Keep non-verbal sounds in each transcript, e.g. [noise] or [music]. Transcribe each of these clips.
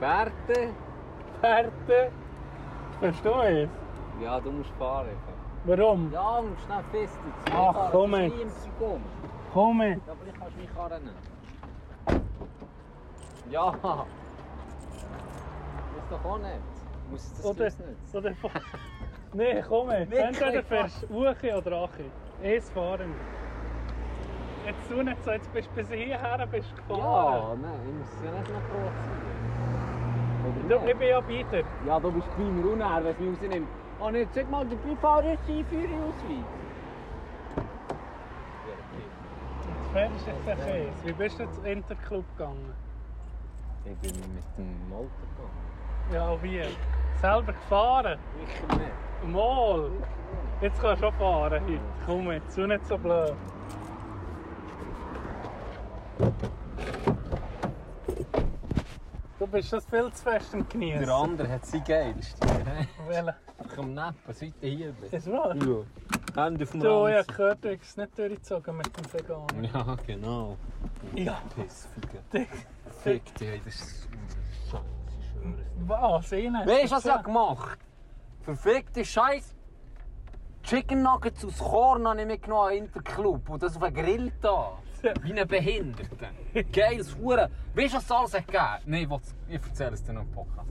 Bärte? Bärte. Verstehst du es? Ja, du musst fahren. Warum? Ja, du musst schnell fest. Ach, komm jetzt. Komm. Komm jetzt. Aber ich kannst mich karren. Ja. Das doch auch nicht. Muss das Oder, nicht? oder Nein, komm jetzt. Entweder fährst du Uche oder Ache. Eins fahren. Jetzt tu nicht so, jetzt bist du bis hierher bist du Ja, gefahren. nein, ich muss es ja nicht noch provozieren. Du, Oder ich bin ja beide. Ja, du bist bei mir unnäher, wenn es mich rausnimmt. Oh, nicht, sag mal, der Beifahrer ist Einführerausweis. Jetzt fährst du jetzt den Käse. Wie bist du zum Interclub gegangen? Ich bin mit dem Auto gegangen. Ja, wie? Selber gefahren? Sicher nicht. Mal! Jetzt kannst du schon fahren heute. Komm jetzt, tu nicht so blöd. Du bist das viel zu fest am Genießen. Der andere hat sein geilste. Welcher? Komm neppen, seit ich hier bin. Ist wahr? Ja. Hände auf dem Du, ich habe gehört, du hast es nicht durchgezogen mit dem Veganer. Ja, genau. Ja. Pissficker. Dick. Fick dich, ey, das ist Scheiße, ich. Was? Ich nicht. Weißt du, was ich hab gemacht Verfickte Scheiß. Chicken Nuggets aus Korn habe ich mitgenommen in den Club. Und das auf einen Grill da. [laughs] Wie ein Behinderter. Geiles Huren. Weißt du, was es alles hat? Nein, ich, ich erzähle es dir noch im Podcast.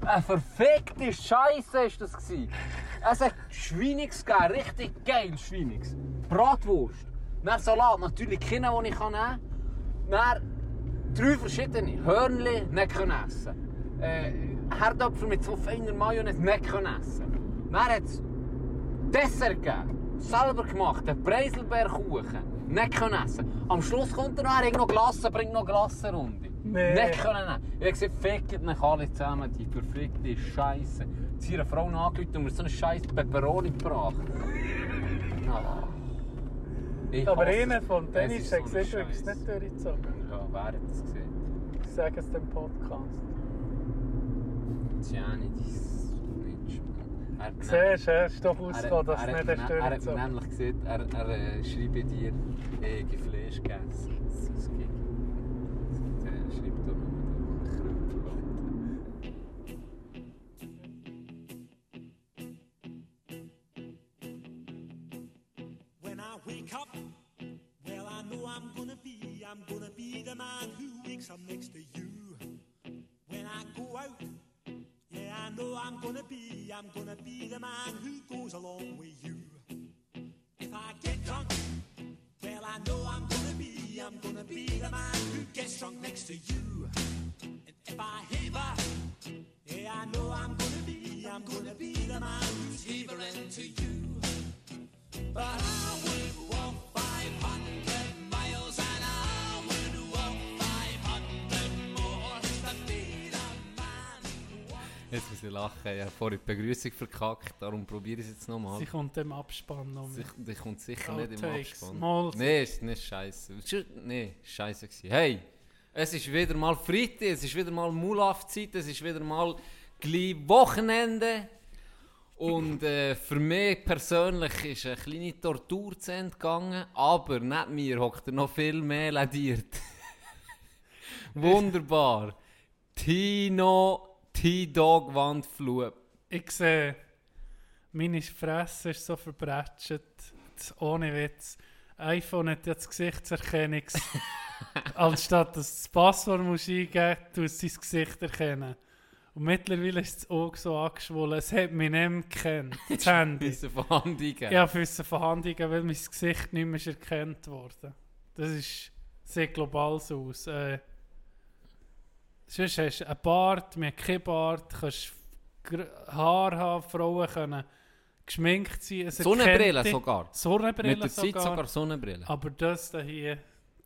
Eine verfickte Scheiße war das. Es hat Schweinigs gegeben, richtig geil Schweinigs. Bratwurst. Dann Salat, natürlich keine, die ich nehmen kann. Dann drei verschiedene. Hörnli, nicht essen. Äh, Herdöpfel mit so feiner Mayonnaise, nicht essen. Dann hat es Dessert gegeben. Selber gemacht, einen Preiselbeerkuchen. Nicht können essen. Am Schluss kommt er noch, er noch Glasse, bringt noch Glassenrunde. Nee. Nicht können nehmen. Ich habe gesagt, fickt mich alle zusammen, die verfickte Scheiße. Jetzt ihre Frau nachgerufen und mir so einen scheiß Peperoni gebracht. [laughs] Ah. Ich Aber einer vom Tennis hat so Scheiß. nicht durchgezogen. Ja, wer hat das gesehen? Ich sage es dem Podcast. Tja, nicht. Er- Siehst du, ist doch Er, ausgekommen, dass er, es hat- nicht hast er, hat nämlich gesagt, er, er äh, schreibe dir, ich habe Fleisch gegessen. Das geil. Er schreibt da Krüppel. When I wake up, well, I know I'm gonna be, I'm gonna be the man who wakes up next to you. When I go out, I know I'm gonna be, I'm gonna be the man who goes along with you. If I get drunk, well, I know I'm gonna be, I'm gonna be the man who gets drunk next to you. And if I heaver, yeah, I know I'm gonna be, I'm gonna be the man who's heavering to you. But I would walk 500 Jetzt muss ich lachen, ich habe vorhin die Begrüßung verkackt, darum probiere ich es jetzt nochmal. Sie kommt dem Abspann noch Sie, die kommt sicher nicht im Outtakes, Abspann. mal- Nein, ist nicht scheiße. Nein, scheiße gewesen. Hey, es ist wieder mal Freitag, es ist wieder mal Mulaf-Zeit, es ist wieder mal gleich Wochenende. Und äh, für mich persönlich ist eine kleine Tortur zu Ende gegangen, aber nicht mir hockt er noch viel mehr lediert. [laughs] Wunderbar. Tino T-Dog Wandflug. Ich sehe, meine Fresse ist so verbrätscht, das- ohne Witz. iPhone hat jetzt Gesichtserkennungs... [laughs] Anstatt dass du das Passwort musst eingeben musst, tut es sein Gesicht erkennen. Und mittlerweile ist das Auge so angeschwollen, es hat mich nicht mehr gekannt, [laughs] das Handy. Diese Verhandlungen. Ja, für unsere Verhandlungen, weil mein Gesicht nicht mehr erkannt worden. Das ist, sieht global so aus. Äh, sonst hast du einen Bart, mir kein Bart, kannst Haar haben, Frauen können geschminkt sein. Sonnenbrille sogar. Sonnenbrille Mit der Zeit sogar. sogar Sonnenbrille. Aber das da hier,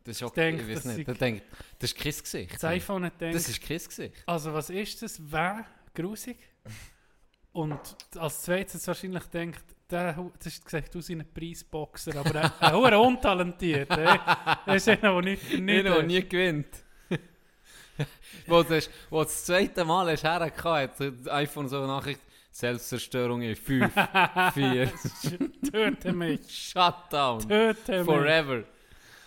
Das ist auch, ich weiß nicht, der denkt, das ist kein Gesicht. das iPhone hat gedacht, Das ist kein Gesicht. also was ist das? Wer? Grusig? Und als zweites wahrscheinlich denkt, der, das ist gesagt aus einem Preisboxer, aber ein, ein [laughs] untalentiert. ey. Das ist einer, der nicht ist. nie gewinnt. [laughs] wo, du, du das zweite Mal hast hergehabt, hat das iPhone so eine Nachricht, Selbstzerstörung in 5, 4, [laughs] Töte mich. Shutdown, Töte mich. forever.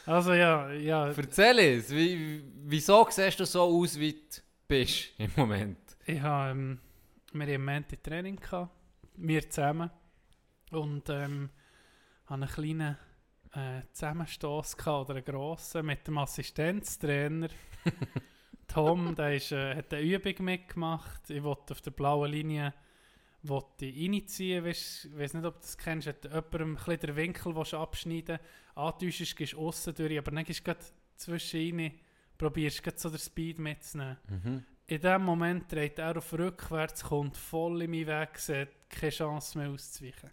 Also ja, ja. Erzähl es, wie, wieso siehst du so aus wie die bist im Moment? Ich habe, ähm, wir hatten im Montag Training, gehabt, wir zusammen. Und ähm, habe einen kleinen äh, Zusammenstoss gehabt, oder einen grossen, mit dem Assistenztrainer. [laughs] Tom, der ist, äh, hat eine Übung mitgemacht. Ich wollte auf der blauen Linie wollte reinziehen. Ich weiß nicht, ob du das kennst. Hat jemandem ein den Winkel willst abschneiden Antäuschst, gehst du aussen durch, aber dann gehst du zwischen rein, probierst gerade so den Speed mitzunehmen. Mhm. In dem Moment dreht er auf rückwärts, kommt voll in meinen Weg, sieht keine Chance mehr auszuweichen.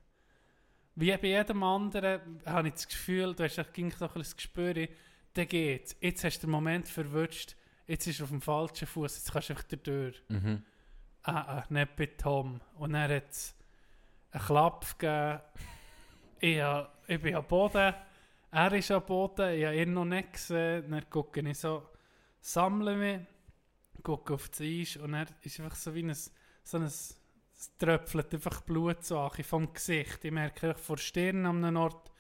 Wie bei jedem anderen habe ich das Gefühl, du hast ging doch ein bisschen das Gespür, der geht. Jetzt hast du den Moment verwünscht, jetzt ist er auf dem falschen Fuß, jetzt kannst du einfach durch. Mhm. Ah, ah, nicht bei Tom. Und dann hat es einen Klapp gegeben. Ich, ich bin am Boden, er ist am Boden, ich habe ihn noch nicht gesehen. Dann gucke ich so, sammle mich, gucke auf das Eis und er ist einfach so wie ein, so ein, es tröpfelt einfach Blut so an, vom Gesicht. Ich merke vor der Stirn an einem Ort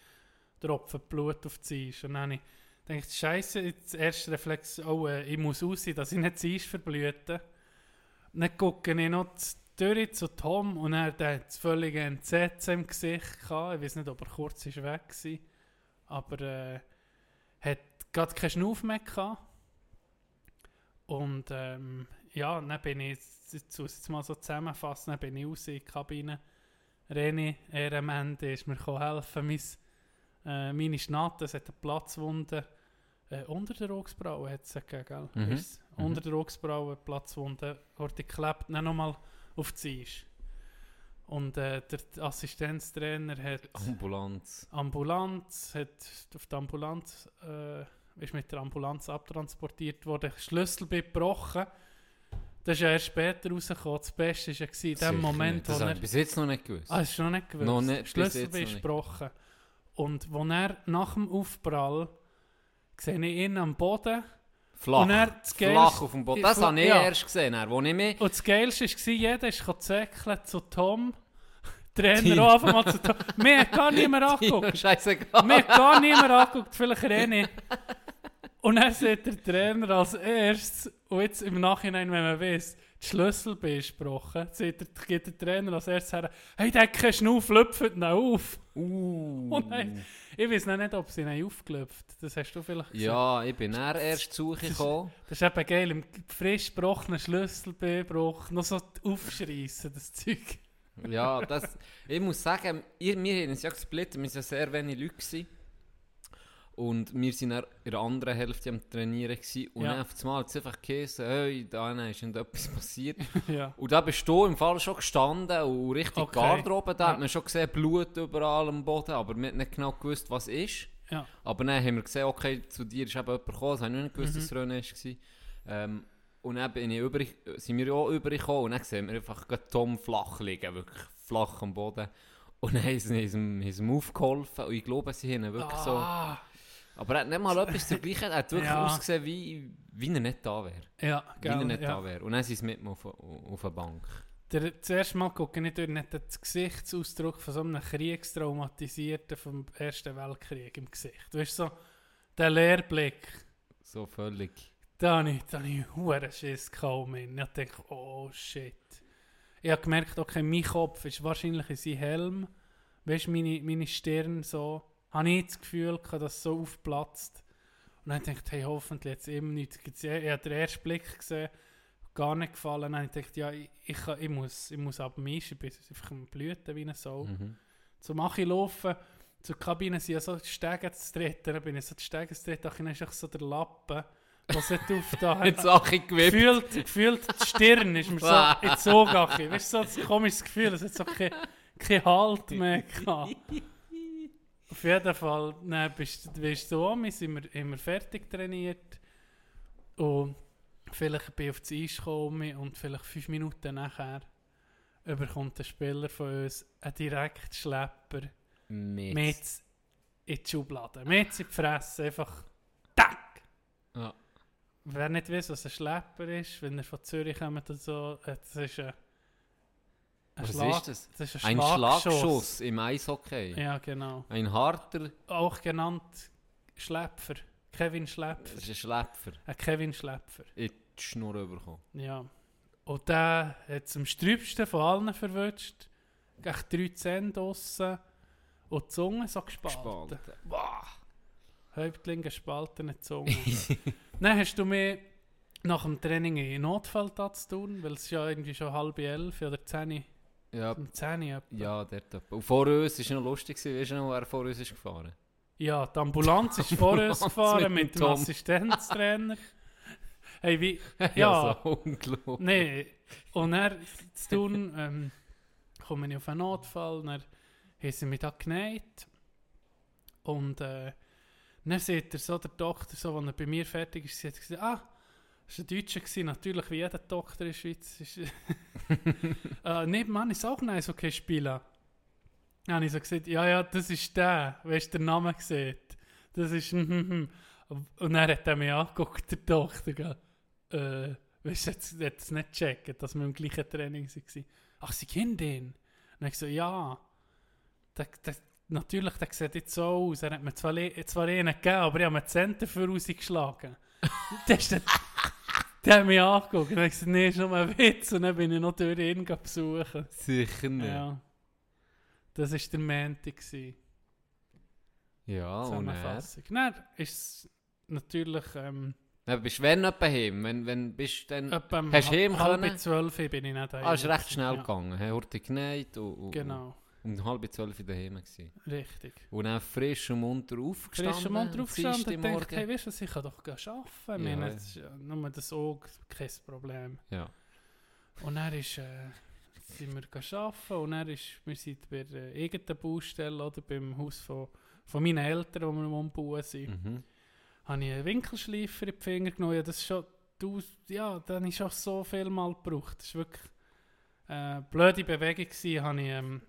tropft Blut auf das Eis. Und dann habe ich gedacht, Scheiße, jetzt erste Reflex, oh, äh, ich muss aussehen, dass ich nicht Eis verblüte. Dann gucke ich noch durch zu Tom und er der hat das völlige Entsetzen im Gesicht gehabt. Ich weiß nicht, ob er kurz ist weg war. Aber äh, hat gerade keinen Schnauf mehr gehabt. Und ähm, ja, dann bin ich, jetzt muss ich mal so zusammenfassen, dann bin ich raus in die Kabine. René, er am Ende ist mir helfen. Mein, äh, meine Schnatte, es hat eine Platzwunde äh, unter der Augsbraue, hat es gegeben, gell? Mhm. Mhm. Unter der Augsbraue, Platzwunde, hat die geklebt, dann nochmal auf die Eis. Und äh, der Assistenztrainer hat Ambulanz. Ambulanz, hat auf die Ambulanz, äh, ist mit der Ambulanz abtransportiert worden, Schlüssel gebrochen. Das ist ja erst später rausgekommen. Das Beste war ja in dem Moment, nicht. wo Das habe er... bis jetzt noch nicht gewusst. Ah, ist noch nicht gewusst. Noch nicht, Schlüssel ist gebrochen. Und wo er nach dem Aufprall sehe ich ihn am Boden Flach. er das Geilste- Flach auf dem Boden. Das Ja. habe ich erst gesehen, dann, wo ich mich... Und das Geilste war, jeder ist zäckeln zu Tom. [laughs] Trainer auch einfach mal zu Tom. Mir hat gar niemand [laughs] angeguckt. Scheißegal. Mir hat gar niemand angeguckt, vielleicht René. Und dann sieht der Trainer als erstes, und jetzt im Nachhinein, wenn man weiß, die Schlüssel besprochen, der, geht der Trainer als erstes her, hey, der hat keinen Schnuff, lüpft ihn auf. Uh. Und nein, ich weiß noch nicht, ob sie ihn aufgelöpft Das hast du vielleicht gesehen. Ja, ich bin dann erst zu Suche gekommen. Das ist eben geil, im frisch gebrochenen Schlüsselbruch noch so aufschreissen, das Zeug. Ja, das, ich muss sagen, ihr, wir haben uns ja gesplittet, wir waren ja sehr wenig Leute. Gewesen. Und wir waren dann in der anderen Hälfte am Trainieren. Gewesen. Und Ja. dann auf einmal hat es einfach geheißen, hey, da ist etwas [laughs] passiert. [laughs] ja. Und da bist du im Fall schon gestanden und richtig Okay. Garderobe, da Ja. hat man schon gesehen, Blut überall am Boden, aber wir haben nicht genau gewusst, was ist. Ja. Aber dann haben wir gesehen, okay, zu dir ist eben jemand gekommen, das habe ich nicht gewusst, Mhm. dass es René war. Ähm, und dann bin ich über, sind wir auch übergekommen und dann sehen wir einfach Tom flach liegen, wirklich flach am Boden. Und dann haben sie haben ihm- haben aufgeholfen und ich glaube, sie haben wirklich so... Aber er hat nicht mal etwas dergleichen, er hat wirklich Ja. ausgesehen, wie, wie er nicht da wäre. ja, Wie er geil, nicht ja. da wäre. Und dann sind sie mit mir auf, auf der Bank. Der, das erste Mal gucke ich nicht den Gesichtsausdruck von so einem Kriegstraumatisierten vom Ersten Weltkrieg im Gesicht. Du weißt so, der Leerblick, So völlig... da habe ich, da habe ich huere Schiss kaum in. Ich dachte, oh shit. Ich habe gemerkt, okay, mein Kopf ist wahrscheinlich in seinem Helm. Weißt du, meine, meine Stirn so, habe ich das Gefühl gehabt, dass es so aufplatzt. Und dann dachte ich, hey, hoffentlich jetzt immer nichts. Ich habe den ersten Blick gesehen, gar nicht gefallen. Dann dachte ich, ja, ich, ich, ich, muss, ich muss ab dem Eis, ich bin einfach Blüten wie eine Sau. Mhm. Zum Achi laufen, zur Kabine sind ja so die Stege zu treten. Dann bin ich so die Stege zu treten, dann ist so der Lappen, was nicht auf da [laughs] Jetzt gewippt. gefühlt, gefühlt die Stirn ist mir so [laughs] in die Zogache. Weißt du, so ein komisches Gefühl, es hat so keinen kein Halt mehr [laughs] gehabt. Auf jeden Fall, dann bist, bist du um, wir sind wir, immer fertig trainiert. Und vielleicht bin ich auf das Eis gekommen und vielleicht fünf Minuten nachher überkommt ein Spieler von uns einen Direktschlepper Mit. mit in die Schublade. Mit in die Fresse, einfach tack! Ja. Wer nicht weiß, was ein Schlepper ist, wenn er von Zürich kommt und so, das ist ein, ein Was Schlag- ist das? Das ist Ein Schlagschuss. Schlagschuss im Eishockey. Ja, genau. Ein harter, Auch genannt Schlepfer. Kevin das Schlepfer. ist ein Schläpfer. Ein Kevin Schlepfer. Ich die Schnur bekommen. Ja. Und der hat es am sträubsten von allen verwünscht. Gegen drei Zähne draussen und die Zunge so gespalten. Gespalten. Boah. Häuptling gespaltene Zunge. [laughs] Dann hast du mir nach dem Training in Notfall zu tun, weil es ja irgendwie schon halb elf oder zehn, Ja, um zehn etwa. ja dort etwa. Und vor uns war es noch lustig, weißt du noch, wer vor uns ist gefahren? Ja, die Ambulanz ist vor [laughs] uns gefahren mit mit dem. Assistenztrainer. Hey, wie... [laughs] Ja, Ja, so unglaublich. nee. Und er zu tun, ähm, komme ich auf einen Notfall, dann haben sie mich da genäht. Und äh, dann sieht er so, der Doktor, so, als er bei mir fertig ist, hat gesagt, ah, das war ein Deutscher, natürlich wie jeder Doktor in der Schweiz. Ist, [laughs] äh, nebenan ist auch ein okay spielen. Dann habe ich so gesagt, ja, ja, das ist der, weißt du, der Name gesehen. Das ist, hm. Und dann hat er mich angeguckt, der Doktor, gell. äh, weißt du, jetzt, jetzt nicht checken, dass wir im gleichen Training waren. Ach, sie kennen den? Und dann ich so, ja. Der, der, natürlich, der sieht jetzt so aus. Er hat mir zwar, zwar einen gegeben, aber ich habe mir die Zähne dafür rausgeschlagen. [laughs] der, ist dann, [laughs] der hat mich angeguckt und dann gesagt, nee, ist nur ein Witz. Und dann bin ich noch durch ihn besuchen. Sicher nicht. Ja, Ja. Das war der Montag. gewesen, und er? Zusammenfassung. Dann ist es natürlich... Ähm, Ja, bist du wenn etwa heim? Wenn, wenn bist du dann... etwa Hast du heim halb können? zwölf bin ich nicht Ah, ist recht schnell ja. gegangen. Heute genäht und, und, Genau, und um halb zwölf daheim gewesen. richtig. Und dann frisch und munter aufgestanden. Frisch am Mund draufgestanden und dachte, hey, weißt du ich kann doch arbeiten. Ja, Ja, meine, das ist nur das Auge, kein Problem. Ja. Und dann ist, äh, sind wir arbeiten und dann ist, wir sind bei der irgendeiner Baustelle oder beim Haus von, von meinen Eltern, wo wir Umbauen sind, Mhm. habe ich einen Winkelschleifer in die Finger genommen. Ja, das ist schon, du, ja, dann ist schon so viel mal gebraucht. Das war wirklich eine blöde Bewegung. Gewesen. Habe ich ähm,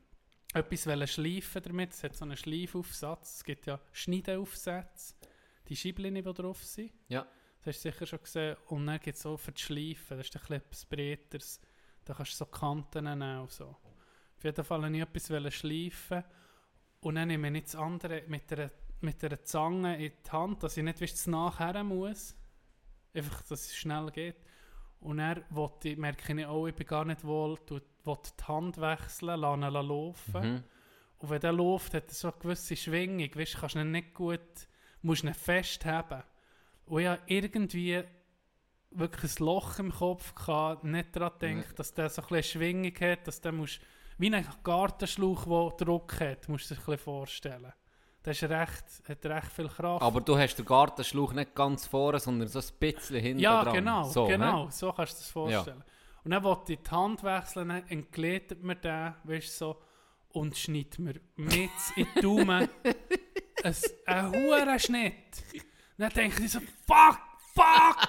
etwas wollen schleifen damit. Es hat so einen Schleifaufsatz. Es gibt ja Schneideaufsätze. Die Scheiblinge, die drauf sind. Ja. Das hast du sicher schon gesehen. Und dann gibt es auch für das Schleifen. Das ist ein etwas Breiteres. Da kannst du so Kanten nehmen und so. Auf jeden Fall wollte ich etwas schleifen. Und dann nehme ich das andere mit einer, mit einer Zange in die Hand, dass ich nicht weißt, nachher muss. Einfach, dass es schnell geht. Und wollte ich, merke ich auch, ich bin gar nicht wohl, wollte die Hand wechseln, lasse ihn laufen. Mhm. Und wenn der läuft, hat er so eine gewisse Schwingung. Weißt, du, kannst ihn nicht gut, musst ihn festhaben. Und ich habe irgendwie wirklich ein Loch im Kopf gehabt, nicht daran gedacht, dass der so ein bisschen Schwingung hat, dass der musst, wie ein Gartenschlauch, der Druck hat, musst du dir ein bisschen vorstellen. Das ist recht, hat recht viel Kraft. Aber du hast den Gartenschlauch nicht ganz vorne, sondern so ein bisschen hinten ja, dran. genau, so, genau, Ne? so kannst du dir das vorstellen. Und dann wollte ich die Hand wechseln, dann entgleitet mir den, weißt du, so, und schneidet mir mit in die Daumen [laughs] ein, ein hoher Schnitt. Dann denke ich so, fuck, fuck,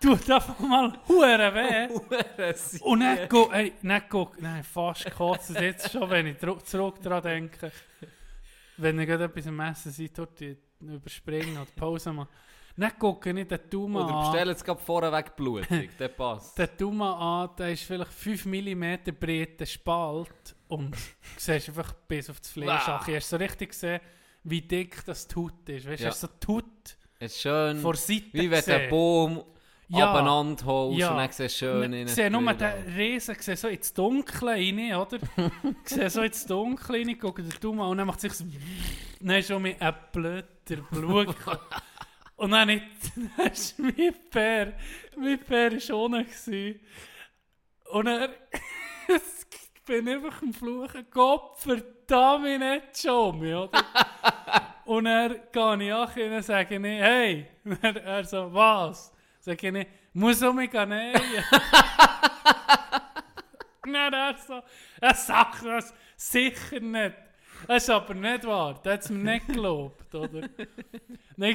tut einfach mal hure weh. [laughs] Und dann go, ey, dann go, nein, fast kotzt es jetzt schon, wenn ich zurück daran denke. Wenn ich gerade etwas am Essen seid, dort überspringen oder Pause machen. Dann gucke ich den Oder an. bestell jetzt gerade vorweg blutig, [laughs] der passt. Den Daumen an, der ist vielleicht 5 mm breiter Spalt und du siehst einfach bis auf das Fleisch. Wow. Du hast so richtig gesehen, wie dick das Haut ist. Weißt du, Ja. hast so Es ist schön, vor Seite wie wenn einen Baum Ja. abeinander holst Ja. und dann siehst du schön in Ich sehe nur den Riesen, sehe so ins Dunkle rein, oder? [laughs] Ich sehe so ins Dunkle rein, gucke den Daumen an und dann macht sich so... [laughs] Dann ist schon mir ein blöder Blut. [laughs] Und dann nicht... Dann ist mein Bär... Mein Bär war gewesen. Und er... ich bin einfach am Fluchen. Gott verdammt nicht schon, oder? Und er gehe ich an und sage ich, hey, Und er, er so, was? Sage ich nicht, muss um mich gehen. Und dann er so, er sagt das sicher nicht. Das ist aber nicht wahr. Das hat es mir nicht gelobt, oder?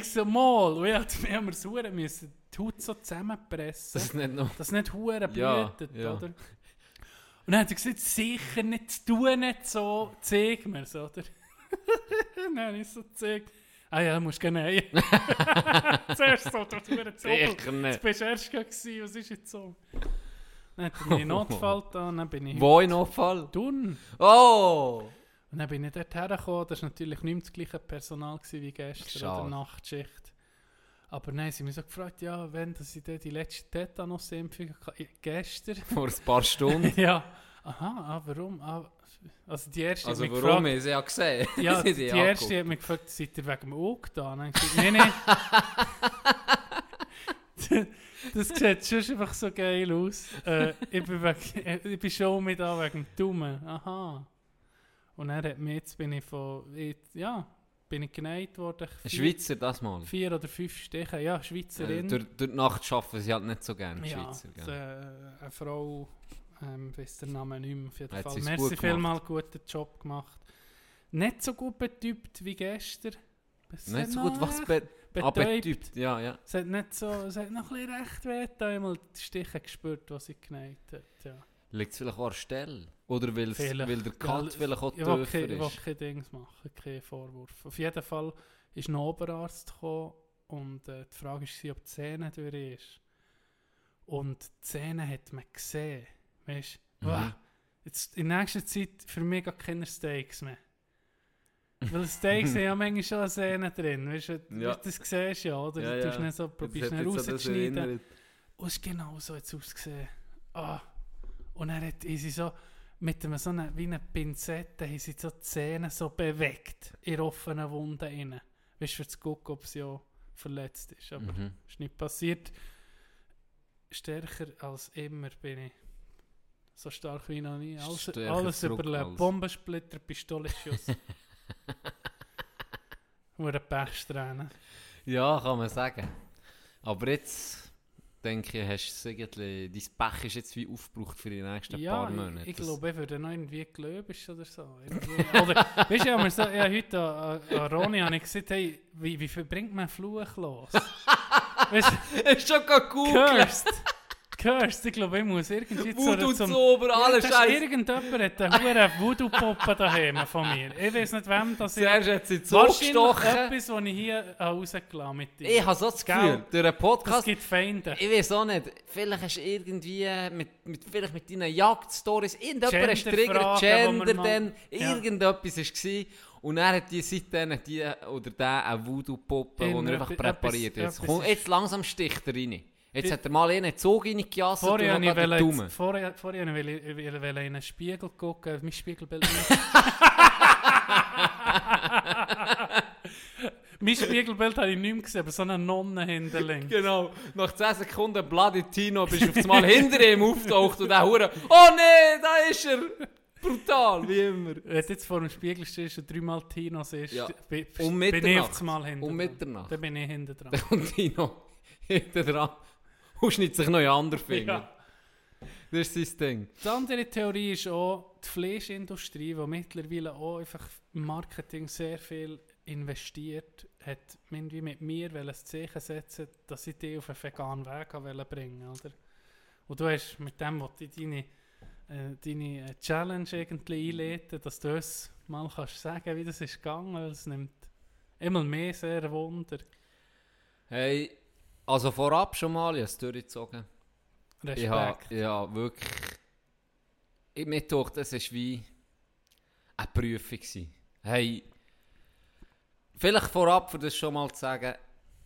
So, mal, und ich hab- wir haben mir so müssen die Haut so zusammenpressen, Das ist nicht noch... dass nicht hure Ja, blutet, ja. oder? Und dann hat er gesagt, sicher nicht, tu nicht so, zeig mir [laughs] so, oder? dann habe ich so gezeigt, ah ja, musst du nähen. [laughs] Zuerst so, du hast mir Sicher nicht. bist du erst gerade gewesen, was ist jetzt so? Dann hat er mir Notfall da, dann bin ich Wo in Notfall? tun. Oh! Und dann bin ich dort hergekommen, das war natürlich nicht mehr das gleiche Personal gewesen wie gestern Schade. oder Nachtschicht. Aber nein, sie haben mich so gefragt, ja, wenn dass ich die letzte Tetanus-Impfung hatte. Gestern. [laughs] Vor ein paar Stunden. [laughs] ja. Aha, ah, warum? Ah, also die erste Also hat mich warum? gefragt, Ich sie ja gesehen. [laughs] ja, [laughs] die, haben erste hat mich gefragt, seid ihr wegen dem Auge da? Nein, nein. [laughs] das sieht schon einfach so geil aus. Äh, ich, bin wegen, äh, ich bin schon mit da wegen dem Daumen. Aha. Und er hat mich, jetzt bin ich von, ich, ja, bin ich geneigt worden. Vier, Schweizer, das mal. vier oder fünf Stiche. Ja, Äh, Schweizerin. durch, durch die Nacht arbeiten sie halt nicht so gerne, die ja, Schweizer. gell? äh, eine Frau, ähm, weiss der Name nicht mehr, auf jeden Hat Fall. Merci gut gemacht. vielmal, guten Job gemacht. Nicht so gut betäubt wie gestern. Nicht so gut, was be betäubt. Ja, ja. Es hat nicht so, es hat noch ein recht weh, einmal die Stiche gespürt, was sie geneigt hat. Ja. Liegt es vielleicht auch an der Stelle? Oder weil, der Cut vielleicht auch Ich will tiefer kein, ich will ist? kein Dings machen, kein Vorwurf. Auf jeden Fall ist ein Oberarzt gekommen und äh, die Frage war, ob die Zähne durch ist. Und die Zähne hat man gesehen. Weißt du? Mhm. Jetzt in nächster Zeit für mich gar keine Steaks mehr. Weil Steaks [laughs] haben ja manchmal schon eine Sehne drin. Weißt du, Ja. das siehst du ja, oder? Ja, du ja. nicht so, probierst nicht rauszuschneiden. Und es ist genau so jetzt ausgesehen. Ah. Und er hat sie so mit einem, so einer, wie einer Pinzette haben sie so die Zähne so bewegt in offenen Wunde rein. Weißt du, zu gucken, ob sie auch verletzt ist. Aber Mhm. ist nicht passiert. Stärker als immer bin ich. So stark wie noch nie. Alles, Stärker alles überlebt. Bombensplitter, Pistolenschuss. [laughs] Oder Pechsträhne. Ja, kann man sagen. Aber jetzt denke ich, hast du irgendwie, dein Pech ist jetzt wie aufgebraucht für die nächsten Ja, paar Monate. ich, ich glaube, ich würde noch irgendwie gelöbisch oder so. Oder, [laughs] weißt du, mir so, ja, heute an, an, Ronny habe ich gesagt, hey, wie, wie viel bringt man Fluch los? [laughs] weißt du, Ist schon gegoogelt. cursed. Cursed, ich glaube, ich muss irgendwie Voodoo zu ober, Ja, alles das ist Scheiße. Irgendjemand hat eine hure Voodoo-Puppe daheim von mir. Ich weiß nicht, wem das ist. Zuerst hat sie zugestochen. etwas, was ich hier habe rausgelassen mit dir. Ich habe so das? Gefühl, durch einen das Podcast, gibt Feinde. ich weiß auch nicht, vielleicht hast du irgendwie mit, mit, vielleicht mit deinen Jagdstories irgendjemand hast triggert, Gender, dann Ja. irgendetwas war. Und er hat die seitdem die oder der eine Voodoo-Puppe, die er einfach präpariert. Jetzt, jetzt langsam sticht er rein. Jetzt hat er mal einen Zug reingejasst und Vorher noch den Daumen. vorher, vorher wollte ich, in einen Spiegel gucken, mein Spiegelbild [laughs] [laughs] Mein Spiegelbild habe ich nicht mehr gesehen, aber so eine Nonne hinter links. Genau, nach 10 Sekunden Bloody Tino bist du auf einmal hinter ihm auftaucht und der Hure, oh nee, da ist er! Brutal, wie immer. Wenn du jetzt vor dem Spiegel stehst und dreimal Tino siehst, Ja. bin, Um bin ich Mitternacht. auf das Mal hinter Um. Mitternacht. Dann bin ich hinter dran. Kommt Tino hinter dran [laughs] und schneidet sich noch in den anderen Finger. Ja. Das ist sein Ding. Die andere Theorie ist auch die Fleischindustrie, die mittlerweile auch einfach im Marketing sehr viel investiert hat, irgendwie mit mir ein Zeichen setzen, dass ich dich auf einen veganen Weg wollte bringen oder? Und du hast mit dem, was ich deine, äh, deine äh, Challenge irgendwie einleiten, dass du uns mal kannst sagen, wie das ist gegangen, weil es nimmt immer mehr sehr Wunder. Hey, also vorab schon mal, ich habe es durchgezogen. Ich habe Respekt. ja, wirklich... Ich mir gedacht, das war wie eine Prüfung. gewesen. Hey, vielleicht vorab, für das schon mal zu sagen,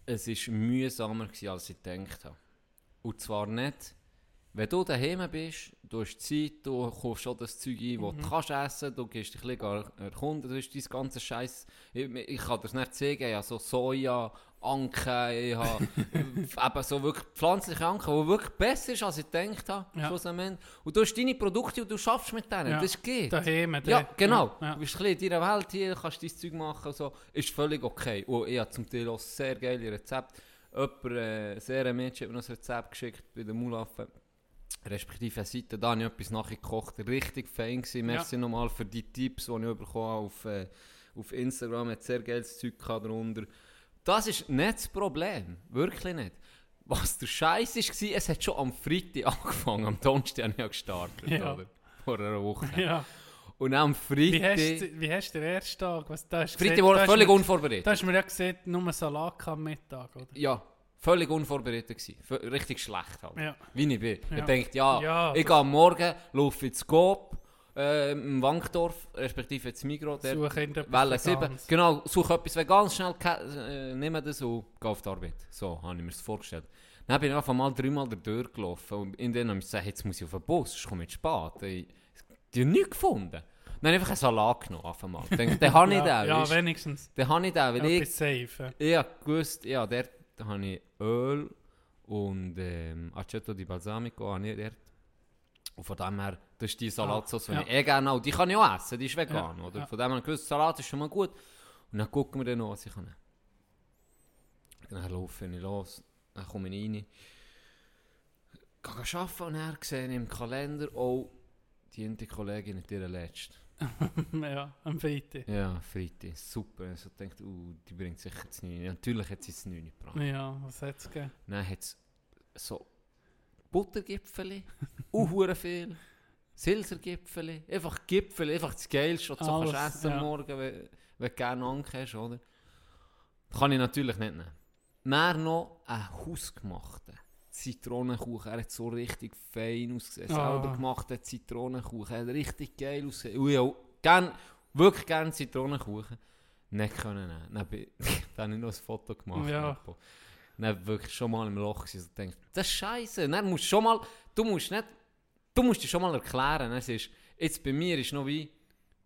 es war mühsamer, gewesen, als ich gedacht habe. Und zwar nicht, wenn du daheim bist, du hast Zeit, du kaufst schon das Zeug ein, das du kannst essen, du gehst dich ein bisschen erkunden, das ist dein ganze Scheiß. Ich, ich kann dir das nicht zeigen, ich habe so Soja, Anke, ich habe eben so wirklich pflanzliche Anke, die wirklich besser ist, als ich gedacht habe. Ja. Und du hast deine Produkte und du schaffst mit denen, Ja. das geht. Daheim, Ja, genau. Ja, Du bist ein in deiner Welt hier, kannst dein Zeug machen und so. Ist völlig okay. Und ich habe zum Teil auch sehr geile Rezepte. Jemand, äh, sehr ein Mädchen, hat mir ein Rezept geschickt bei den Mulaffen. Respektive eine Seite, da habe ich etwas nachgekocht. Richtig fein gewesen. Merci nochmal für die Tipps, die ich bekommen habe auf, äh, auf Instagram. Hat sehr geiles Zeug gehabt darunter. Das ist nicht das Problem. Wirklich nicht. Was der Scheiß war, es hat schon am Freitag [laughs] angefangen. Am Donnerstag habe ich ja gestartet. Ja. Oder? Vor einer Woche. ja. Und am Freitag... Wie hast, du- den ersten Tag? Was, da hast Freitag war völlig du- unvorbereitet. Da hast du mir ja gesehen, nur Salat am Mittag, oder? Ja, völlig unvorbereitet gewesen. Richtig schlecht halt. Ja. Wie ich bin. Ja. Ich denke, ja, Ja, ich gehe am Morgen, laufe ins Coop, äh, im Wankdorf, respektive jetzt Migros, der Suche Welle 7. Veganes. Genau, such etwas Veganes, schnell, äh, nimm das und geh auf die Arbeit. So habe ich mir das vorgestellt. Dann bin ich einfach mal dreimal durch gelaufen und in denen habe ich gesagt, jetzt muss ich auf den Bus, sonst komme ich zu spät. Ich, die haben nichts gefunden. Dann habe ich einfach einen Salat genommen, einfach mal. Ich denke, den habe ich ja, den, ja, wenigstens. Den habe ich den, weil ich safe. ich habe gewusst, ja, dort habe ich Öl und ähm, Aceto di Balsamico habe ich dort. Und von dem her, das ist die Salatsauce, die ja. ich eh gerne auch, die kann ich auch essen, die ist vegan, Ja, oder? Von dem her, gewusst, Salat ist schon mal gut. Und dann gucken wir dann noch, was ich kann. Dann laufe ich los, dann komme ich rein. Gehe arbeiten und dann sehe ich im Kalender, oh, die eine Kollegin ihre letzte. [laughs] ja, am Freitag. Ja, Freitag, super. Also ich dachte, uh, die bringt sicher das 9. Natürlich hat sie das 9 gebracht. Ja, was hat es gegeben? Dann hat es so Buttergipfeli, auch [laughs] hure viel. Silsergipfeli, einfach Gipfeli, einfach das Geilste, was du kannst essen ja. Morgen, wenn, wenn du gerne Anke hast, oder? Kann ich natürlich nicht nehmen. Dann noch einen hausgemachten Zitronenkuchen. Er hat so richtig fein ausgesehen. Ah. Selber gemachter Zitronenkuchen. Er hat richtig geil ausgesehen. Ich auch gern, wirklich gerne Zitronenkuchen. Nicht können nehmen. Dann, bin, [laughs] dann habe ich noch ein Foto gemacht. Ja. Dann wirklich schon mal im Loch gewesen und denkt, das ist scheiße. Dann musst du schon mal, du musst nicht, du musst dir schon mal erklären. Es ist, jetzt bei mir ist noch wie,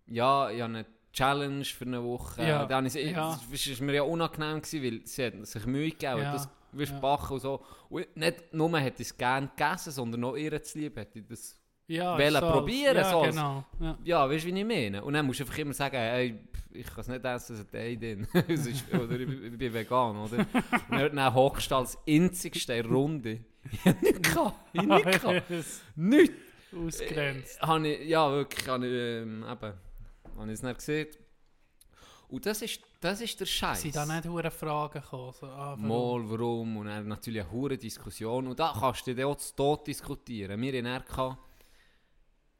ja, ich habe eine Challenge für eine Woche. Ja, Dann ist, ja. es ist mir ja unangenehm gewesen, weil sie hat sich Mühe gegeben, Ja, das wirst ja. backen und so. Und nicht nur hätte ich es gerne gegessen, sondern noch ihr zu lieb hätte ich das Ja, Wollen so probieren, Ja, so genau. Ja. ja, weißt du, wie ich meine? Und dann musst du einfach immer sagen, hey, ich kann es nicht essen, [laughs] es hat Ei drin. Oder ich, ich bin vegan, oder? [laughs] Und dann, hockst du als einzigster in der Runde. Ich hab nichts gehabt. Ich hab nichts. Das Nichts. Ausgrenzt. Äh, habe ich, ja, wirklich, habe ich, ähm, eben, habe ich es nicht gesehen. Und das ist, das ist der Scheiß. Sind da nicht hure Fragen gekommen? So, ah, warum? Mal, warum? Und dann natürlich eine hure Diskussion. Und da kannst du dann auch zu Tod diskutieren. Wir in RK,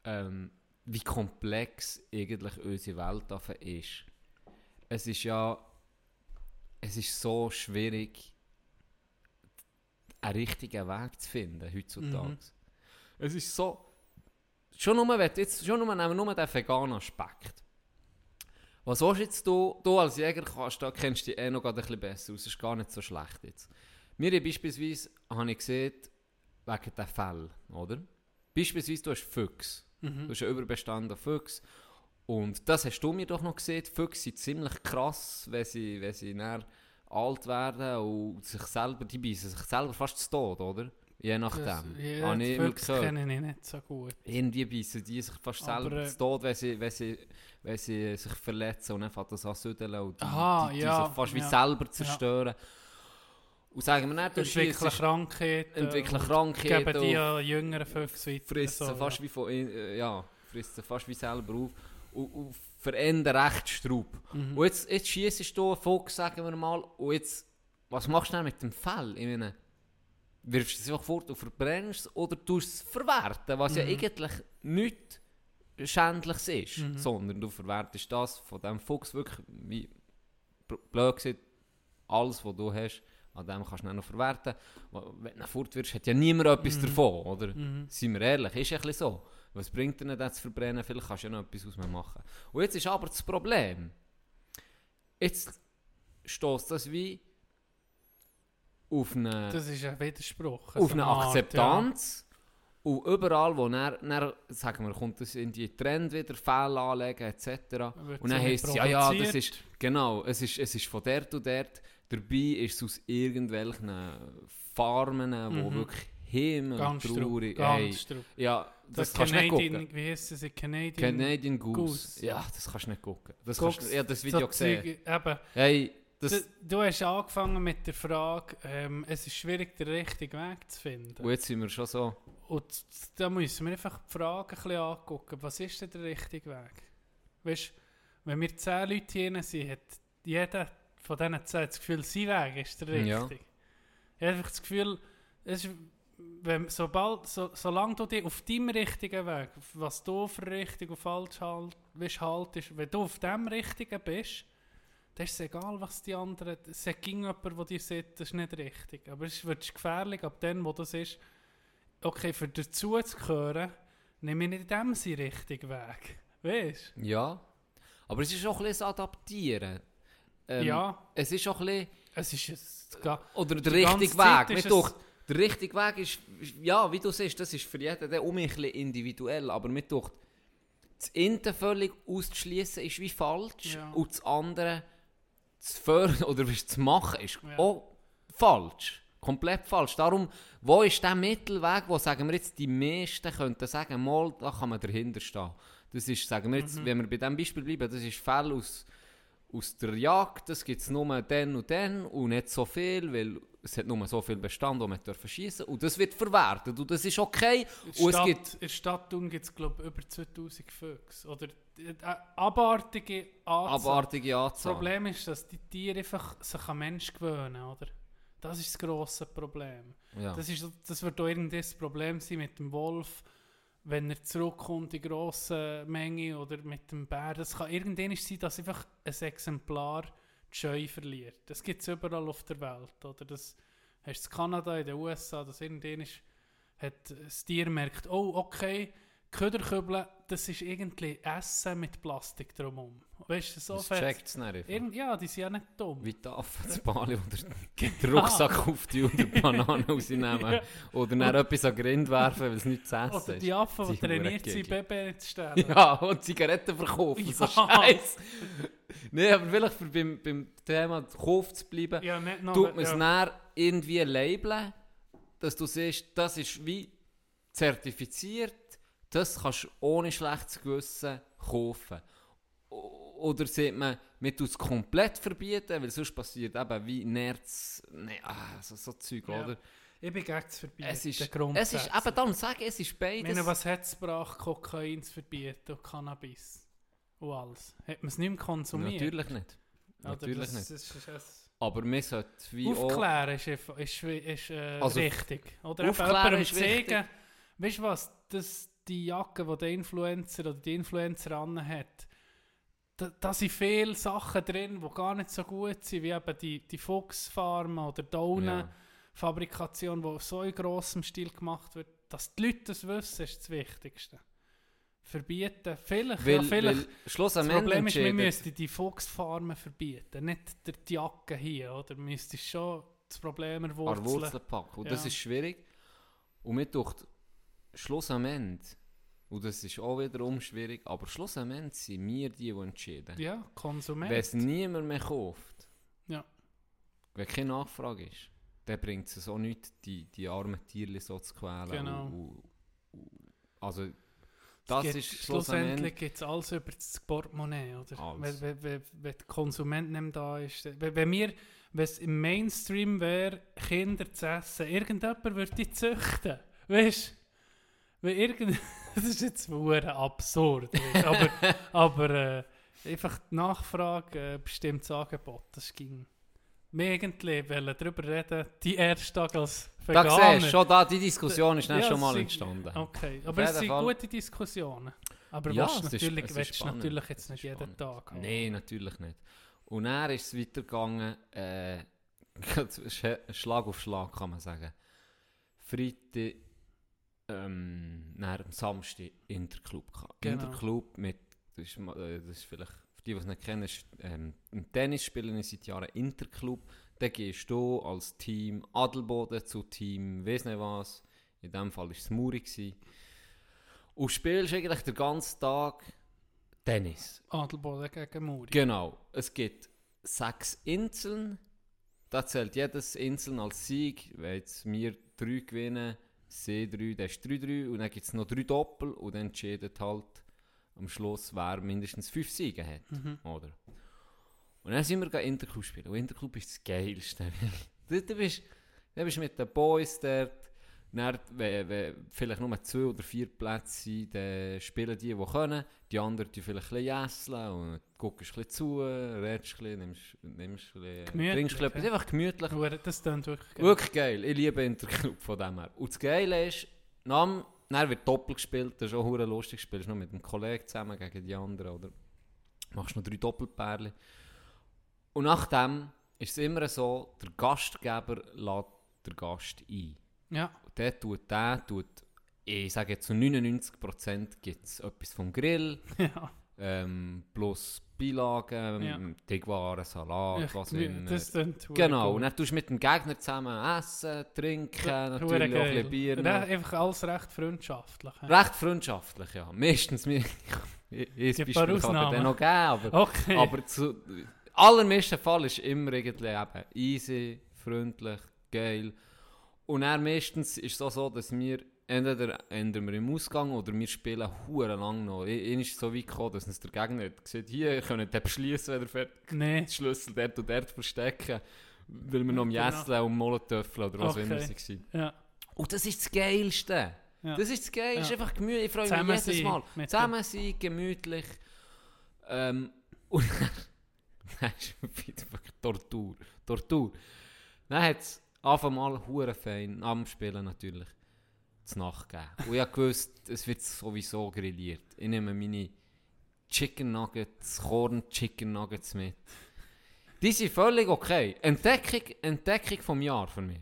ähm, wie komplex eigentlich unsere Welt ist. Es ist ja, es ist so schwierig, einen richtigen Weg zu finden heutzutage. Mhm. Es ist so, schon nur, wenn jetzt, schon nur, nehmen wir nur den veganen Aspekt. Was willst jetzt du, du als Jäger kannst, da kennst du dich eh noch ein bisschen besser aus, es ist gar nicht so schlecht jetzt. Mir beispielsweise habe ich gesehen, wegen der Fell, oder? Beispielsweise du hast Füchse, Mhm. du hast einen Überbestand an Füchse und das hast du mir doch noch gesehen, Füchse sind ziemlich krass, wenn sie, wenn sie dann alt werden und sich selber, die beißen sich selber fast zu Tod, oder? Je nachdem. Das, ja, Habe ich kenne ich nicht so gut. Irgendwie beißen die sich fast Aber, selber äh, zu Tod, wenn sie, wenn, sie, wenn sie sich verletzen und dann fängt das an zu südeln und die, Aha, die, die ja, sich fast wie ja. selber zerstören. Und sagen wir nicht, du Entwickeln Krankheiten. entwickeln Krankheiten Geben die an jüngeren Füchse weiter. fressen so, fast ja. wie von, äh, ja, fressen fast wie selber auf und, und verändern recht Straub. Mhm. Und jetzt, jetzt schießt du einen Fuchs, sagen wir mal, und jetzt, was machst du dann mit dem Fell? Ich meine, wirfst du es einfach fort und verbrennst es oder tust es verwerten, was ja Mhm. eigentlich nichts Schändliches ist, Mhm. sondern du verwertest das von dem Fuchs wirklich, wie bl- blöd gesagt, alles, was du hast, an dem kannst du dann noch verwerten. Wenn du ihn fortwirfst, hat ja niemand etwas Mhm. davon, oder? Mhm. Seien wir ehrlich, ist ja ein bisschen so. Was bringt nicht, das zu verbrennen? Vielleicht kannst du ja noch etwas aus mir machen. Und jetzt ist aber das Problem. Jetzt stößt das wie auf eine, Das ist ein Widerspruch. auf so eine Art, Akzeptanz. Und überall, wo dann, dann, sagen wir, kommt das in die Trend wieder, Fälle anlegen etc. Wird Und dann so heisst es, ja, ja, das ist, genau, es ist, es ist von dort und dort. Dabei ist es aus irgendwelchen Farmen, wo Mhm. wirklich himmel Ganz traurig, ey, Ganz traurig. ja, das, Das, kannst du nicht gucken. Canadian, wie heisst es? Canadian, Canadian Goose. Goose. Ja, das kannst du nicht gucken. Das Guck's, kannst, du- ich habe das Video so gesehen. Eben, Hey, das, du, du hast angefangen mit der Frage, ähm, es ist schwierig, den richtigen Weg zu finden. und jetzt sind wir schon so. Und da müssen wir einfach die Frage ein bisschen angucken, was ist denn der richtige Weg? Weißt, wenn wir zehn Leute hier sind, hat jeder von diesen zehn das Gefühl, sein Weg ist der Ja. richtige. Ich habe einfach das Gefühl, es ist, wenn, sobald, so, solange du dich auf deinem richtigen Weg, was du für richtig und falsch halt, weißt, haltest, wenn du auf dem richtigen bist, dann ist es egal, was die anderen, es sagt jemand, der dir sagt, das ist nicht richtig. Aber es wird gefährlich, ab dem, wo das ist, okay, für dazu zu gehören, nehme ich nicht dem Sinne richtig Weg. Weißt Ja. Aber es ist auch ein bisschen Adaptieren. Ähm, Ja. Es ist auch ein bisschen... Es ist Oder der richtige Weg. Der richtige Weg ist, ja, wie du siehst, das ist für jeden der um bisschen individuell. Aber mir doch, das eine völlig auszuschließen ist wie falsch Ja. und das andere zu fördern oder zu machen ist Ja. auch falsch. Komplett falsch. Darum, wo ist der Mittelweg, wo sagen wir jetzt, die meisten könnten sagen, mal, da kann man dahinter stehen. Das ist, sagen wir Mhm. jetzt, wenn wir bei diesem Beispiel bleiben, das ist Fälle aus, aus der Jagd, das gibt es nur dann und dann und nicht so viel, weil es hat nur so viel Bestand, wo man schiessen und das wird verwertet und das ist okay. In Und der es Stadt, gibt in der Stadt Thun gibt es, glaube ich, über 2000 Füchse. Oder äh, abartige Anzahl. abartige Das Anzahl. Problem ist, dass die Tiere einfach sich an Menschen gewöhnen, oder? Das ist das grosse Problem. Ja. Das, ist, das wird auch irgendein Problem sein mit dem Wolf, wenn er zurückkommt in grossen Menge oder mit dem Bär. Das kann irgendwann sein, dass einfach ein Exemplar die Scheu verliert. Das gibt es überall auf der Welt. Oder das hast du in Kanada, in den USA, dass irgendwann das Tier merkt, oh okay, Köderkübeln, das ist irgendwie Essen mit Plastik drumherum. Weißt du, so das checkt es nicht. Irgend, ja, die sind ja nicht dumm. Wie die Affen das Bali oder [laughs] den Rucksack auf die und die Banane [laughs] rausnehmen. Ja. Oder dann etwas an den Grind werfen, weil es nicht zu essen Oder ist. die Affen, die trainiert sind. Baby zu stellen. Ja, und Zigaretten verkaufen, so Ja. Scheiß. Nein, aber vielleicht für beim, beim Thema Kauf zu bleiben, Ja, nicht noch, tut man es ja. irgendwie labeln, dass du siehst, das ist wie zertifiziert, das kannst du ohne schlechtes Gewissen kaufen. Oder sieht man, man tut es komplett verbieten, weil sonst passiert eben wie Nerz, nee, ah, so, so Zeug, Ja. oder? Ich bin gegen das Verbieten. Es ist, es ist eben darum sage es ist Ich beides. meine, was hat es gebracht, Kokain zu verbieten und Cannabis und alles? Hat man es nicht mehr konsumiert? Natürlich nicht. Natürlich das, nicht. Das ist, das Aber man sollte wie. Aufklären ist, ist, ist äh, Also, richtig. Oder eben Aufklären jemandem ist wichtig. zeigen, weißt du was, dass die Jacke, die der Influencer oder die Influencer hat, da, da sind viele Sachen drin, die gar nicht so gut sind, wie eben die, die Fuchsfarmen oder Daunenfabrikation, die so in grossem Stil gemacht wird. Dass die Leute das wissen, ist das Wichtigste. Verbieten, vielleicht, Weil, ja, vielleicht Schluss am das Problem ist, wir müssten die Fuchsfarmen verbieten, nicht der die Jacke hier, oder? Wir müssten schon das Problem erwurzeln. Wurzeln packen. Und das Ja. ist schwierig. Und mir durch Schluss am Ende, und das ist auch wiederum schwierig, aber Schluss am Ende sind wir die, die entscheiden. Ja, Konsument. Wenn es niemand mehr kauft, Ja. wenn keine Nachfrage ist, dann bringt es auch nichts, die, die armen Tiere so zu quälen. Genau. Und, und, also, das Es ist. Schlussendlich geht es alles über das Portemonnaie, oder? Alles. Wenn, wenn, wenn, der Konsument nicht da ist. Wenn, wenn wir, wenn es im Mainstream wäre, Kinder zu essen, irgendjemand würde die züchten. Weißt du? Wenn irgend... [laughs] das ist jetzt verdammt absurd. aber [laughs] aber äh, einfach die Nachfrage äh, bestimmt das Angebot. Das ging. Wir irgendwie wollen darüber reden, die erste Tag als Da Veganer. siehst du, schon da, die Diskussion ist Ja, schon mal sie- entstanden. Okay, aber es sind Fall. gute Diskussionen. Aber Ja, willst natürlich, ist willst spannend. natürlich jetzt nicht jeden spannend. Tag haben. Nein, natürlich nicht. Und dann ist es weitergegangen, äh, Sch- [laughs] Schlag auf Schlag kann man sagen. Freitag, ähm, dann am Samstag Interclub gehabt. Genau. Interclub mit, das ist, äh, das ist vielleicht, für die, die es nicht kennen, ist, ähm, im Tennis spielen wir seit Jahren Interclub. Da gehst du als Team Adelboden zu Team, weiss nicht was, in dem Fall war es Muri. gewesen. Und spielst eigentlich den ganzen Tag Tennis. Adelboden gegen Muri. Genau. Es gibt sechs Inseln. Da zählt jedes Inseln als Sieg. Wenn jetzt wir drei gewinnen, sie drei, dann ist 3-3. Und dann gibt es noch drei Doppel. Und dann entscheidet halt am Schluss, wer mindestens fünf Siege hat. Mhm. Oder? Und dann sind wir gegangen Interclub spielen. Und Interclub ist das Geilste. [laughs] du, du, bist, du bist mit den Boys dort. Dann, wenn, wenn vielleicht nur zwei oder vier Plätze sind, dann spielen die, die können. Die anderen die vielleicht ein bisschen jässeln und guckst ein bisschen zu, redest ein bisschen, nimmst, nimmst ein bisschen, Gemütlich, trinkst ein bisschen. ja. Einfach gemütlich. Das klingt wirklich geil. Wirklich geil. Ich liebe Interclub von dem her. Und das Geile ist, dann wird doppelt gespielt. Das ist auch lustig. Spielst noch mit einem Kollegen zusammen gegen die anderen. Oder machst noch drei Doppelpärchen. Und nachdem ist es immer so, der Gastgeber lädt den Gast ein. Ja, Und der tut, der tut ich sage zu 99% gibt es etwas vom Grill, [laughs] ja. ähm, plus Beilagen, Ja. Digwaren, Salat, Ich- was immer. Das klingt Genau, und dann tust du mit dem Gegner zusammen essen, trinken, Hure natürlich auch ein Bier. Noch. Einfach alles recht freundschaftlich. hä? Recht freundschaftlich, ja. Meistens, mir- [laughs] ich, Beispiel paar kann dir noch geben, aber, Okay. aber zu allermeisten Fall ist immer irgendwie eben easy, freundlich, geil. Und dann meistens ist es so, dass wir entweder ändern wir im Ausgang oder wir spielen hure lang noch. Ich ist es so weit gekommen, dass uns der Gegner hat gesagt, hier, ihr könnt den beschließen, wenn ihr fertig nee. den Schlüssel dort und dort verstecken, weil wir noch am Genau. Jässeln und Molotöffeln oder was auch immer Okay. sie waren. Ja. Und das ist das Geilste. Ja. Das ist das Geilste. Ja. ist einfach gemütlich. Ich freue mich jedes Mal. Zusammen sein, gemütlich. Ähm, [laughs] und [laughs] dann ist es wieder Tortur. Tortur. Dann hat es Anfang mal hure fein, am Spielen natürlich, zu Nacht. Und ich wusste, es wird sowieso grilliert. Ich nehme meine Chicken Nuggets, Korn Chicken Nuggets mit. Die sind völlig okay. Entdeckung, Entdeckung vom Jahr für mich.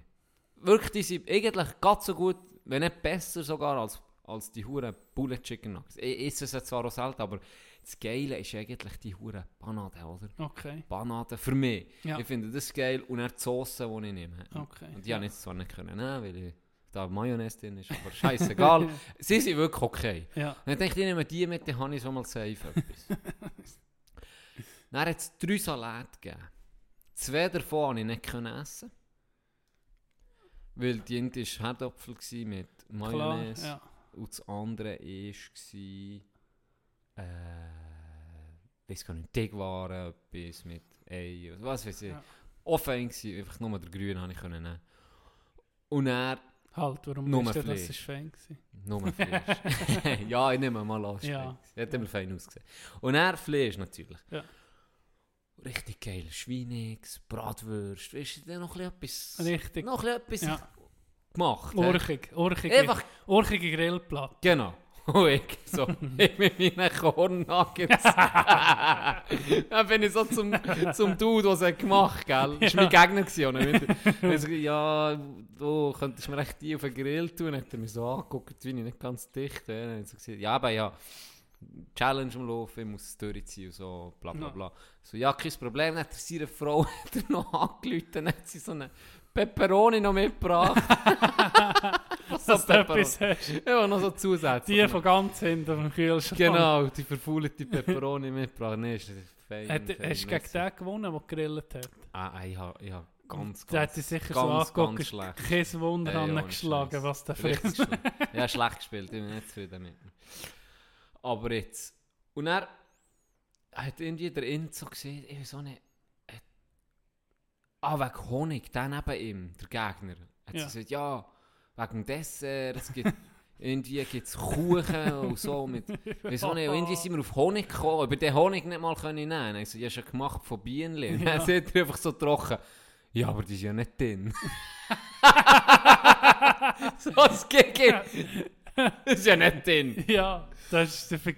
Wirklich, die sind eigentlich ganz so gut, wenn nicht besser sogar als, als die huren Bullet Chicken Nuggets. Ich esse es zwar auch selten, aber das Geile ist eigentlich die huren Panade, oder? Okay. Panade für mich. Ja. Ich finde das geil und dann die Sauce, die ich nehme. Okay. Und die habe ich zwar nicht können nehmen, weil ich, da Mayonnaise drin ist, aber scheißegal. [laughs] Sie sind wirklich okay. Ja. Und dann denke ich, ich nehme die mit, dann habe ich schon mal safe etwas. [laughs] dann hat es drei Salate gegeben. Zwei davon konnte ich nicht können essen. Weil die eine war Herdöpfel mit Klar. Mayonnaise Ja. und das andere war, weiß gar nicht, Digwaren, etwas mit Ei, was weiß ich. Ja. Fein gsi, einfach nur der Grüne habe ich können nehmen. Und er Halt, warum Nur ist denn das Fleisch. ist fein gewesen? Nur Fleisch. ja, ich nehme mal an. Ja. Ja. Hat immer fein ausgesehen. Und er Fleisch natürlich. Ja. Richtig geil. Schweinix, Bratwurst. Weißt du, noch ein bisschen etwas. Richtig. Noch etwas Ja. gemacht. hä? Urchig. Urchige, Einfach, urchige Grillplatte. genau. [laughs] Und ich, so, ich mit meinen Kornnuggets. [laughs] Dann bin ich so zum, zum Dude, es hat gemacht hat, gell? Das war mein Gegner. gewesen, und er so, ja, du könntest mir echt die auf den Grill tun. Dann hat er mich so angeguckt, wie ich nicht ganz dicht. Dann hat er so gesagt, ja, aber ja, Challenge am Laufen, ich muss es durchziehen und so, bla bla Ja. bla. So, ja, kein Problem. Dann hat er seine Frau [laughs] hat er noch angerufen, dann hat sie so eine Pepperoni noch mitgebracht. [laughs] so Dass du etwas hast. Ja, noch so Zusätze. Die von ganz hinten am Kühlschrank. Genau, die verfaulte Pepperoni mitgebracht. Nee, ist fein. Hat, fein, hast du gegen den gewonnen, der gegrillt hat? Ah, ich habe ich ha ganz, Der hat ganz, dich sicher ganz, so angeguckt. ganz schlecht. Kein Wunder ohne angeschlagen, was der Film... schlimm. [laughs] Ja, schlecht gespielt, ich bin nicht zufrieden mit ihm. Aber jetzt. Und er hat irgendwie der Inzo gesehen, ich weiß auch nicht. Ah, wegen Honig, der neben ihm, der Gegner. Hat Ja. sie gesagt, ja, wegen dem Dessert, es gibt. [laughs] Irgendwie gibt es Kuchen und so. Mit, auch nicht, und irgendwie sind wir auf Honig gekommen, aber den Honig nicht mal können nehmen. Ich so, ja, ist ja gemacht von Bienen. Ja. [laughs] Dann sieht er einfach so trocken. Ja, aber die ist ja nicht drin. [laughs] so das Gigi. Das ist ja nicht drin. Ja, das ist der Ve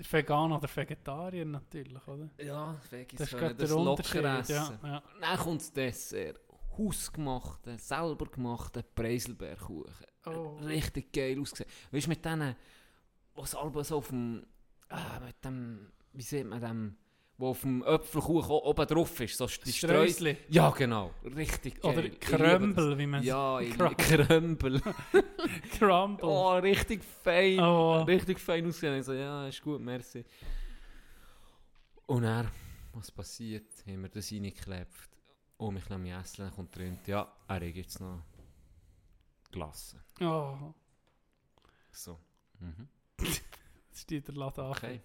der Veganer oder Vegetarier natürlich, oder? Ja, Veggies Das können das locker essen. Ja, ja. Dann kommt das Dessert. Hausgemachten, selber gemachten Preiselbeerkuchen. Oh. Richtig geil ausgesehen. Weißt du, mit denen, was Alba so auf dem, ah, mit dem, wie sieht man dem, wo auf dem Apfelkuchen oben drauf ist, so die Streusel. Ja, genau. Richtig geil. Oder Ich liebe Krömbel, wie man das. Ja, ich Krömbel. Crumble. Oh, richtig fein. Oh. Richtig fein ausgesehen. Ich so, ja, ist gut, merci. Und dann, was passiert? Haben wir das reingeklebt. Oh, lassen mich essen. Dann kommt drin, ja, er hat jetzt noch gelassen. Oh, So. Mhm. [laughs] jetzt steht der Laden. Okay.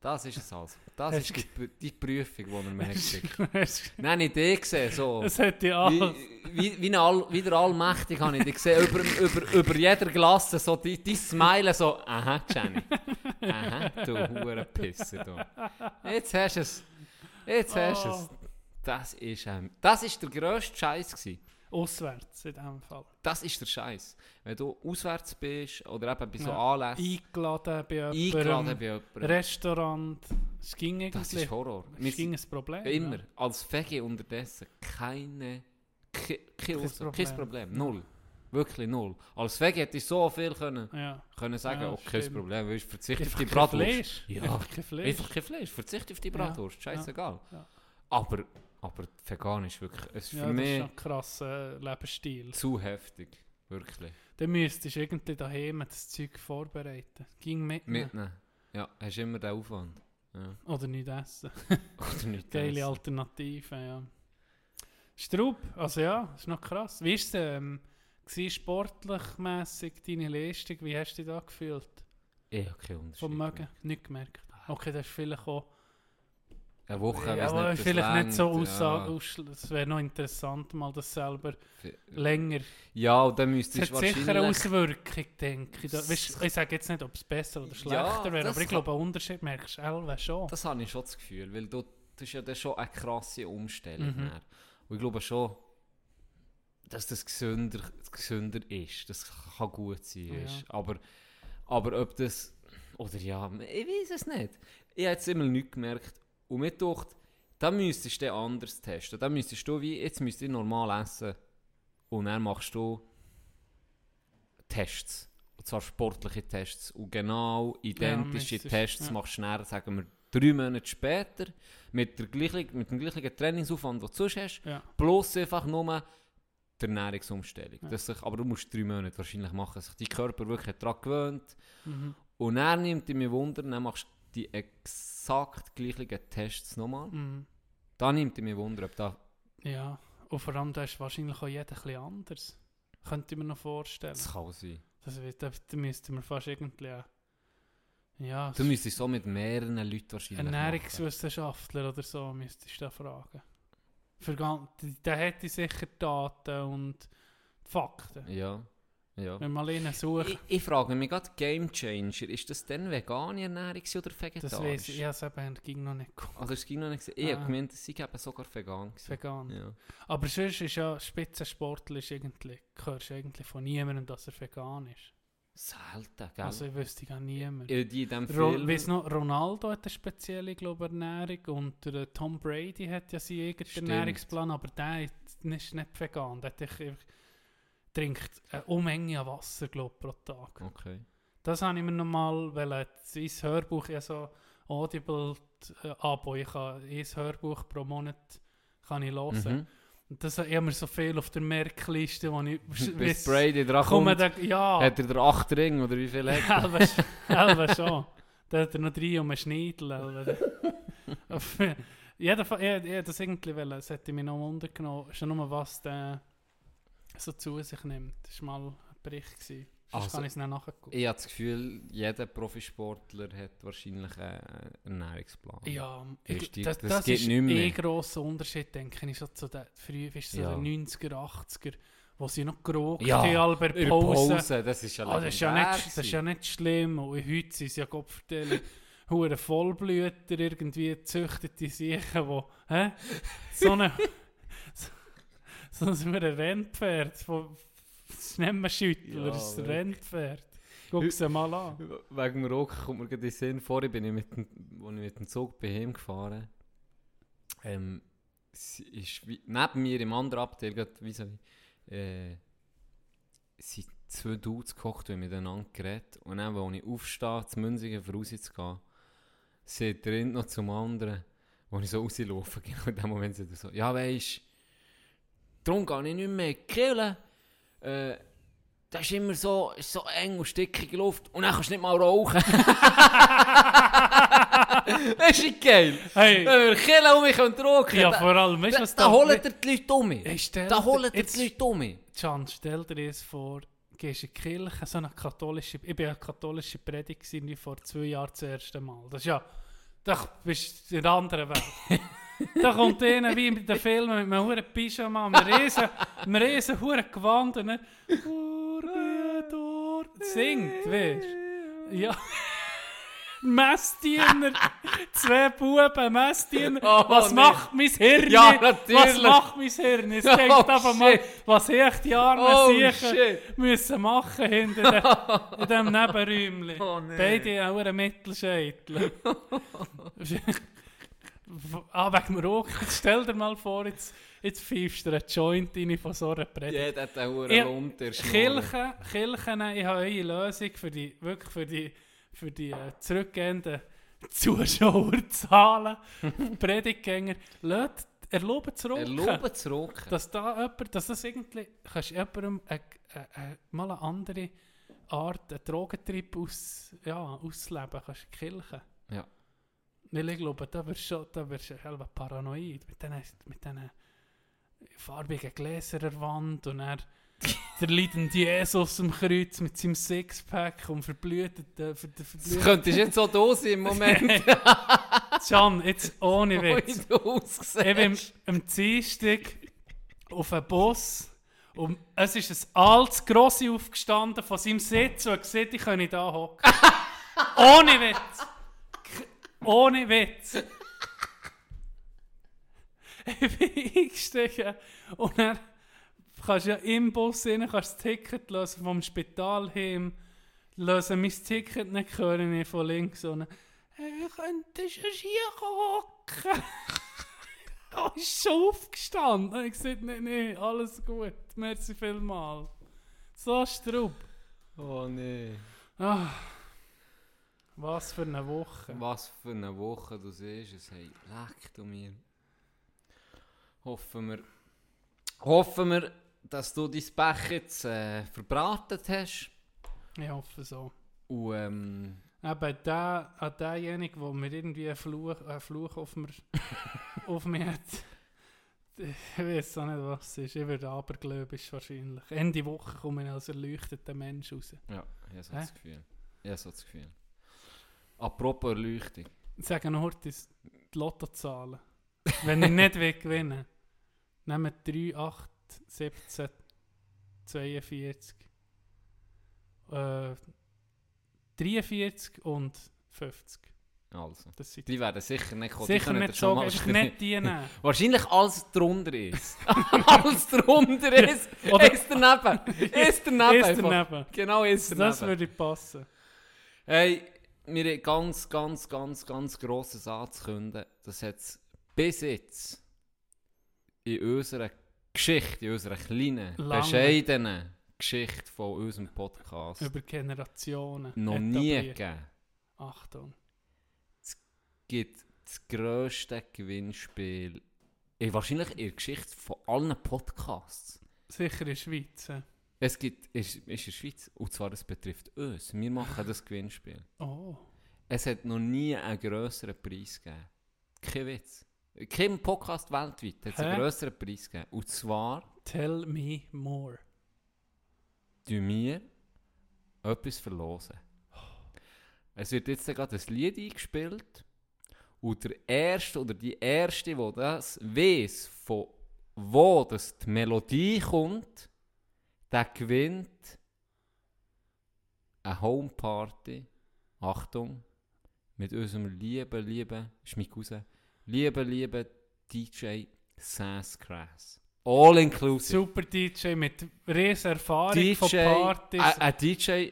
Das ist es also. Das ist die, die Prüfung, die er mir hat geschickt Es Nein, nicht die gesehen, so. [laughs] hätte ja Wie, wie, wie, All, wie der Allmächtige habe ich dich gesehen, über, über, über jeder Glasse, so die, die Smile, so, aha, Jenny. Aha, du Hurenpisser, du. Jetzt hast du es. Jetzt hast du es. Das ist, ähm, das ist der grösste Scheiß gewesen. Auswärts in dem Fall. Das ist der Scheiß. Wenn du auswärts bist oder eben bei so Ja. Anlässen Eingeladen bei eingeladen jemandem, bei jemandem, Restaurant. Es ging das eigentlich. ist Horror. Es ging ein Problem. immer, Ja. als Veggie unterdessen, keine, ke- keine Ursache, Problem. kein Problem, null. Wirklich null. Als Veggie hätte ich so viel können, Ja. können sagen, Ja, okay, kein stimmt. Problem, weißt, verzichte auf die kein Bratwurst. Fleisch. Ja, Einfach kein Fleisch. Einfach kein Fleisch, verzichte auf die Bratwurst, scheißegal. Aber, aber vegan ist wirklich, es ist Ja, für das ist mich schon ein krasser Lebensstil. zu heftig. Wirklich. Dann müsstest du irgendwie daheim das Zeug vorbereiten. Ging mitnehmen. Mitnehmen. Ja, hast immer den Aufwand. Ja. Oder nicht essen. [laughs] Oder nicht Geile essen. Alternative, ja. Straub, also ja, ist noch krass. Wie ist es ähm, sportlich mässig deine Leistung? Wie hast du dich da gefühlt? Ich habe keinen Unterschied. Vom Mögen? Nicht gemerkt. Okay, das ist vielleicht auch... Eine Woche, Ja, aber nicht vielleicht nicht so aussage. ja. Es wäre noch interessant, mal das selber länger. Ja, und dann Es hat du sicher eine. Auswirkung, denke ich. Da, weißt, ich sage jetzt nicht, ob es besser oder schlechter Ja, wäre, aber ich glaube, einen Unterschied merkst du schon. Das habe ich schon das Gefühl, weil du, das ist ja dann schon eine krasse Umstellung. Mhm. Und ich glaube schon, dass das gesünder, gesünder ist. Das kann gut sein. Ja. weisst. Aber, aber ob das... Oder ja, ich weiß es nicht. Ich habe jetzt immer nichts gemerkt. Und mir dachte, da müsstest du dann anders testen. Da müsstest du wie, jetzt müsstest du normal essen. Und dann machst du Tests. Und zwar sportliche Tests. Und genau identische müsstest- Tests ja. machst du dann, sagen wir, drei Monate später mit, der gleichen, mit dem gleichen Trainingsaufwand, den du sonst hast, Ja. plus einfach nur die Ernährungsumstellung. Ja. Sich, aber du musst drei Monate wahrscheinlich machen, dass sich dein Körper wirklich daran gewöhnt. Mhm. Und dann nimmt dich mir Wunder, dann machst du die exakt gleichen Tests nochmal. Mhm. Da nimmt mir Wunder, ob da... Ja, und vor allem, da ist wahrscheinlich auch jeder ein bisschen anders. Könnte ich mir noch vorstellen. Das kann sein. Das, da, da müsste man fast irgendwie... äh, Ja, Du müsstest so mit mehreren Leuten wahrscheinlich. Ernährungswissenschaftler oder so müsstest du da fragen. Für der hätte sicher Daten und Fakten. Ja, ja. Wenn man einen sucht, Ich, ich frage mich gerade, Game Changer, ist das denn vegane Ernährung oder vegetarisch? das weiß ich, ja, es eben ging noch nicht gut. Also es ging noch nicht. Ich Ah. habe gemeint, sie eben sogar vegan. gewesen. Vegan. Ja. Aber sonst ist ja Spitzensportler ist irgendwie, hörst du eigentlich von niemandem, dass er vegan ist. Selten, gell? Also ich wüsste gar niemand. Äh, die in dem Film... weiss noch, Ronaldo hat eine spezielle glaube ich, Ernährung und der äh, Tom Brady hat ja seinen eigenen. Ernährungsplan, aber der ist ist nicht vegan. Der hat einfach- trinkt eine Unmenge an Wasser glaube pro Tag. Okay. Das habe ich mir nochmal, weil sein Hörbuch ja so Audible äh, Abo, ich kann ein Hörbuch pro Monat kann ich hören. Mhm. Und das habe ich immer so viel auf der Merkliste, wo ich [laughs] Bis Brady dran kommt, da, ja, hat er den 8 Ring oder wie viel hat [laughs] er? Elva schon. Da hat er noch drei um einen Schneidel. Elva. [laughs] Auf jeden Fall, ich, ich das irgendwie das hätte mich noch wundern Schon nur, was der so zu sich nimmt. Das war mal ein Bericht. Gewesen. Also, kann ich es nachgucken. Ich habe das Gefühl, jeder Profisportler hat wahrscheinlich einen Ernährungsplan. Ja, ich, die- das, das das, geht ist nicht mehr. eh grosser Unterschied, denke ich, so zu den, früher ist so Ja. den 90er, 80er, wo sie noch geraucht Ja, haben, der Pause. Pause, das ist ja Ah, das, ist ja nicht, das ist ja nicht schlimm. Und heute sind sie ja Gott vertellen, [laughs] hure Vollblüter, irgendwie gezüchtete Siechen, wo, hä? So eine, [laughs] so ein Rennpferd, wo, das ist nicht mehr Schüttler, Ja, das ist ein. Rennpferd. Guck sie mal an. Wegen dem Rock kommt mir gerade in den Sinn, vorher bin ich mit dem, als ich mit dem Zug bei ihm gefahren ähm, ist wie, neben mir im anderen Abteil, gerade wie so, äh, sind zwei Dudes gekocht und miteinander geredet. Und dann, als ich aufstehe, zu Münzigen für rauszugehen, sagt der noch zum anderen, als ich so rauslaufe, [laughs] genau in dem Moment sagt er so, ja weisst, darum gehe ich nicht mehr in die Kirche. Äh, das ist immer so, ist so eng und stickige Luft und dann kannst du nicht mal rauchen. [laughs] das ist nicht geil. Hey, Wenn wir killen und wir können rauchen, ja, vor allem, weißt da, da holen dir die Leute um mich. Da holen dir die Leute um mich. Can, stell dir das vor, gehst in die Kirche, so eine katholische, ich bin eine katholische Predigt vor zwei Jahren das erste Mal. Das ist ja, da bist du in einer anderen Welt. [laughs] da kommt einer wie in den Filmen mit einem hohen Pyjama, einem riesen, einem riesen hohen Gewand und dann «Urge dort», singt, weißt du? Ja. Messdiener, zwei Buben, Messdiener. Oh, was nee. macht mein Hirn? Ja, natürlich. Was macht mein Hirn? Es denkt Oh, einfach mal, was ich die armen Oh, Siechen müssen machen hinter de, [laughs] in diesem Nebenräumchen. Oh, nee. Beide auch einen Mittelscheitel. [laughs] ah, wegen dem. Jetzt stell dir mal vor, jetzt jetzt pfeifst du einen Joint rein von so einer Predigt. Jeder hat einen hohen der Kirchen, Kirchen, ich habe eine Lösung für die, wirklich für die, für die äh, zurückgehenden Zuschauerzahlen, [laughs] Predigtgänger. Lasst, erlauben zu rauchen. Erlauben zu rauchen. Dass da jemand, dass das irgendwie, kannst jemandem äh, äh, mal eine andere Art, einen Drogentrip aus, ja, ausleben, kannst du Kirchen. Ja. Weil ich glaube, da wirst du da wirst du selber paranoid mit diesen, mit diesen farbigen Gläsern an der Wand und er [laughs] der leidende Jesus am Kreuz mit seinem Sixpack und verblühtet, äh, ver, Das könntest jetzt so da sein im Moment, [laughs] Can, jetzt ohne [laughs] Witz. Ich bin am Dienstag auf einem Bus und es ist ein altes Grossi aufgestanden von seinem Sitz und er gesagt, ich könne da hocken. Ohne Witz. Ohne Witz. Ich bin eingestiegen und dann kannst du ja im Bus rein, kannst das Ticket lösen vom Spital hin, lösen mein Ticket nicht hören ich von links und dann, «Hey, könntest du hier hocken? Oh, [laughs] ist schon aufgestanden. Ich gesagt, nein, nein, alles gut. Merci vielmal. So Strub. Oh nee. Ah, was für eine Woche. Was für eine Woche du siehst, es hey, leck du mir. Hoffen wir, hoffen wir, dass du dein Pech jetzt äh, verbraten hast. Ich hoffe so. Und ähm, Eben der, an derjenige, der mir irgendwie einen Fluch, einen Fluch auf, mir, [laughs] auf mich hat. Ich weiß auch nicht, was es ist. Ich werde abergläubisch wahrscheinlich. Ende Woche komme ich als erleuchteter Mensch raus. ja, ich habe so das Gefühl. Ich habe so das Gefühl. Apropos Erleuchtung. Ich sage noch heute die Lottozahlen. Wenn ich nicht will gewinnen nehmen 3, 8, 17, 42, äh, 43 und 50. Also, die werden sicher nicht kommen. sicher nicht so, einfach nicht die nehmen. [laughs] Wahrscheinlich alles drunter ist. [laughs] alles drunter ist. Oder- ist daneben. [laughs] Ist daneben. Ist daneben. Genau, ist daneben. Das würde passen. Hey, wir haben ganz, ganz, ganz, ganz grosses anzukündigen. Das hat es bis jetzt in unserer Geschichte, in unserer kleinen, Lange. bescheidenen Geschichte von unserem Podcast Über Generationen. noch nie gegeben. Achtung. Es gibt das grösste Gewinnspiel wahrscheinlich in der Geschichte von allen Podcasts. Sicher in der Schweiz. Es gibt, ist, ist in der Schweiz, und zwar das betrifft uns. Wir machen das Gewinnspiel. Oh. Es hat noch nie einen grösseren Preis gegeben. Kein Witz. Kein Podcast weltweit hat es einen grösseren Preis gegeben. Und zwar Tell me more. tun wir etwas verlosen. Es wird jetzt gerade ein Lied eingespielt. Und der Erste oder die Erste, die das weiss, von wo das die Melodie kommt, der gewinnt eine Homeparty. Achtung, mit unserem lieben, lieben, ist mein Cousin, lieben, lieben DJ Sasscrass. All inclusive. Super DJ mit riesen Erfahrung DJ, von Partys. ein ein DJ,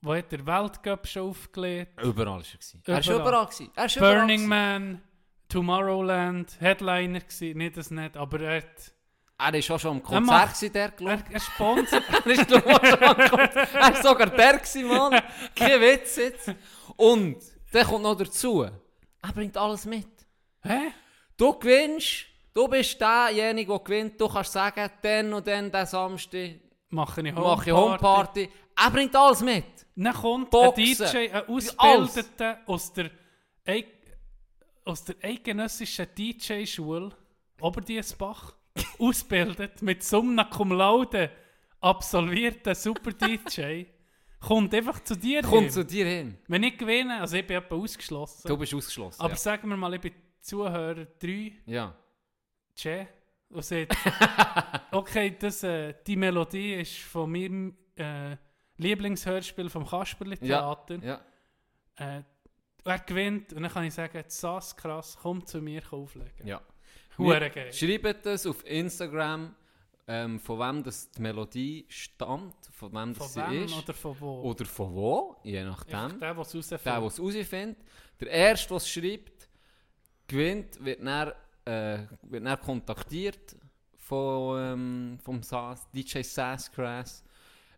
wo hat der Weltcup schon aufgelegt. überall war er. gewesen. Er war Überall. überall. gewesen. Er ist überall Burning gewesen. Man, Tomorrowland, Headliner gsi, nicht das nicht, aber er hat... Er war auch schon am Er Konzert, gewesen, der, glaub Er, er sponsert... [laughs] Er ist glaub ich, auch schon am Konzert. Er war sogar der, gewesen, Mann. Kein Witz jetzt. Und, der kommt noch dazu. Er bringt alles mit. Hä? Du gewinnst, du bist derjenige, der gewinnt. Du kannst sagen, dann und dann, den Samstag, Mache ich mache ich Homeparty. Er bringt alles mit. Dann kommt Boxen. ein DJ, ein. Ausgebildeter aus der, aus der eidgenössischen DJ-Schule, Oberdiesbach, ausgebildet, mit Summa Cum Laude absolvierten Super-DJ, kommt einfach zu dir Kommt hin. zu dir hin. Wenn ich gewinne, also ich bin etwa ausgeschlossen, Du bist ausgeschlossen. aber ja. sagen wir mal, ich bin Zuhörer 3, ja. Che, und sagt, [laughs] okay, das, äh, die Melodie ist von meinem äh, Lieblingshörspiel vom Kasperli-Theater. Ja. Äh, er gewinnt und dann kann ich sagen, Sass, krass, komm zu mir kann auflegen. ja. Hure geil. Schreibt das auf Instagram, ähm, von wem das die Melodie stammt, von wem Von das sie wem ist. oder von wo? Oder von wo, je Einfach nachdem. der, der es Der, rausfindet. der es herausfindet. Der Erste, der es schreibt, gewinnt, wird dann äh, wird dann kontaktiert von, ähm, vom SAS, DJ Sasscrass.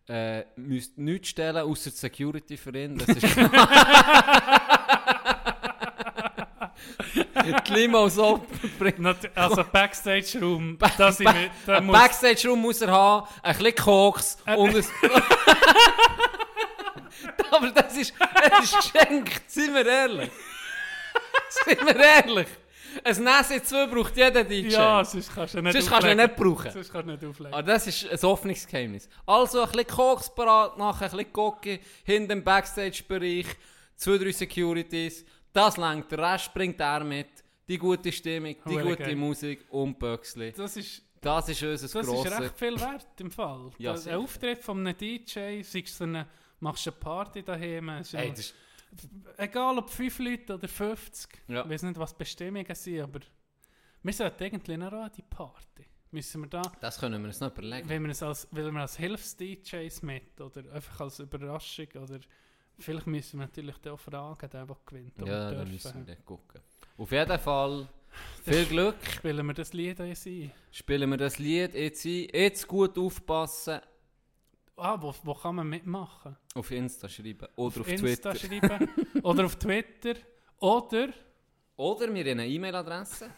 Äh, müsst nichts stellen, außer die Security für ihn. Das ist [laughs] [laughs] [laughs] abbringen. Nat- Also Backstage-Raum, sind wir, da muss... Backstage-Raum muss er haben, ein bisschen Koks und ein... [laughs] Aber das ist, das ist geschenkt, sind wir ehrlich. Sind wir ehrlich. Ein Nässe 2 braucht jeder DJ. Ja, sonst kannst du nicht Sonst kannst du nicht brauchen. Sonst kannst du nicht auflegen. Ah, das ist ein Hoffnungsgeheimnis. Also ein bisschen Koks parat machen, ein bisschen Gocki hinten im Backstage-Bereich, zwei, drei Securities. Das längt, der Rest bringt er mit. Die gute Stimmung, die Hure gute geil. Musik und Böxli. Das ist, Das ist unser das ist grosses... recht viel wert im Fall. [laughs] Ja, Das- ein Auftritt von einem DJ, es so eine, machst du eine Party daheim, ist Hey, das ist, egal ob 5 Leute oder 50, Ja. ich weiß nicht, was die Bestimmungen sind, aber wir sollten eigentlich noch an die Party. Müssen wir da, das können wir uns noch überlegen. wenn wir es als, wir als Hilfs-DJs mit oder einfach als Überraschung oder vielleicht müssen wir natürlich auch fragen, der, der gewinnt. Ja, dann dürfen. müssen wir dann gucken. Auf jeden Fall, viel [laughs] Glück. Spielen wir das Lied jetzt ein? Spielen wir das Lied jetzt ein. Jetzt gut aufpassen. Ah, wo, wo kann man mitmachen? Auf Insta schreiben. Oder auf, Insta Twitter. schreiben [laughs] oder auf Twitter oder Oder wir haben eine E-Mail-Adresse.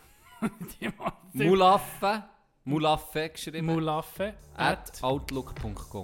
[laughs] Mulaffe. Mulaffe geschrieben. Mulaffe at outlook.com.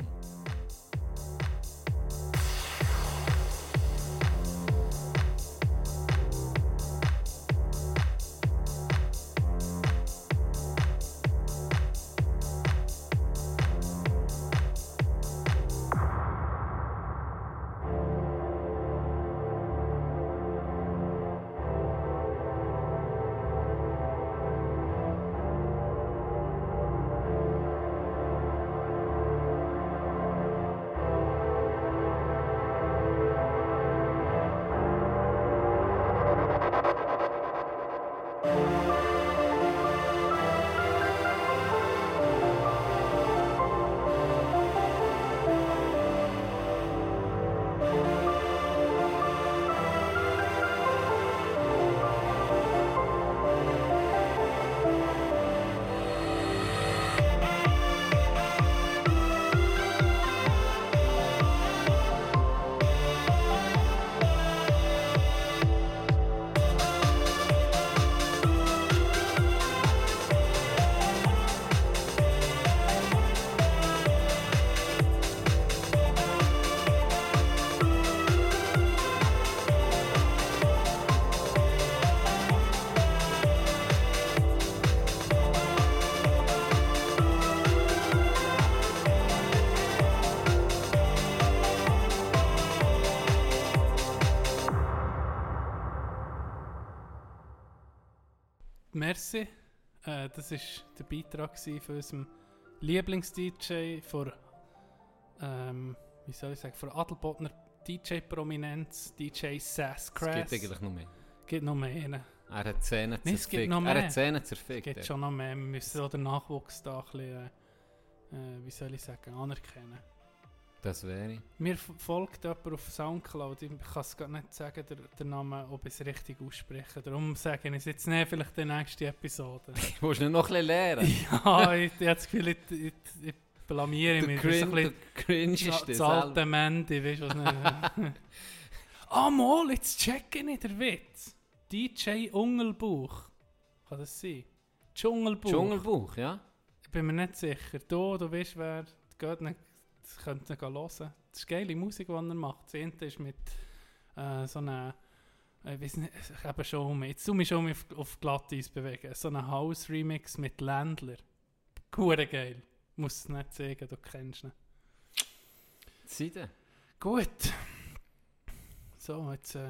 Merci. Äh, das war der Beitrag von unserem Lieblings-DJ von, ähm, wie soll ich sagen, von Adelbodner DJ-Prominenz, DJ Sass Es gibt eigentlich noch mehr. Gibt noch mehr. Ne? Er hat Zähne Nee, es gibt zerfickt. Er hat Zähne Es zerfickt. gibt ja. schon noch mehr. Wir müssen auch den Nachwuchs da ein bisschen, äh, äh, wie soll ich sagen, anerkennen. Das wäre. Mir folgt jemand auf Soundcloud, ich kann es gar nicht sagen, der, der Name, ob ich es richtig ausspreche. Darum sage ich es jetzt nicht, vielleicht die nächste Episode. [laughs] Du musst ihn noch ein bisschen lernen. ja, ich, ich habe das Gefühl, ich, ich, ich blamiere Du mich. Das ist so ein cringe, das, ist das selber. alte Mandy, weißt du was nicht? [laughs] Ah, mal, jetzt check ich nicht der Witz. DJ Ungelbuch. Kann das sein? Dschungelbuch. Dschungelbuch, ja? Ich bin mir nicht sicher. Du, du weißt wer, geht nicht, das könnt ihr hören. Das ist geile Musik, die er macht. Das eine ist mit äh, so einer, ich weiß nicht, ich habe schon um, jetzt tu mich schon auf, auf Glatteis bewegen. So ein House-Remix mit Ländler. Hure geil. Muss es nicht sagen, du kennst ihn. Seite. Gut. So, jetzt, äh,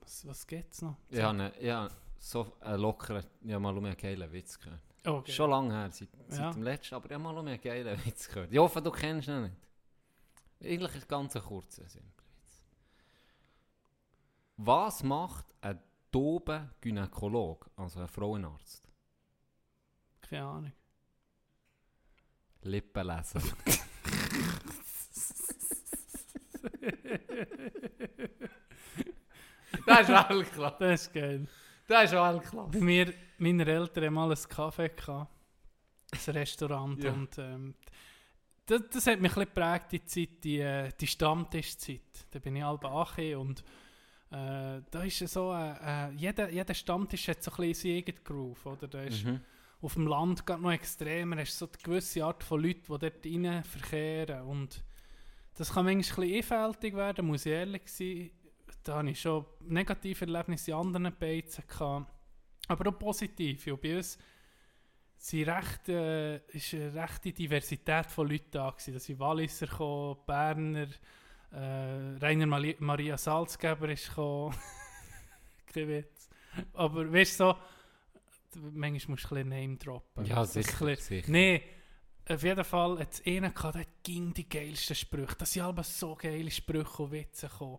was, was gibt's noch? Ich einen- ich habe so einen lockeren, ich habe mal um einen geilen Witz gehört. Okay. Schon lange her, seit, seit Ja. dem letzten, aber ich habe mal einen geilen Witz gehört. Ich hoffe, du kennst ihn nicht. Eigentlich ist es ganz ein kurzer, simpler Witz. Was macht ein dober Gynäkolog, also ein Frauenarzt? Keine Ahnung. Lippen lesen. das ist Weltklasse. Das ist geil. Das ist. Bei mir meine Eltern mal ein Café gehabt, ein Restaurant Ja. und ähm, das, das hat mich ein bisschen geprägt, die Zeit, die, äh, die Stammtischzeit. Da bin ich halb ache und äh, da ist so, äh, äh, jeder, jeder Stammtisch hat so ein bisschen seinen eigenen Groove, oder? Da ist Mhm. auf dem Land gerade noch extremer, hast so eine gewisse Art von Leuten, die dort rein verkehren und das kann manchmal ein bisschen einfältig werden, muss ich ehrlich sein. Da hatte ich schon negative Erlebnisse in anderen Beizen gehabt, aber auch positive. Und bei uns sind recht, äh, ist eine rechte Diversität von Leuten da gewesen. Da sind Walliser gekommen, Berner, äh, Rainer Mali Maria Salzgeber ist gekommen. [laughs] Kein Witz. Aber weißt du so, manchmal musst du ein bisschen Name droppen. Ja, sicher, bisschen- sicher. Nee, auf jeden Fall hat es einen gehabt, der ging die geilsten Sprüche. Das sind aber so geile Sprüche und Witze gekommen.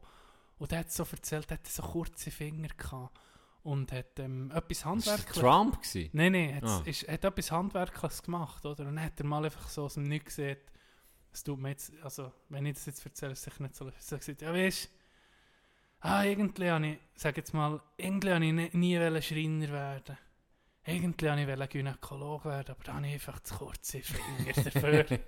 Und der hat so erzählt, er hatte so kurze Finger gehabt. Und hat ähm, etwas Das Handwerkliches... war Trump. Gewesen. Nein, nein, hat, Ah. ist, hat etwas Handwerkliches gemacht, oder? Und dann hat er mal einfach so aus dem Nichts gesehen, es tut mir jetzt, also, wenn ich das jetzt erzähle, ist es sicher nicht so lustig. Er gesagt, ja weißt ah, irgendwie habe ich, sag jetzt mal, irgendwie habe ich nie, nie Schreiner werden. Irgendwie wollte ich wollen Gynäkolog werden, aber da habe ich einfach zu kurze Finger dafür. [laughs]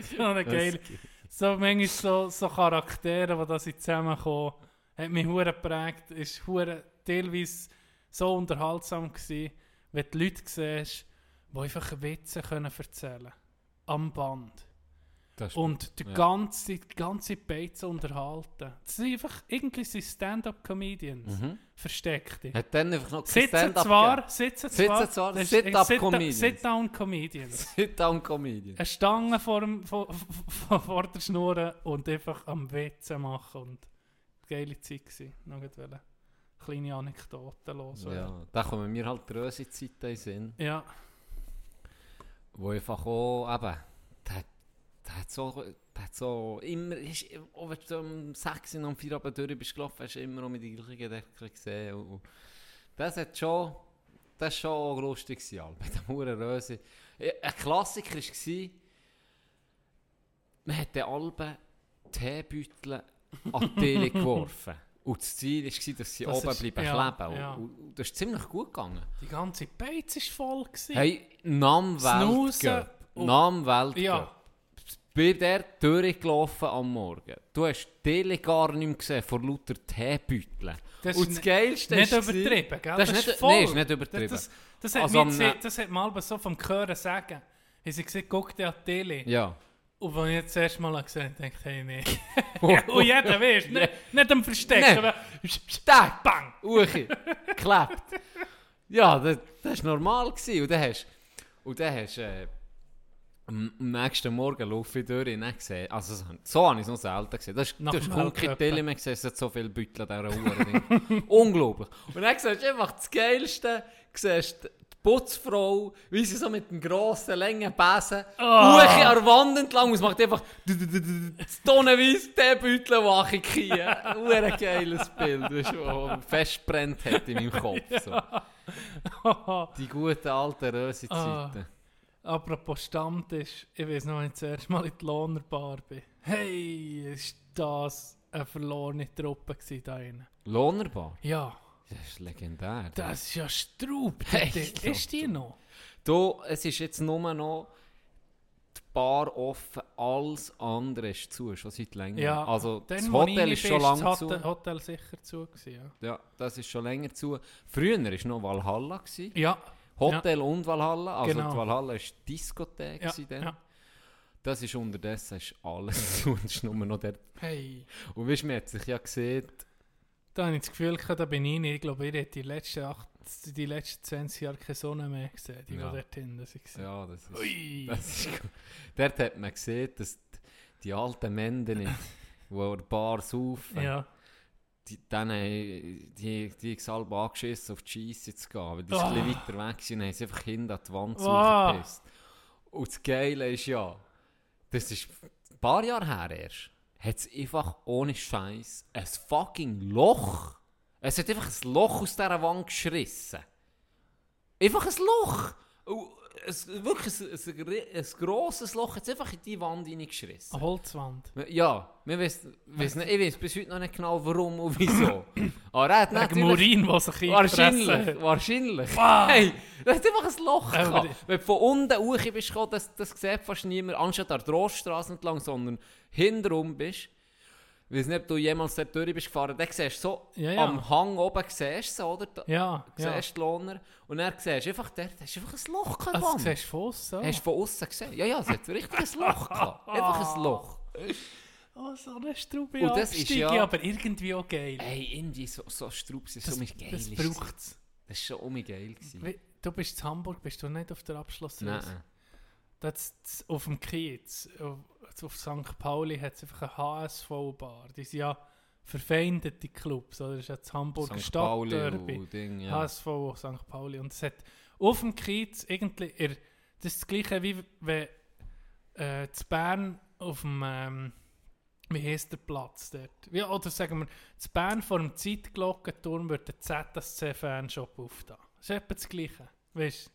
[laughs] so eine geile, so manchmal so, so Charaktere, die da zusammenkommen, hat mich hure geprägt, ist hure teilweise so unterhaltsam gewesen, wenn du Leute siehst, die einfach Witze können erzählen am Band. Und die ja. ganze, die ganze Beize unterhalten. Das sind einfach, irgendwie Stand-Up-Comedians. Mhm. Versteckte. Hat dann einfach noch Sitzen zwar, sitzen Sitzen zwar, zwar, Sit-up-Comedians. Sit- Sit-down-Comedians. [laughs] Sit-down-Comedian. Eine Stange vor, dem, vor, vor, vor der Schnur und einfach am Witze machen. Und geile Zeit gewesen. Noch kleine Anekdoten los. Ja, da kommen mir halt röse Zeiten in den Sinn, ja. wo einfach auch, eben, der, der hat so, der hat so immer, ist, auch wenn du um 6 Uhr am 4 Uhr durch bist gelaufen, hast du immer noch mit den gleichen Gedanken gesehen. Und, und das hat schon, das war schon auch lustig gewesen, Al, bei dem Huren Röse. Ja, Ein Klassiker war, man hat den Alben Teebeutel an die Tele [laughs] geworfen. Und das Ziel war, dass sie Das oben ist- bleiben ja, kleben. ja. Und, und das ist ziemlich gut gegangen. Die ganze Beiz war voll. Gewesen. Hey, Nam Snoozen Weltcup. und- Nam Weltcup. Ja. Bin der durchgelaufen am Morgen. Du hast Tele gar nicht mehr gesehen vor lauter Teebeuteln. Das Und das Geilste Nicht ist übertrieben, gell? Das ist nicht- voll. nee, ist nicht übertrieben. Das, das, das, hat, Also das hat mal so vom Hören sagen. Haben sie gesagt, guck dir an die Tele. Ja. Und als ich jetzt das erste Mal gesehen habe, dachte ich, hey, nee. [laughs] Und jeder weiß, nicht, nicht am Verstecken, Nee. aber Tag! bang! Uchi! Klappt! Ja, das, das war normal. Gewesen. Und dann hast und dann hast äh, am am nächsten Morgen laufe ich durch und gesehen, also so, so habe ich es noch selten gesehen. Das ist, Nach du hast kaum keine Weltcup. Tele mehr gesehen, es hat so viele Beutel an dieser Uhr. [laughs] Unglaublich. Und dann siehst du einfach das Geilste, siehst Putzfrau, wie sie so mit dem grossen, langen Besen Oh. An der Wand entlang und es macht einfach das tonnenweise Teebeutel wach in die Ein geiles Bild, das schon festbrennt hat in meinem Kopf. So. [laughs] Die guten alten Röse-Zeiten. Apropos Stammtisch, ich weiß noch, als ich das erste Mal in die Lohnerbar bin. Hey, ist das eine verlorene Truppe da drin. Lohnerbar? Ja, Das ist legendär. das ist ja Straub. [laughs] Hey, Die- ist die noch? Du, es ist jetzt nur noch die Bar offen, alles andere ist zu, schon seit länger. Ja, also dann, das Hotel ist schon lange das zu. Hotel, Hotel sicher zu gewesen, ja. Ja, das ist schon länger zu. Früher war noch Valhalla. Gewesen. Ja, Hotel und Valhalla. Also Genau. die Valhalla war die Diskothek. ja, dann. ja. Das ist unterdessen ist alles [laughs] zu und es ist nur noch der. Hey, Und weißt du, man hat sich ja gesehen, da habe ich das Gefühl, da bin ich nicht. Ich glaube, ich hätte die letzten, acht, die letzten 20 Jahre keine Sonne mehr gesehen, die, Ja. dort hinten waren. ja, das ist. Ui. Das ist gut. Dort hat man gesehen, dass die, alten Männer nicht, die an der Bar saufen, Ja. die, haben- die, die haben halb angeschissen, auf die Scheisse zu gehen. Weil die oh. ein bisschen weiter weg sind und haben sie einfach hinter an die Wand Ah. zugepisst. Und das Geile ist ja, das ist ein paar Jahre her erst, hat es einfach ohne Scheiß ein fucking Loch. Es hat einfach ein Loch aus dieser Wand geschrissen. Einfach ein Loch. Ein, wirklich ein, ein, ein, grosses Loch jetzt einfach in die Wand reingeschissen. Eine Holzwand. Ja, wir wissen, wissen nicht, ich weiß bis heute noch nicht genau warum und wieso. [coughs] Aber er hat Wegen natürlich... Murin, der sich Wahrscheinlich, wahrscheinlich. Ah. Hey, das hat einfach ein Loch Aber gehabt. Wenn du von unten hoch bist, gekommen, das, das sieht fast niemand, anstatt an der Rohrstraße entlang, sondern hinterrum bist. Ich weiß nicht, ob du jemals dort durch bist gefahren, dann siehst du so, Ja, ja. am Hang oben siehst du oder? Da, Ja, ja. siehst du die Lohner. Und dann siehst du einfach, dort hast du einfach ein Loch gehabt. Also, Mann. du siehst von aussen. Hast du von außen gesehen? Ja, ja, es hat richtig ein Loch gehabt. [laughs] Einfach ein Loch. Oh, so eine Straube Und das ist ja- aber irgendwie auch geil. Ey, irgendwie so, so das so mit geil. das ist braucht es. Das ist schon um geil gewesen. Du bist in Hamburg, bist du nicht auf der Abschlussreise? Nein. Das, das, auf dem Kiez, auf, St. Pauli, hat es einfach eine HSV-Bar. Die sind ja verfeindete Clubs, oder? Das ist ja das Hamburger St. Stadtderby. Ding, ja. HSV St. Pauli. Und es hat auf dem Kiez irgendwie, er, das ist das gleiche wie wenn äh, zu Bern auf dem, ähm, wie heisst der Platz dort? Ja, oder sagen wir, zu Bern vor dem Zeitglockenturm wird der ZSC-Fanshop aufgetan. Das ist etwa das gleiche. Weißt du?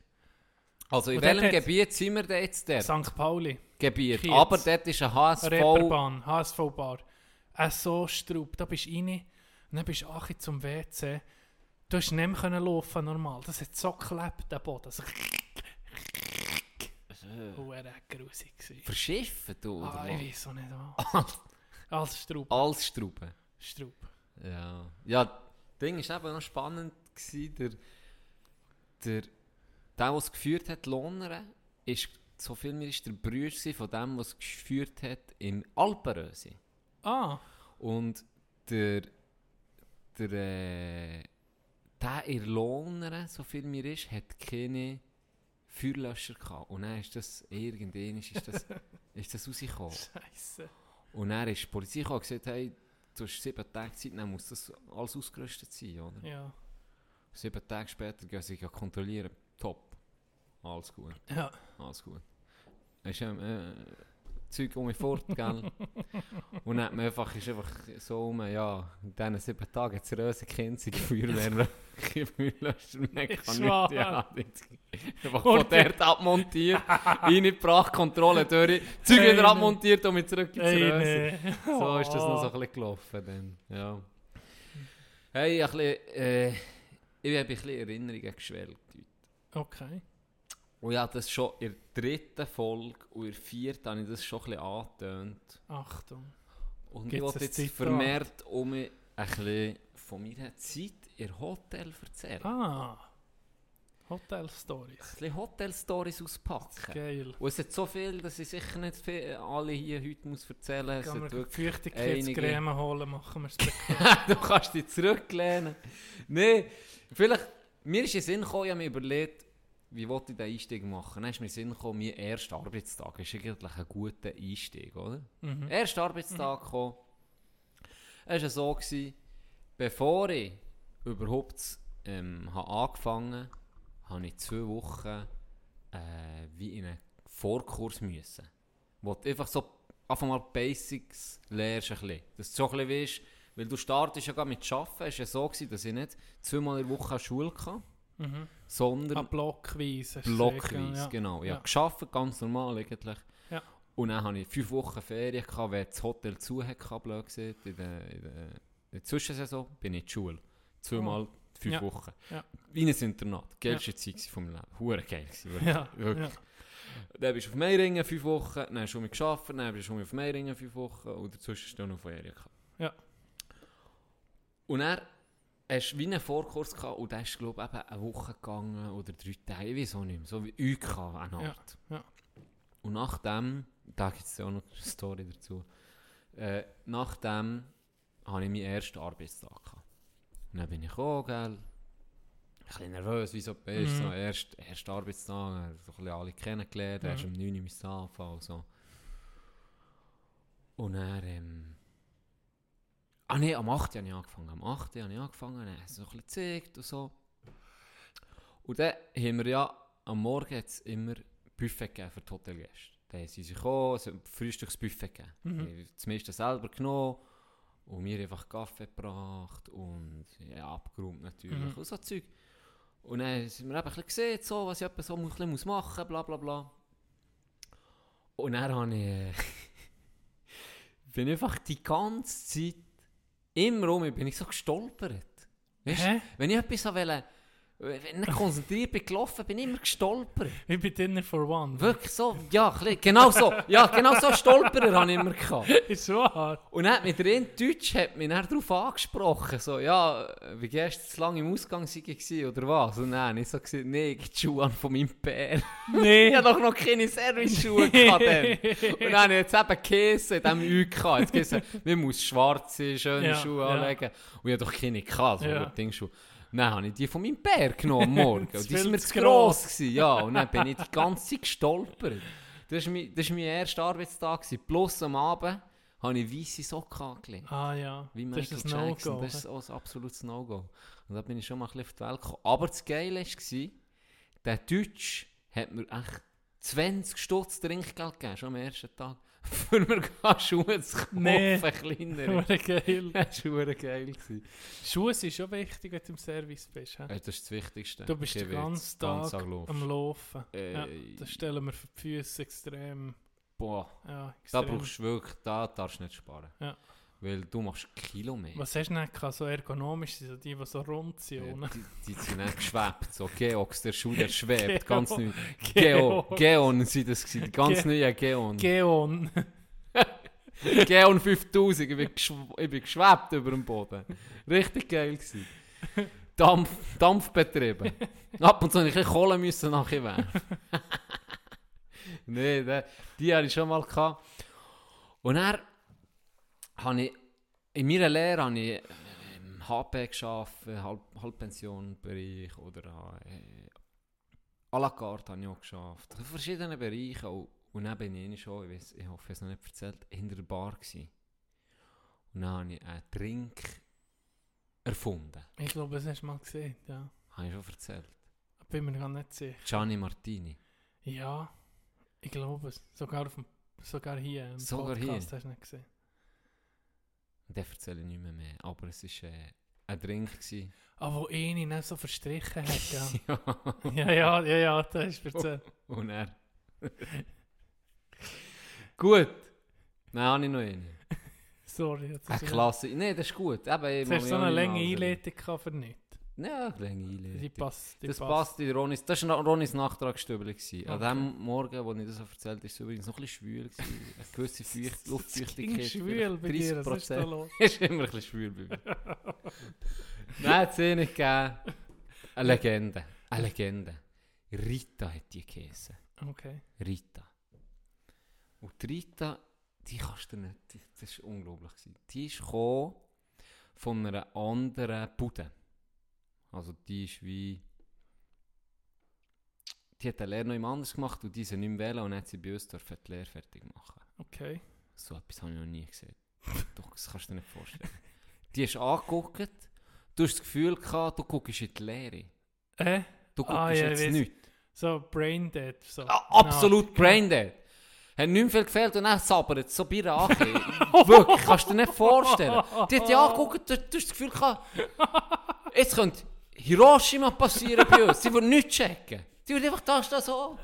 Also in Und welchem Gebiet sind wir denn jetzt dort? St. Pauli, Gebiet. Kiez. Aber dort ist ein HSV. Reeperbahn, HSV-Bar. Äh, so Straub, da bist du rein und dann bist du auch zum WC. Du hast nicht mehr laufen normal. Das hat so geklebt, der Boden. Also, oh, er war grusig. gewesen. Verschiffen, du? Ah, oder ich weiß auch nicht was. Als Straub. was? Als Strauben. Straub. Ja. Ja, das Ding war eben noch spannend. Gewesen. Der, der, der, der es geführt hat, Lohner, ist, so viel mir ist der Bruder von dem, was geführt hat im Alpenrösi. Ah, Und der, der, äh, der in Lohner, so viel mir ist, hat keine Feuerlöscher gehabt. Und dann ist das, irgendwann ist das, [laughs] ist das rausgekommen. Scheiße. Und dann ist die Polizei gekommen und gesagt, hey, du hast sieben Tage Zeit, dann muss das alles ausgerüstet sein, oder? Ja. Sieben Tage später gehen sie kontrollieren. Top. Alles gut, Ja. Alles gut. Ist ähm, äh, Zeug um mich fort, gell? Und dann einfach, ist einfach so um, ja, in diesen sieben Tagen hat es Röse kinzige Feuerwehr, Feuerlöscher, Ist wahr. ja, einfach von dort abmontiert, reingebracht, Kontrolle durch, Zeug Hey, wieder abmontiert und mit zurück ins Ey, Röse. nee. So ist das noch so Oh. ein bisschen gelaufen dann, ja. Hey, ein bisschen, äh, ich habe ein bisschen Erinnerungen geschwelgt heute. Okay. Und ja, das schon in der dritten Folge und in der vierten habe ich das schon ein bisschen angetönt. Achtung. Und Gibt's ich wollte jetzt Zitat? vermehrt um mich ein bisschen von meiner Zeit in Hotel erzählen. Ah. Hotel Stories. Ein bisschen Hotel-Stories auspacken. Geil. Und es hat so viel, dass ich sicher nicht viel, alle hier heute muss erzählen muss. Hat wir Feuchtigkeitscreme holen, machen wir es [laughs] du kannst dich zurücklehnen. Nein, vielleicht, mir ist in Sinn gekommen, ich habe mir überlegt, wie wollte ich den Einstieg machen. Dann ist mir in Sinn gekommen, mein erster Arbeitstag ist eigentlich ein guter Einstieg, oder? Mhm. Erster Arbeitstag gekommen. Es war so, gewesen, bevor ich überhaupt ähm, habe angefangen habe, habe ich zwei Wochen äh, wie in einen Vorkurs müssen. Wo du einfach so einfach mal die Basics lernst ein bisschen. Dass du so ein bisschen weißt, weil du startest ja gerade mit Arbeiten, es war ja so, gewesen, dass ich nicht zweimal in der Woche Schule hatte, Mhm. sondern Ah, blockweise. blockweise, ja. genau. Ich Ja. habe gearbeitet, ganz normal eigentlich. Ja. Und dann hatte ich fünf Wochen Ferien, gehabt, weil das Hotel zu hatte, blöd gesagt. In der, in, der, in der Zwischensaison bin ich in die Schule. Zweimal fünf Ja. Wochen. Ja. Wie ein Internat. Geilste Zeit von meinem Leben. Hure geil wirklich. Ja, Wirklich. ja. Dann bist du auf Meiringen fünf Wochen, dann hast du mich gearbeitet, dann bist du auf Meiringen fünf Wochen und dazwischen hast du noch Ferien gehabt. Ja. Und dann hast du wie einen Vorkurs gehabt und der ist, glaube ich, eben eine Woche gegangen oder drei Tage, ich weiß auch nicht mehr, so wie UK eine Ja, Art. ja. Und nachdem, da gibt es ja auch noch eine Story dazu, äh, nachdem habe ich meinen ersten Arbeitstag gehabt. Und dann bin ich gekommen, gell, ein bisschen nervös, wie so bist, Mhm. so erst, erster Arbeitstag, so ein bisschen alle kennengelernt, Mhm. erst um 9 Uhr anfangen und so. Und dann, ähm, ah nee, am 8. habe ich angefangen, am 8. habe ich angefangen, dann haben sie so ein bisschen gezeigt und so. Und dann haben wir ja, am Morgen hat's immer Buffet gegeben für die Hotelgäste. Dann sind sie gekommen, es hat Frühstücksbuffet gegeben. Mhm. Ich habe das meiste selber genommen und mir einfach Kaffee gebracht und ja, abgeräumt natürlich Mhm. und so Zeug. Und dann sind wir eben ein bisschen gesehen, so, was ich so ein bisschen muss machen muss, bla bla bla. Und dann habe ich, [laughs] bin einfach die ganze Zeit, immer um, bin ich so gestolpert. Weißt, Hä? Wenn ich etwas wollte, wenn ich konzentriert bin gelaufen, bin ich immer gestolpert. Ich bin Dinner for One. Wirklich so, ja, genau so, ja, genau so Stolperer habe ich immer gehabt. [laughs] Ist wahr. Und dann hat mich der in Deutsch hat mich dann darauf angesprochen, so, ja, wie gehst du zu lange im Ausgang gewesen, oder was? Und dann ich so gesagt, nee, ich habe die Schuhe an von meinem Pär. Nee. [laughs] ich habe doch noch keine Service-Schuhe [laughs] gehabt. Und dann habe ich jetzt eben Käse in diesem Ü gehabt. Jetzt gesagt, man muss schwarze, schöne Ja, Schuhe ja. anlegen. Und ich habe doch keine gehabt, so Ja. Dingschuhe. Dann habe ich die von meinem Bär genommen am Morgen. [laughs] Und die sind mir zu gross gewesen. Ja, und dann bin ich die ganze Zeit gestolpert. Das war mein, das war mein erster Arbeitstag. Gewesen. Plus am Abend habe ich weisse Socken angelegt. Ah ja, Wie das ist ein. No-Go. Das ist auch ein absolutes No-Go. Und da bin ich schon mal ein bisschen auf die Welt gekommen. Aber das Geile war, der Deutsch hat mir echt 20 Stutz Trinkgeld gegeben, schon am ersten Tag. Für mir Schuhe zu kaufen, Nee. kleinere. [laughs] Hure geil. [laughs] Das war geil. Schuhe sind schon wichtig, wenn du im Service bist. Äh, Das ist das Wichtigste. Du bist den ganzen Ganz Tag am Laufen. Ja, Äh, das stellen wir für die Füße extrem. Boah, Ja, da extrem. brauchst du wirklich, da darfst du nicht sparen. Ja. Weil du machst Kilometer. Was hast du nicht gehabt? So ergonomisch sind so die, die so rund sind. Ja, ohne- die, die sind nicht geschwebt. So Geox, der Schuh, der [laughs] schwebt. Geo- ganz neu. Geo. Geon sind das gewesen. Ganz Ge- neue Geon. Geon. [laughs] Geon 5000. Ich bin, ich bin geschwebt über dem Boden. Richtig geil gewesen. Dampf, Dampfbetrieben. Ab und zu ich ein bisschen Kohle müssen nachher werfen. [laughs] nee, die, die hatte ich schon mal gehabt. Und dann habe ich, in meiner Lehre habe ich im HP geschafft, Halb, Halbpensionbereich oder äh, à la carte habe ich auch geschafft. In verschiedenen Bereichen. Und, und dann bin ich schon, ich, weiss, ich hoffe, ich habe es noch nicht erzählt, hinter der Bar gewesen. Und dann habe ich einen Drink erfunden. Ich glaube, das hast du mal gesehen. Ja. Habe ich schon erzählt. Bin mir gar nicht sicher. Gianni Martini. Ja, ich glaube es. Sogar, auf dem, sogar hier im Sogar Podcast hier? hast du nicht gesehen. Den erzähle ich nicht mehr, mehr. Aber es war äh, ein Drink. Gewesen. Aber wo ihn nicht so verstrichen hat, ja. [laughs] ja. ja, ja, ja, ja, das du erzählt. [laughs] Und er. [laughs] gut. Nein, habe ich noch einen. Sorry. Eine Klasse. Nein, das ist gut. Eben, ich Jetzt hast du so eine lange. Einleitung für nichts. Ja, eine lange Die Einleitung. passt. Die Das passt in Ronis. Das war Ronis Nachtragsstübel. gewesen. An Okay. dem Morgen, wo ich das erzählt habe, war es übrigens noch ein bisschen schwül. gewesen. Eine gewisse [laughs] Feucht, Es Luftfeuchtigkeit. schwül bei dir, was ist da 30%. los? [laughs] ist immer ein bisschen schwül bei mir. Nein, es nicht gegeben. Eine Legende. Eine Legende. Rita hat die geheißen. Okay. Rita. Und die Rita, die kannst du nicht, das war unglaublich. Die ist gekommen von einer anderen Bude. Also die ist wie... Die hat eine Lehre noch jemand anders gemacht und diese nicht mehr wählen und dann hat sie bei uns dürfen die Lehre fertig machen. Okay. So etwas habe ich noch nie gesehen. [laughs] Doch, das kannst du dir nicht vorstellen. Die ist angeguckt, du hast das Gefühl gehabt, du guckst in die Leere. Äh? Du guckst Ah, ja, jetzt weiss. nichts. So Brain Dead. So. Ah, absolut braindead. Hat nicht viel gefehlt und dann sabbert es so bei an. [laughs] Wirklich, kannst du dir nicht vorstellen. Die hat ja angeguckt, du, du hast das Gefühl gehabt, [laughs] jetzt könnte Hiroshima passieren bei uns. Sie würde nichts checken. Die einfach da stehen so.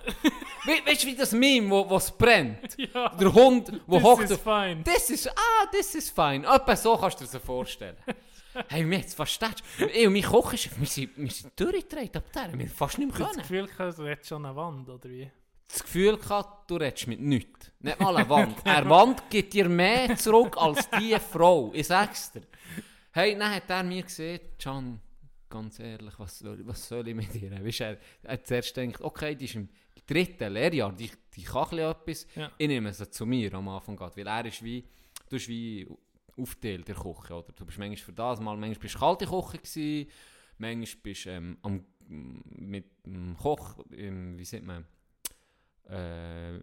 We, weißt du, wie das Meme, wo es brennt? [laughs] Ja. Der Hund, wo hockt is auf fine. Das ist, ah, das ist fein. Etwa so kannst du dir das vorstellen. [laughs] hey, mir jetzt verstehst du? Ich und mein Koch ist, wir sind, wir sind durchgedreht ab der, wir haben fast nicht mehr können. das Gefühl, du hättest schon eine Wand, oder wie? Das Gefühl gehabt, du redest mit nichts. Nicht mal eine [laughs] Wand. Eine Wand gibt dir mehr zurück als die Frau. Ich sag's dir. Hey, dann hat er mir gesagt, Can, ganz ehrlich, was soll, was soll ich mit dir? Weißt, er er zuerst gedacht, okay, die ist im dritten Lehrjahr, die, die kann etwas. Ja. Ich nehme sie zu mir am Anfang, grad, weil er ist wie, du bist wie aufteilt der Küche, oder? Du bist manchmal für das, mal manchmal bist du kalte Küche gewesen, manchmal bist du ähm, am, mit dem Koch, ähm, wie sagt man, äh,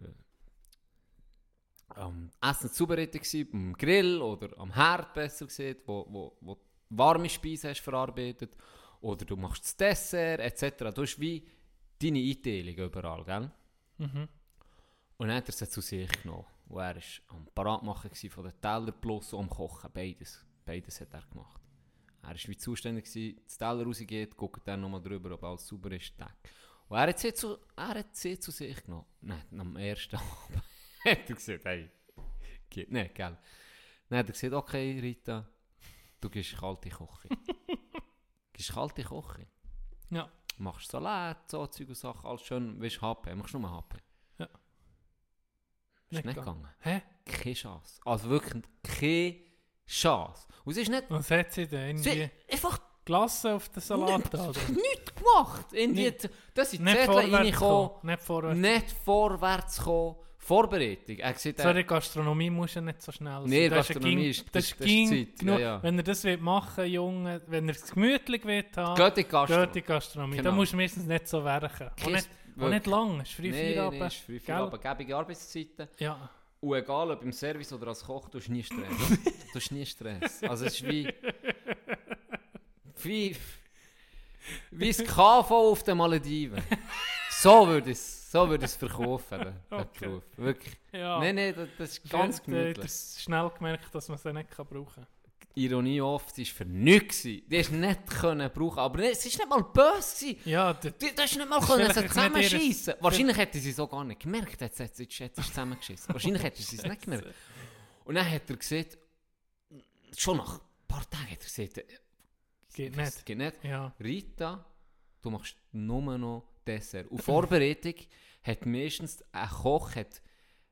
am Essen zubereitet gsi, am Grill oder am Herd besser gesagt, wo, wo, wo du warme Speisen hast verarbeitet oder du machst das Dessert etc. Du hast wie deine Einteilung überall, gell? Mhm. Und dann hat er sie zu sich genommen. Und er war am Paratmachen von den Teller plus am Kochen, beides. Beides hat er gemacht. Er war wie zuständig, gewesen, das Teller rausgeht, guckt dann nochmal drüber, ob alles sauber ist, Tag. Und er hat sie zu, er hat sie zu sich genommen. Nein, am ersten [laughs] Abend hat er gesagt, hey, geht nicht, gell. Dann hat er gesagt, okay, Rita, du gehst kalte Küche. [laughs] gehst kalte Küche. Ja. Machst Salat, so Zeug und Sachen, alles schön, willst HP, machst nur HP. Ja. Ist Nicht nicht gegangen. Hä? Keine Chance. Also wirklich keine Chance. Und es ist nicht... Was hat sie denn? Sie einfach Glasse auf den Salat Nicht- oder? nichts gemacht. In die, das sind Nicht Zettel reingekommen, kommen. Nicht vorwärts. nicht vorwärts kommen. Vorbereitung. Er gesagt, Sorry, Gastronomie muss ja nicht so schnell sein. Nee, Das Gastronomie ging- ist- das das- ist das ist ging Zeit, genug. ja, ja. Wenn ihr das wollt machen Junge, wenn ihr es gemütlich wollt haben, geht in Gastro. geht in Gastronomie. Da Genau. musst du meistens nicht so werken. Und nicht, und nicht lang, es ist früh Nee, Feierabend. nee, ist früh? Feierabend. Gebige Arbeitszeiten. Ja. Und egal, ob im Service oder als Koch, du hast nie Stress. [laughs] du hast nie Stress. Also es ist wie... [laughs] Wie... Wie das KV auf den Malediven. [laughs] So würde ich es so würd ich's verkaufen, Okay. Wirklich. ja. Nein, nein, das, das ist ganz Du gemütlich. hast schnell gemerkt, dass man sie nicht kann brauchen kann. Ironie oft, sie war für nichts. Die hast nicht können brauchen. Aber es war nicht mal böse. Ja, Du, du hast nicht mal können sie zusammenschießen. Wahrscheinlich hätte sie es auch gar nicht gemerkt, jetzt hat sie sie zusammengeschissen. Wahrscheinlich hätte sie es nicht gemerkt. Und dann hat er gesagt, schon nach ein paar Tagen hat er gesagt, geht nicht. geht nicht. Ja. Rita, du machst nur noch Dessert. Und Vorbereitung hat meistens, ein Koch hat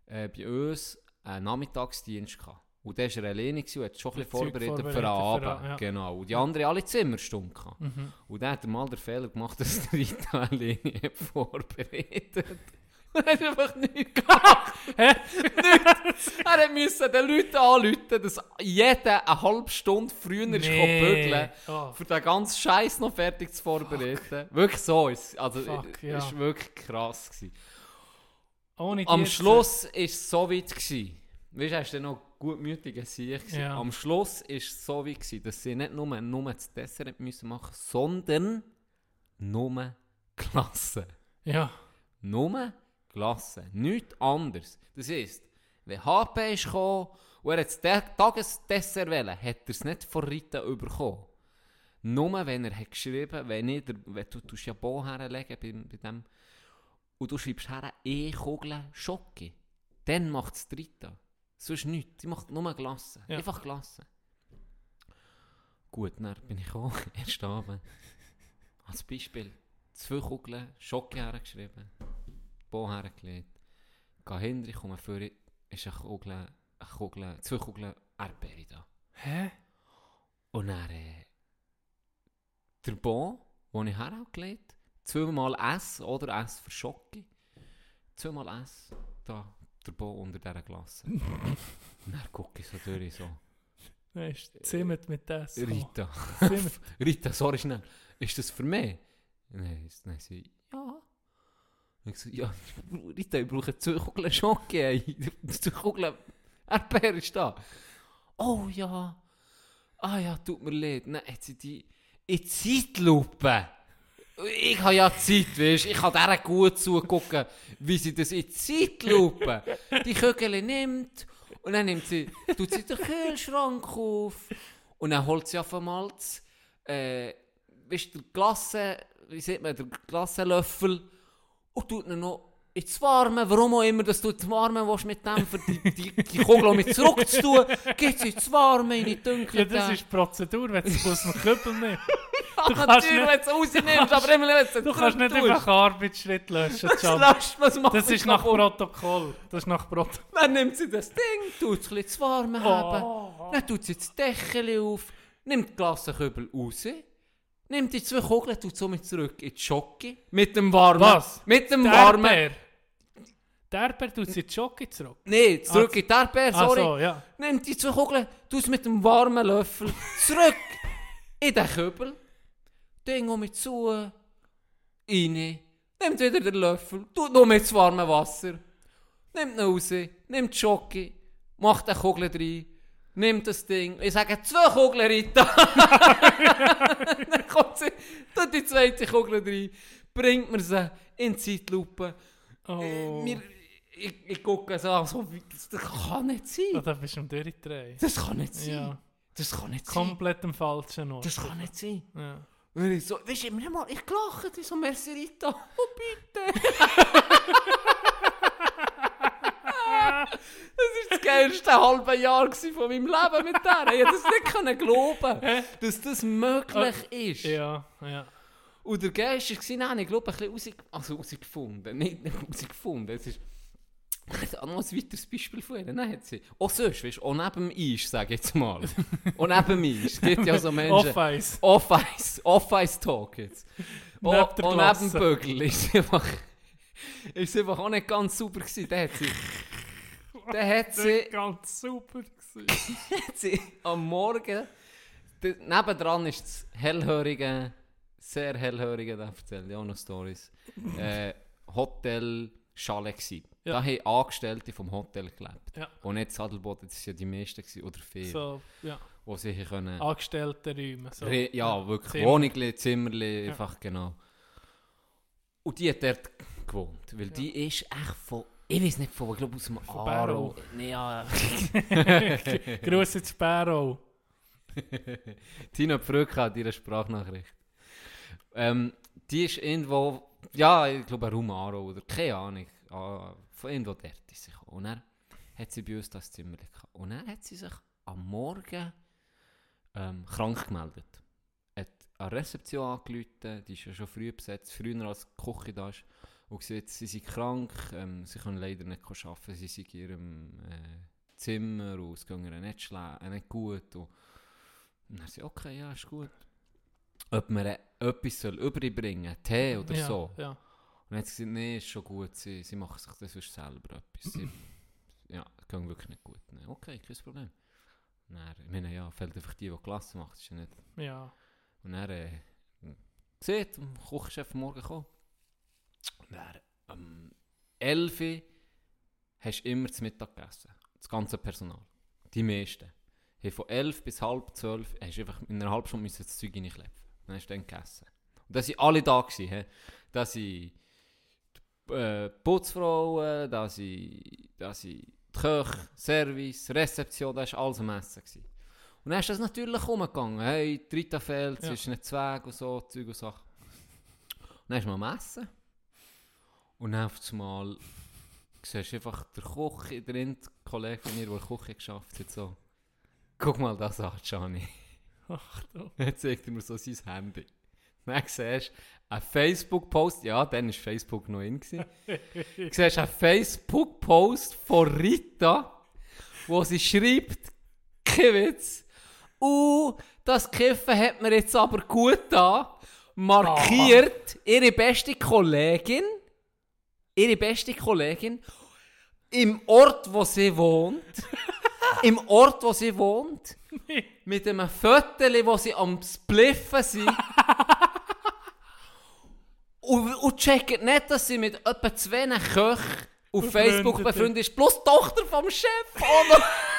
äh, bei uns einen Nachmittagsdienst gehabt. Und der war er alleine und hat schon ein bisschen Zeug vorbereitet für den vorbereitet für Abend. den- ja. Genau. Und die anderen alle Zimmerstunden. Mhm. Und dann hat er mal den Fehler gemacht, [laughs] dass der Rita alleine [laughs] vorbereitet Und er hat einfach nichts [laughs] gemacht. nichts. Er hat müssen den Leuten anrufen, dass jeder eine halbe Stunde früher Nee. bügeln Oh, für den ganzen Scheiß noch fertig zu vorbereiten. Wirklich so ist Also, Fuck, es ja. ist wirklich krass. Gewesen. ohne Am Schluss war es so weit. Gewesen. Weißt du, hast du noch gutmütige Sieg. Ja. Am Schluss war es so weit, gewesen, dass sie nicht nur, nur das Dessert müssen machen sondern nur Klasse. Ja. Nur Klasse. Nichts anderes. Das heisst, wenn HP ist gekommen und er das Ta- Tagesdessert wählen, hat er es nicht von Rita bekommen. Nur wenn er hat geschrieben wenn ich, wenn du, du ja Bo herlegen bei, bei dem, und du schreibst her, e Kugel Schocke, dann macht es Rita. Sonst nichts. Die macht nur Glasse. Ja. Einfach Glasse. Gut, dann bin ich auch [laughs] erst Abend. Als Beispiel zwei Kugeln Schocke hergeschrieben, Bo hergelegt, gehe hinter, ich komme vor, ist eine Kugel, eine Kugel, zwei Kugeln Erdbeere da. Hä? Und dann äh, der Bon, den ich hergelegt zweimal S oder S für Schocke, zweimal S, da der Bon unter dieser Glasse. [laughs] Und dann gucke ich so durch, so, Nein, ist zimmert mit das. Rita. [laughs] Rita, sorry schnell, ist das für mich? Nein, nein sie, ja. Ich so, ja, Rita, ich brauche zwei Kugeln ey. zwei Kugeln ist da. Oh ja, ah ja, tut mir leid. Nein, hat sie die in Zeitlupe. Ich habe ja Zeit, weißt? Ich kann der gut zugucken, wie sie das in Zeitlupe die Kügel nimmt und dann nimmt sie, tut sie den Kühlschrank auf und dann holt sie auf einmal das, äh, weißt du, der Glasse, wie sieht man, der Glassenlöffel und tut ihn noch ins Warme, warum auch immer, dass du ins Warme willst mit dem, für die, die, die Kugel mit zurückzutun, geht sie ins Warme, in die Dunkle. Ja, das ist die Prozedur, wenn du es aus dem Kübel nimmst. [laughs] du kannst kannst nicht- wenn du es rausnimmst, aber immer wenn du kannst nicht einfach Arbeitsschritt löschen. Das man, das macht Das ist nach kaputt. Protokoll. Das ist nach Protokoll. Dann nimmt sie das Ding, tut es ein bisschen zu warm haben, Oh. dann tut sie das Deckel auf, nimmt die Glassenkübel raus, nimmt die zwei Kugeln, tut somit zurück in die Schocke, mit dem warmen... Was? Mit dem Der warmen... Erdbeer. Der Erdbeer tut sie in die Schocke zurück. Nee, zurück Ah, in die Erdbeere, Ach sorry. so, ja. Nimmt die zwei Kugeln, tut es mit dem warmen Löffel [laughs] zurück in den Kübel, Ding um mit zu, rein, nimmt wieder den Löffel, tut noch mit warmem Wasser, nimmt ihn raus, nimmt die Schocke, macht den Kugel rein, nimmt das Ding, ich sage zwei Kugeln Rita. Dann kommt sie, tut die zweite Kugel rein, bringt mir sie in die [laughs] Zeitlupe. Oh. Äh, mir, ich, ich gucke so an, so, wie- das kann nicht sein. Oh, da bist du am Durchdrehen. Das kann nicht sein. Ja. Das kann nicht sein. Komplett am falschen Ort. Das kann nicht sein. Ja. Und ich so, weißt du, mal, ich gelacht, ich so, merci Rita, oh bitte. Das ist das geilste halbe Jahr von meinem Leben mit der. Ich hätte das nicht glauben, dass das möglich ist. Ja, ja. Und der Geist war, nein, ich glaube, ein bisschen rausge also rausgefunden. Nicht, nicht rausgefunden. Es ist ich habe noch ein weiteres Beispiel von ihr. Nein, hat sie. Auch sonst, weißt du, auch neben dem Eis, sage ich jetzt mal. [laughs] auch neben dem Eis. Es gibt ja so Menschen. Off-Ice. Off-Ice. Off-Ice-Talk jetzt. Auch, Neben der auch neben dem [laughs] ist einfach, ist sie einfach auch nicht ganz sauber gewesen. Der hat sie, der hat sie, ganz super. gewesen. [laughs] hat sie am Morgen, nebendran ist das hellhörige, sehr hellhörige, da erzähle ich auch noch Stories, [laughs] äh, Hotel Chalet gsi. Ja. Da haben Angestellte vom Hotel gelebt. Ja. Und nicht Sadelboden, das waren ja die meisten gewesen, oder viele, So, ja. wo sie hier können... Angestelltenräume. So. Re ja, wirklich. Zimmer. Wohnungli, Zimmerli, Ja. einfach genau. Und die hat dort gewohnt. Weil die ist echt von, ich weiß nicht von, ich glaube aus dem Von Aarau. Barrow. Nee, ja. Grüße zu Sparrow. Tina Brück hat ihre Sprachnachricht. Ähm, die ist irgendwo, ja, ich glaube Raum Aarau oder keine Ahnung. Ah, von irgendwo dort ist sie gekommen. Und dann hat sie bei uns das Zimmer gehabt. Und dann hat sie sich am Morgen ähm, krank gemeldet. Hat an die Rezeption angerufen, die ist ja schon früh besetzt, früher als die Küche da ist. Und gesagt, sie sind krank, ähm, sie können leider nicht arbeiten, sie sind in ihrem äh, Zimmer und es geht ihnen nicht, schle- äh, nicht gut. Und und dann sie, okay, ja, ist gut. Ob man äh, etwas soll überbringen soll, Tee oder ja, so. Ja. Und dann hat sie gesagt, nee, ist schon gut, sie, sie machen sich das sonst selber etwas. Sie, [clears throat] ja, es geht wirklich nicht gut. Nee, okay, kein Problem. Und dann, ich meine, ja, fällt einfach die, die Klasse macht, ist ja nicht... ja. Und dann, äh, sieht, der Kochchef morgen gekommen. Dann, um 11 Uhr hast du immer zu Mittag gegessen. Das ganze Personal. Die meisten. Hey, von 11 bis halb 12 hast du einfach in einer halben Stunde müssen das Zeug reinklepfen. Dann hast du dann gegessen. Und da waren alle da. Gewesen, he. Da sind die äh, Putzfrauen, da sind, da sind die Köche, Service, Rezeption, da war alles am Essen. Gewesen. Und dann ist das natürlich umgegangen. Hey, die Rita fehlt, Ja. ist nicht Zweig und so, Zeug und Sachen. Und dann ist man am Essen. Und dann auf einmal siehst du einfach der Koch drin, der Kollege von mir, der Küche geschafft hat, so. Guck mal das an, Gianni. Ach du. Dann zeigt er mir so sein Handy. Dann siehst du einen Facebook-Post, ja, dann war Facebook noch in. gewesen. Du siehst einen Facebook-Post von Rita, wo sie schreibt, kein Witz, uh, das Kiffen hat mir jetzt aber gut an, markiert ihre beste Kollegin, ihre beste Kollegin, im Ort, wo sie wohnt, [laughs] im Ort, wo sie wohnt, mit einem Viertel, wo sie am Spliffen sind. [laughs] und, und checken nicht, dass sie mit etwa zwei Köchen auf Facebook befreundet ist, plus die Tochter vom Chef. [laughs]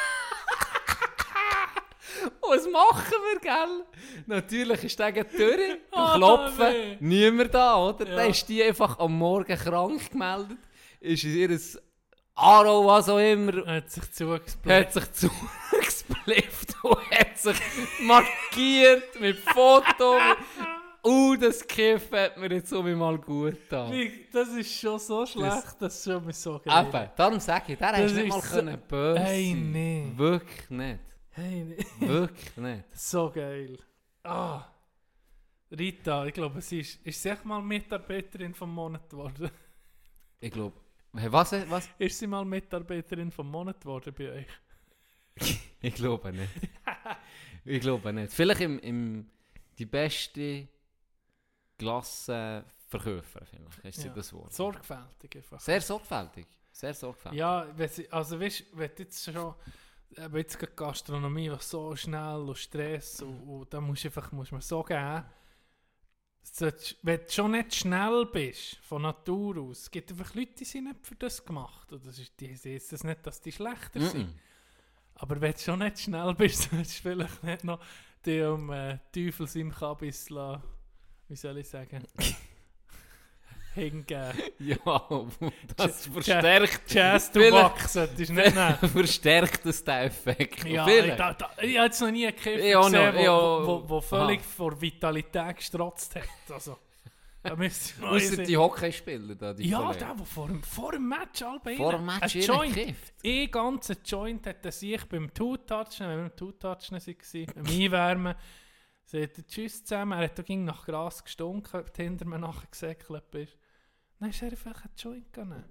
Was machen wir, gell? Natürlich ist der Tür, du Oh, klopfen, nee. niemand da, oder? Ja. Dann ist die einfach am Morgen krank gemeldet, ist in ihr Aro, was auch immer, Hat sich zugesplittet. hat sich zugesplifft [laughs] und hat sich markiert mit Foto. Uh, das Kiff hat mir jetzt so mal gut getan. Das ist schon so schlecht, das ist schon mir so geil. Eben, darum sage ich, der hast nicht mal so- können böse Hey, nee. Wirklich nicht. Hey. Wirklich nicht. [laughs] So geil. Ah. Rita, ich glaube, sie ist, ist sie echt mal Mitarbeiterin vom Monat geworden. [laughs] Ich glaube, hey, was, was? ist sie mal Mitarbeiterin vom Monat geworden bei euch? [laughs] Ich glaube nicht. ich glaube nicht. Vielleicht im, im die beste Glassenverkäufer, vielleicht ist sie Ja. das Wort. Sorgfältig einfach. Sehr sorgfältig. Sehr sorgfältig. Ja, wenn sie, also weißt, wenn du jetzt schon, aber jetzt gerade Gastronomie, was so schnell und Stress und, und da musst einfach, muss man so geben, solltest- wenn du schon nicht schnell bist, von Natur aus, es gibt einfach Leute, die sind nicht für das gemacht. Und das ist, die jetzt das nicht, dass die schlechter sind. Mm-mm. Aber wenn du schon nicht schnell bist, [laughs] solltest du vielleicht nicht noch die um äh, Teufels im Kabis lassen, wie soll ich sagen, [laughs] hingeben. [laughs] Ja, das verstärkt. Jazz to Vielleicht- Box solltest du nicht nehmen. verstärkt das den Effekt. Ja, Vielleicht. da, da, ich habe jetzt noch nie einen Ich gesehen, ich wo, wo, wo völlig Aha. vor Vitalität gestrotzt hat. Also, ich sehen. die Hockeyspieler da, die Ja, Kollegen. der, der vor dem, vor dem Match alle Vor dem Match ein Joint. gekifft. Ein ganzer Joint hat er sich beim Two-Touchen, wenn wir beim Two-Touchen waren, beim [laughs] Einwärmen, sagt er Tschüss zusammen. Er hat da ging nach Gras gestunken, du hinter mir nachher gesäckelt bist. Dann ist er einfach ein Joint gegangen.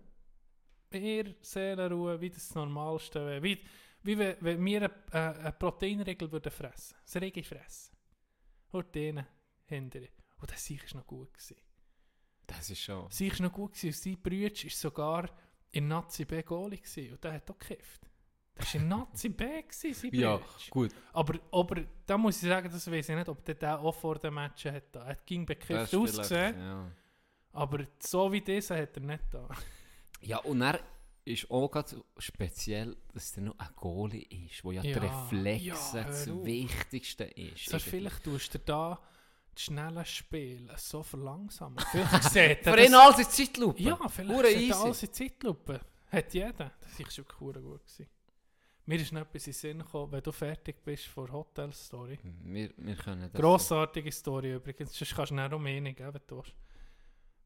Mehr Seelenruhe, wie das Normalste wäre. Wie, wie wenn, wenn wir eine, äh, eine Proteinregel würden fressen. Das Regi fressen. Und denen hinter. Und das war noch gut. Gewesen. Das ist schon... Sie war noch gut gewesen. und Sein Bruder war sogar in Nazi B Goalie gewesen. und der hat auch gekifft. Das war in Nazi B sein Ja, gut. Aber, aber da muss ich sagen, das weiß ich nicht, ob der auch vor dem Match hat. Er ging bekifft ausgesehen, Ja. Aber so wie dieser hat er nicht da. ja, und er ist auch so speziell, dass er noch ein Goalie ist, wo ja, die Ja, Reflexe ja, das. Wichtigste ist. So, vielleicht tust du da das schnelle Spiel so verlangsamen. Vielleicht [laughs] sieht er Für ihn alles ist Zeitlupe. Ja, vielleicht Hure sieht er alles in Zeitlupe. Hat jeder. Das war wirklich hure gut. Gewesen. Mir ist noch etwas in den Sinn gekommen, wenn du fertig bist vor Hotel Story. Wir, wir können das... Grossartige Story übrigens, sonst kannst du nicht Rumänien geben, wenn du willst.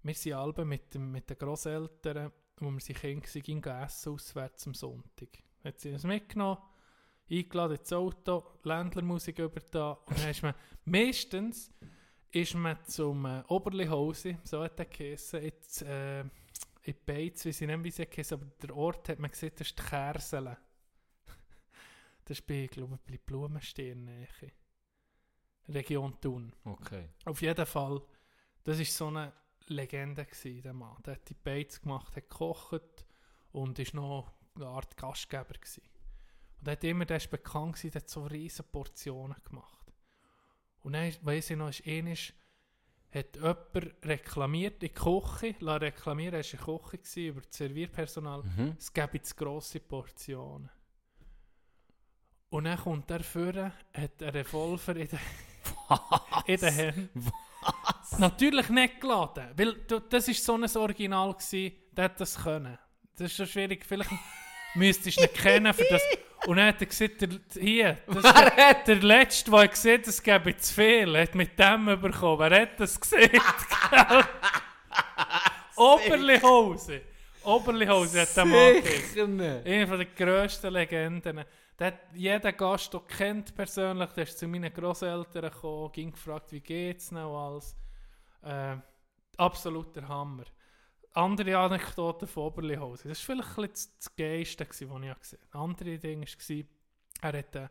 Wir sind alle mit, dem, mit den Grosseltern, wo wir sind Kinder waren, gingen essen auswärts am Sonntag. Hat sie uns mitgenommen, eingeladen ins Auto, Ländlermusik über da und dann ist man, meistens ist man zum äh, Oberlihose, so hat er geheissen, jetzt, äh, in Beiz, weiß ich nicht, wie sie geheissen, aber der Ort hat man gesehen, das ist die Kersele. [laughs] Das ist bei, glaube ich, bei Blumenstirn. Region Thun. Okay. Auf jeden Fall, das war so eine Legende, gewesen, der Mann. Der hat die Beiz gemacht, hat gekocht und ist noch eine Art Gastgeber. Gewesen. Und er hat immer, der ist bekannt gewesen, der hat so riesen Portionen gemacht. Und dann, weiss ich noch, ist ähnlich, hat jemand reklamiert in der Küche, la reklamieren, er war in der Küche über das Servierpersonal, Mhm. es gäbe jetzt grosse Portionen. Und dann kommt er vorne, hat einen Revolver in den, [laughs] in den Händen. Natürlich nicht geladen, weil du, das war so ein Original, gewesen, der hat das können. Das ist schon schwierig, vielleicht [laughs] müsstest du ihn kennen für das. Und dann hat er gesagt, der, hier, das ist der, der Letzte, der gesehen es gäbe zu viel, hat mit dem bekommen. Wer hat das gesehen? Oberlihose. Oberlihose hat der Mann nicht. Eine von der grössten Legenden. Der jeder Gast, den kennt persönlich, der ist zu meinen Großeltern gekommen, ging gefragt, wie geht's noch alles. Äh, absoluter Hammer. Andere Anekdoten von Oberlihose. Das war vielleicht ein bisschen das, das Geiste, was ich gesehen habe. Andere Ding war, er hat, äh,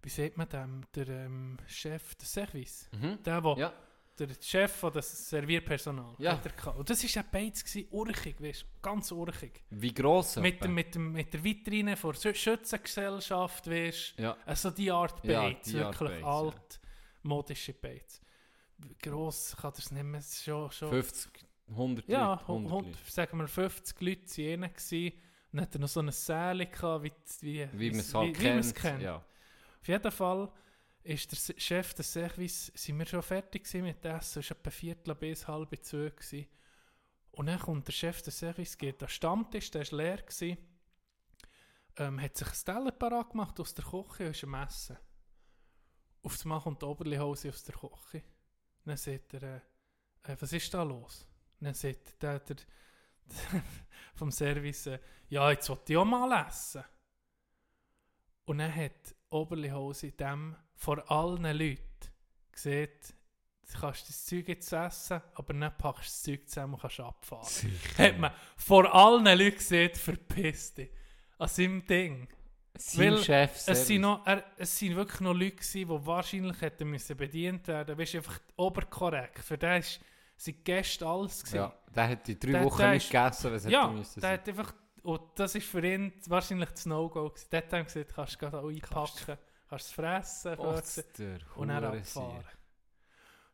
wie sagt man dem, der ähm, Chef des Service. Mhm. Der, wo, Ja. Der Chef von das Servierpersonal. Ja. hat er gehabt. Und das war ein Beiz, gewesen, urchig, weißt, ganz urchig. Wie gross? Mit, dem, mit, dem, mit der Vitrine von der Schützengesellschaft, weißt? Ja. Also die Art Ja, Beiz, Art wirklich ja. alt, modische Beiz. Gross kann das nicht mehr, schon, schon 50, 100 ja, Leute, 100 hund- Leute. sagen wir 50 Leute waren gewesen. Und dann hat er noch so eine Säle gehabt, wie, wie, Wie man es wie- halt wie kennt. Ja. Auf jeden Fall ist der Chef des Service, sind wir schon fertig mit Essen, es war etwa Viertel bis halb zwei. Und dann kommt der Chef des Service, geht an den Stammtisch, der war leer, gewesen, ähm, hat sich ein Teller parat gemacht aus der Küche und ist am Essen. Auf das Mal kommt die Oberlihose aus der Küche. Dann sagt er, äh, äh, was ist da los? Dann sagt der, der, vom Service, äh, ja, jetzt wollte ich auch mal essen. Und dann hat Oberlihose dem vor allen Leuten gesagt, du kannst das Zeug jetzt essen, aber dann packst du das Zeug zusammen und kannst abfahren. Hat man vor allen Leuten gesehen, verpiss dich. An seinem Ding. Sein Chef Es sind, noch, er, es sind wirklich noch Leute gewesen, die wahrscheinlich hätten müssen bedient werden. Weißt du, einfach oberkorrekt. Für den ist, sind Gäste alles gewesen. Ja, der hat die drei Der- Wochen der nicht ist- gegessen, was Ja, hätte müssen der sein. hat einfach, und das ist für ihn wahrscheinlich das No-Go. Der hat gesagt, kannst du gerade auch einpacken, kannst es fressen, der und dann abfahren.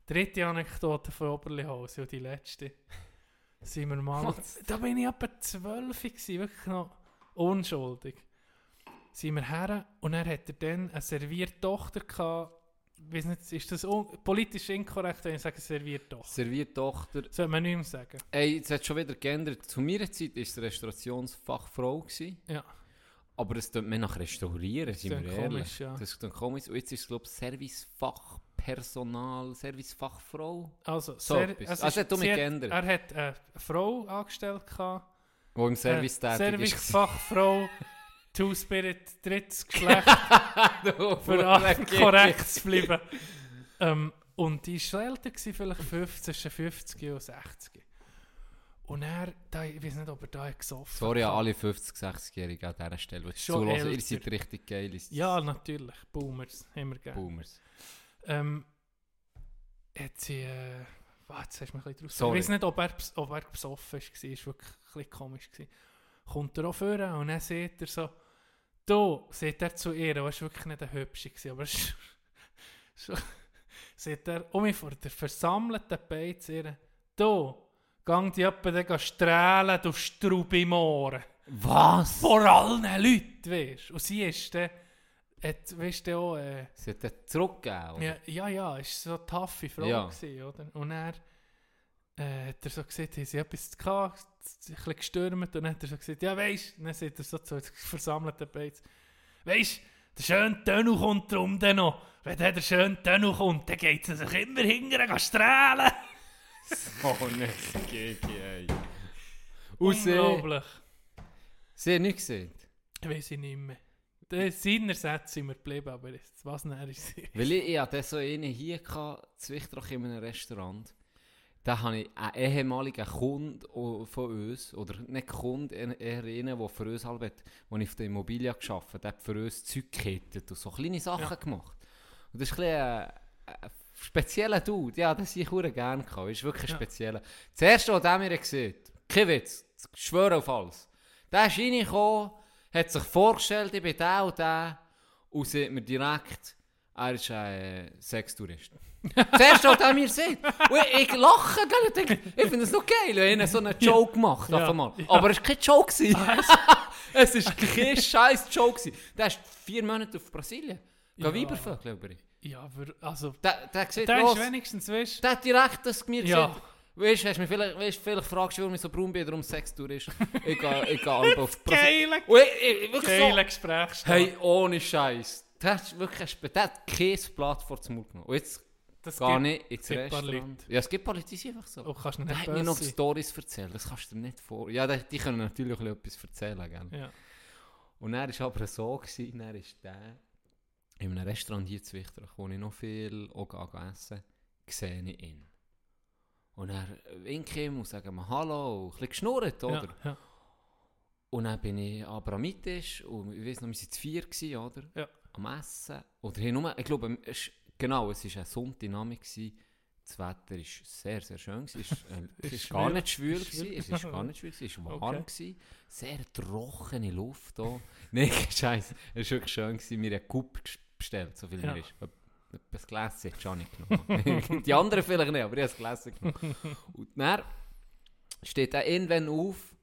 Dritte Anekdote von Oberlihose und die letzte. [laughs] Sind wir mal, da bin ich etwa zwölf wirklich noch unschuldig. Sind wir her und er hatte dann eine servierte Tochter gehabt, weiß nicht, ist das politisch inkorrekt, wenn ich sage, Serviertochter? Serviertochter. Sollte man nicht mehr sagen. Ey, jetzt hat schon wieder geändert. Zu meiner Zeit war es Restaurationsfachfrau. Gewesen. Ja. Aber es tut mir nach Restaurieren, sind wir ehrlich. komisch, ja. Das ist dann komisch. Und jetzt ist es, glaube ich, Servicefachpersonal, Servicefachfrau, Also, So Ser- etwas. es Also, er hat damit geändert. Er hat eine Frau angestellt. gehabt. die im Service Äh, tätig ist. [laughs] Servicefachfrau, Two-Spirit, drittes Geschlecht, [laughs] für korrekt zu bleiben. Ähm, und die war älter, vielleicht 50, zwischen 50 und 60. Und er, da, ich weiß nicht, ob er da hat gesoffen Sorry an hat. alle 50-, 60-Jährigen an dieser Stelle, die Schon zulassen. Ihr seid richtig geil. Ja, natürlich. Boomers, haben wir gerne. Boomers. Ähm, hat sie, äh, warte, jetzt hast du mich ein bisschen. Sorry. Ich weiß nicht, ob er, ob er besoffen war, ist wirklich ein bisschen komisch. Gewesen. Kommt er auch vor und dann sieht er so, du, sieht er zu ihr, er war wirklich nicht ein Hübsche, gewesen, aber [laughs] ist schon, sieht er um mich vor der versammelten Beine zu ihr, du, gang die jemanden dann strahlen, du Strube im Ohren. Was? Vor allen Leuten, weißt. Und sie ist dann, hat, weißt du, auch, äh, Sie hat den zurückgegeben, ja, ja, ja, ist so eine taffe Frau Ja. gewesen, oder? Und er äh, hat er so gesagt, haben sie etwas gehabt, ein bisschen gestürmt, und dann hat er so gesagt, ja weisst, dann sagt er so zu versammelten Beiz, weisst, der schöne Tönnu kommt drum dann noch, wenn der schöne Tönnu kommt, dann geht sie sich immer hinterher strahlen. [laughs] Oh, nicht Gigi, ey. Unglaublich. sie hat nicht gesehen. Ich weiß ich nicht mehr. Seiner Sätze sind wir geblieben, aber was näher ist sie? Weil ich, ich hatte so einen hier gehabt, zu Wichtrach in einem Restaurant. Da habe ich einen ehemaligen Kunde o- von uns, oder nicht Kunde, eher einen, der für uns wo ich auf der Immobilie gearbeitet habe, der hat für uns Zeug gehittet und so kleine Sachen Ja. gemacht. Und das ist ein, bisschen ein, ein spezieller Dude. Ja, das ich sehr gerne. Das ist wirklich ein Ja. spezieller. Das erste, was der mir gesehen kein Witz, ich schwöre auf alles. Der ist reingekommen, hat sich vorgestellt, ich bin der und der, und sieht mir direkt, er ist ein Sextourist. [laughs] Erste, was er mir sagt. Und ich, lache, gell? Ich, denke, ich finde es noch geil, wenn er so einen Joke macht. Ja, einmal. ja. Aber es war kein Joke. gewesen. es war [laughs] kein scheiß Joke. Der ist vier Monate auf Brasilien. Geh Ja. Glaube ich. Ja, aber, also, Der, der sieht der los. ist wenigstens, weißt Der hat direkt das mir Ja. gesagt. Weißt du, hast mich vielleicht, weißt, vielleicht fragst du, warum ich so braun bin, darum Sextourist. ich gehe ich gehe alle auf [laughs] Brasilien. Geile, geile so, Gesprächsstab. hey, ohne Scheiß. Der hat wirklich ein Spe- der hat kein Blatt vor den Mund genommen. Und jetzt das gibt- ich ins paar Restaurant. Leute. Ja, es gibt Politiker, die sind einfach so. Oh, kannst du nicht hat mir noch. Stories erzählt, das kannst du dir nicht vor. Ja, die, die können natürlich auch etwas erzählen, gell? Ja. Und er war aber so, gewesen, er ist der in einem Restaurant hier zu Wichterach, wo ich noch viel auch essen, sehe ich ihn. Und er winkt ihm und sagt mir Hallo, ein bisschen geschnurrt, oder? Ja, ja. Und dann bin ich aber am Mittag und ich weiß noch, wir waren zu vier, gewesen, oder? Ja. Am Essen. Oder hier nur, ich glaube, es genau, es war ein Sonntagnachmittag. gewesen. Das Wetter war sehr, sehr schön. Es äh, Ist ist gar nicht schwül. Es ist gar nicht schwül. Es [laughs] war warm. Okay. Sehr trockene Luft hier. [laughs] Nein, scheiße. Es war wirklich schön. Gewesen. Wir haben einen Cup bestellt, so viel Ja. mir ist. Das Gläschen hat Johnny genommen. [laughs] Die anderen vielleicht nicht, aber ich habe das Gläschen genommen. Und dann steht er irgendwann auf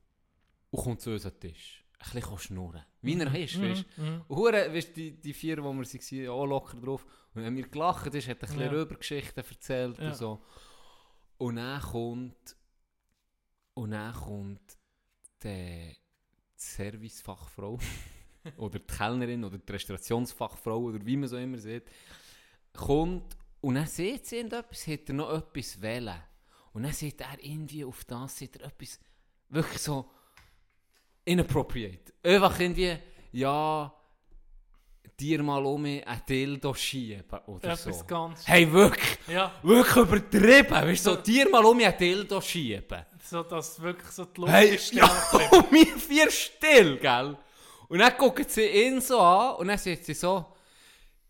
und kommt zu uns an den Tisch. Ein bisschen schnurren. Wie er ist, weißt du. Mhm. Hure, weißt, die, die vier, die wir waren, auch locker drauf. Und wenn wir gelacht ist, hat er ein bisschen Ja. Rübergeschichten erzählt Ja. und so. Und dann kommt, und dann kommt die Servicefachfrau [laughs] oder die Kellnerin oder die Restaurationsfachfrau oder wie man so immer sieht, kommt und dann sieht sie irgendetwas, hat er noch etwas wählen. Und dann sieht er irgendwie auf das, sieht er etwas wirklich so inappropriate. Einfach irgendwie, ja, dir mal um ein Dildo schieben oder so. Etwas ganz... Hey, wirklich, Ja, wirklich übertrieben. Weißt du, so, dir mal um ein Dildo schieben. so dass wirklich so die Luft Hey, ist ja, und [laughs] wir vier still, gell? Und dann gucken sie ihn so an und dann sagt sie so,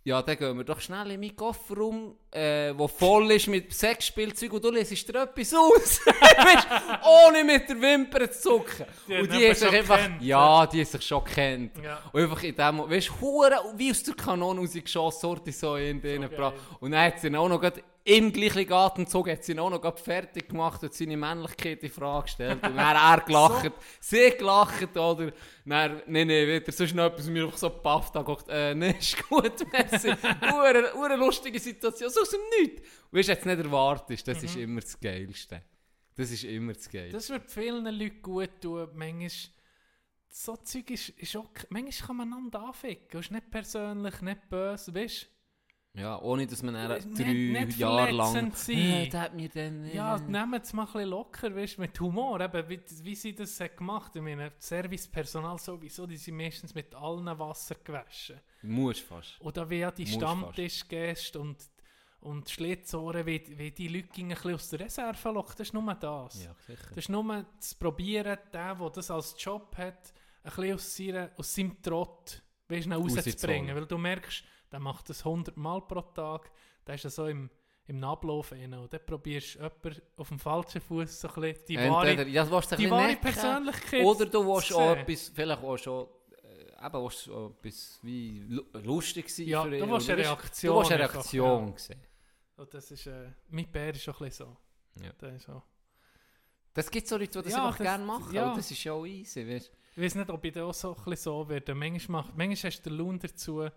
ja, dann gehen wir doch schnell in meinen Kofferraum, äh, wo voll ist mit Sexspielzeug und du lesest dir etwas aus. [laughs] weißt, ohne mit der Wimper zu zucken. Die und die haben sich einfach, gekannt, ja, die haben sich schon kennt. Ja. Und einfach in dem, weißt du, wie aus der Kanone rausgeschossen, Sorte so in den So. Und dann hat sie auch noch im gleichen Atemzug hat sie ihn auch noch fertig gemacht und seine Männlichkeit in Frage gestellt. Und dann er [laughs] gelacht, sie gelacht, oder? Dann, nee, nee, wieder, sonst noch etwas, mir einfach so gepafft angeguckt, äh, nee, [laughs] ist gut, merci. Ure, ure lustige Situation, so aus dem Nichts. Und weißt du, jetzt nicht erwartest, das ist immer das Geilste. Das ist immer das Geilste. Das wird vielen Leuten gut tun. Manchmal, so Zeug ist, ist okay. Manchmal kann man einander anficken. ist nicht persönlich, nicht böse, weißt Ja, ohne dass man drei nicht Jahre lang... sein. Äh, der hat mir dann... äh, Ja, nehmt es mal ein bisschen locker, weißt, mit Humor. Eben, wie, wie sie das hat gemacht haben. Ich meine, das Servicepersonal sowieso, die sind meistens mit allen Wasser gewaschen. Muss fast. Oder wie auch die Stammtischgäste und, und Schlitzohren, wie, wie die Leute gingen ein bisschen aus der Reserve locken. Das ist nur das. Ja, sicher. Das ist nur zu probieren, der, der das als Job hat, ein bisschen aus, seiner, aus seinem Trott weißt, noch rauszubringen. Weil du merkst, der macht das 100 Mal pro Tag, der ist ja so im, im Ablauf rein. Und dann probierst du jemanden auf dem falschen Fuß so ein bisschen die Entweder, wahre, ja, du willst ein die bisschen wahre Persönlichkeit Oder du willst auch etwas, vielleicht auch schon, äh, eben willst du auch etwas wie lu- lustig sein Ja, für du ihn, willst oder eine Reaktion Du willst eine einfach, Reaktion sehen. Und das ist, äh, mein Bär ist schon ein bisschen so. Ja. Der ist so. Das gibt so Leute, die das Ja, einfach das- gerne machen, ja. das ist ja auch easy, weißt Ich weiß nicht, ob ich da auch so, ein bisschen so werde. Manchmal, manchmal hast du den Lohn dazu,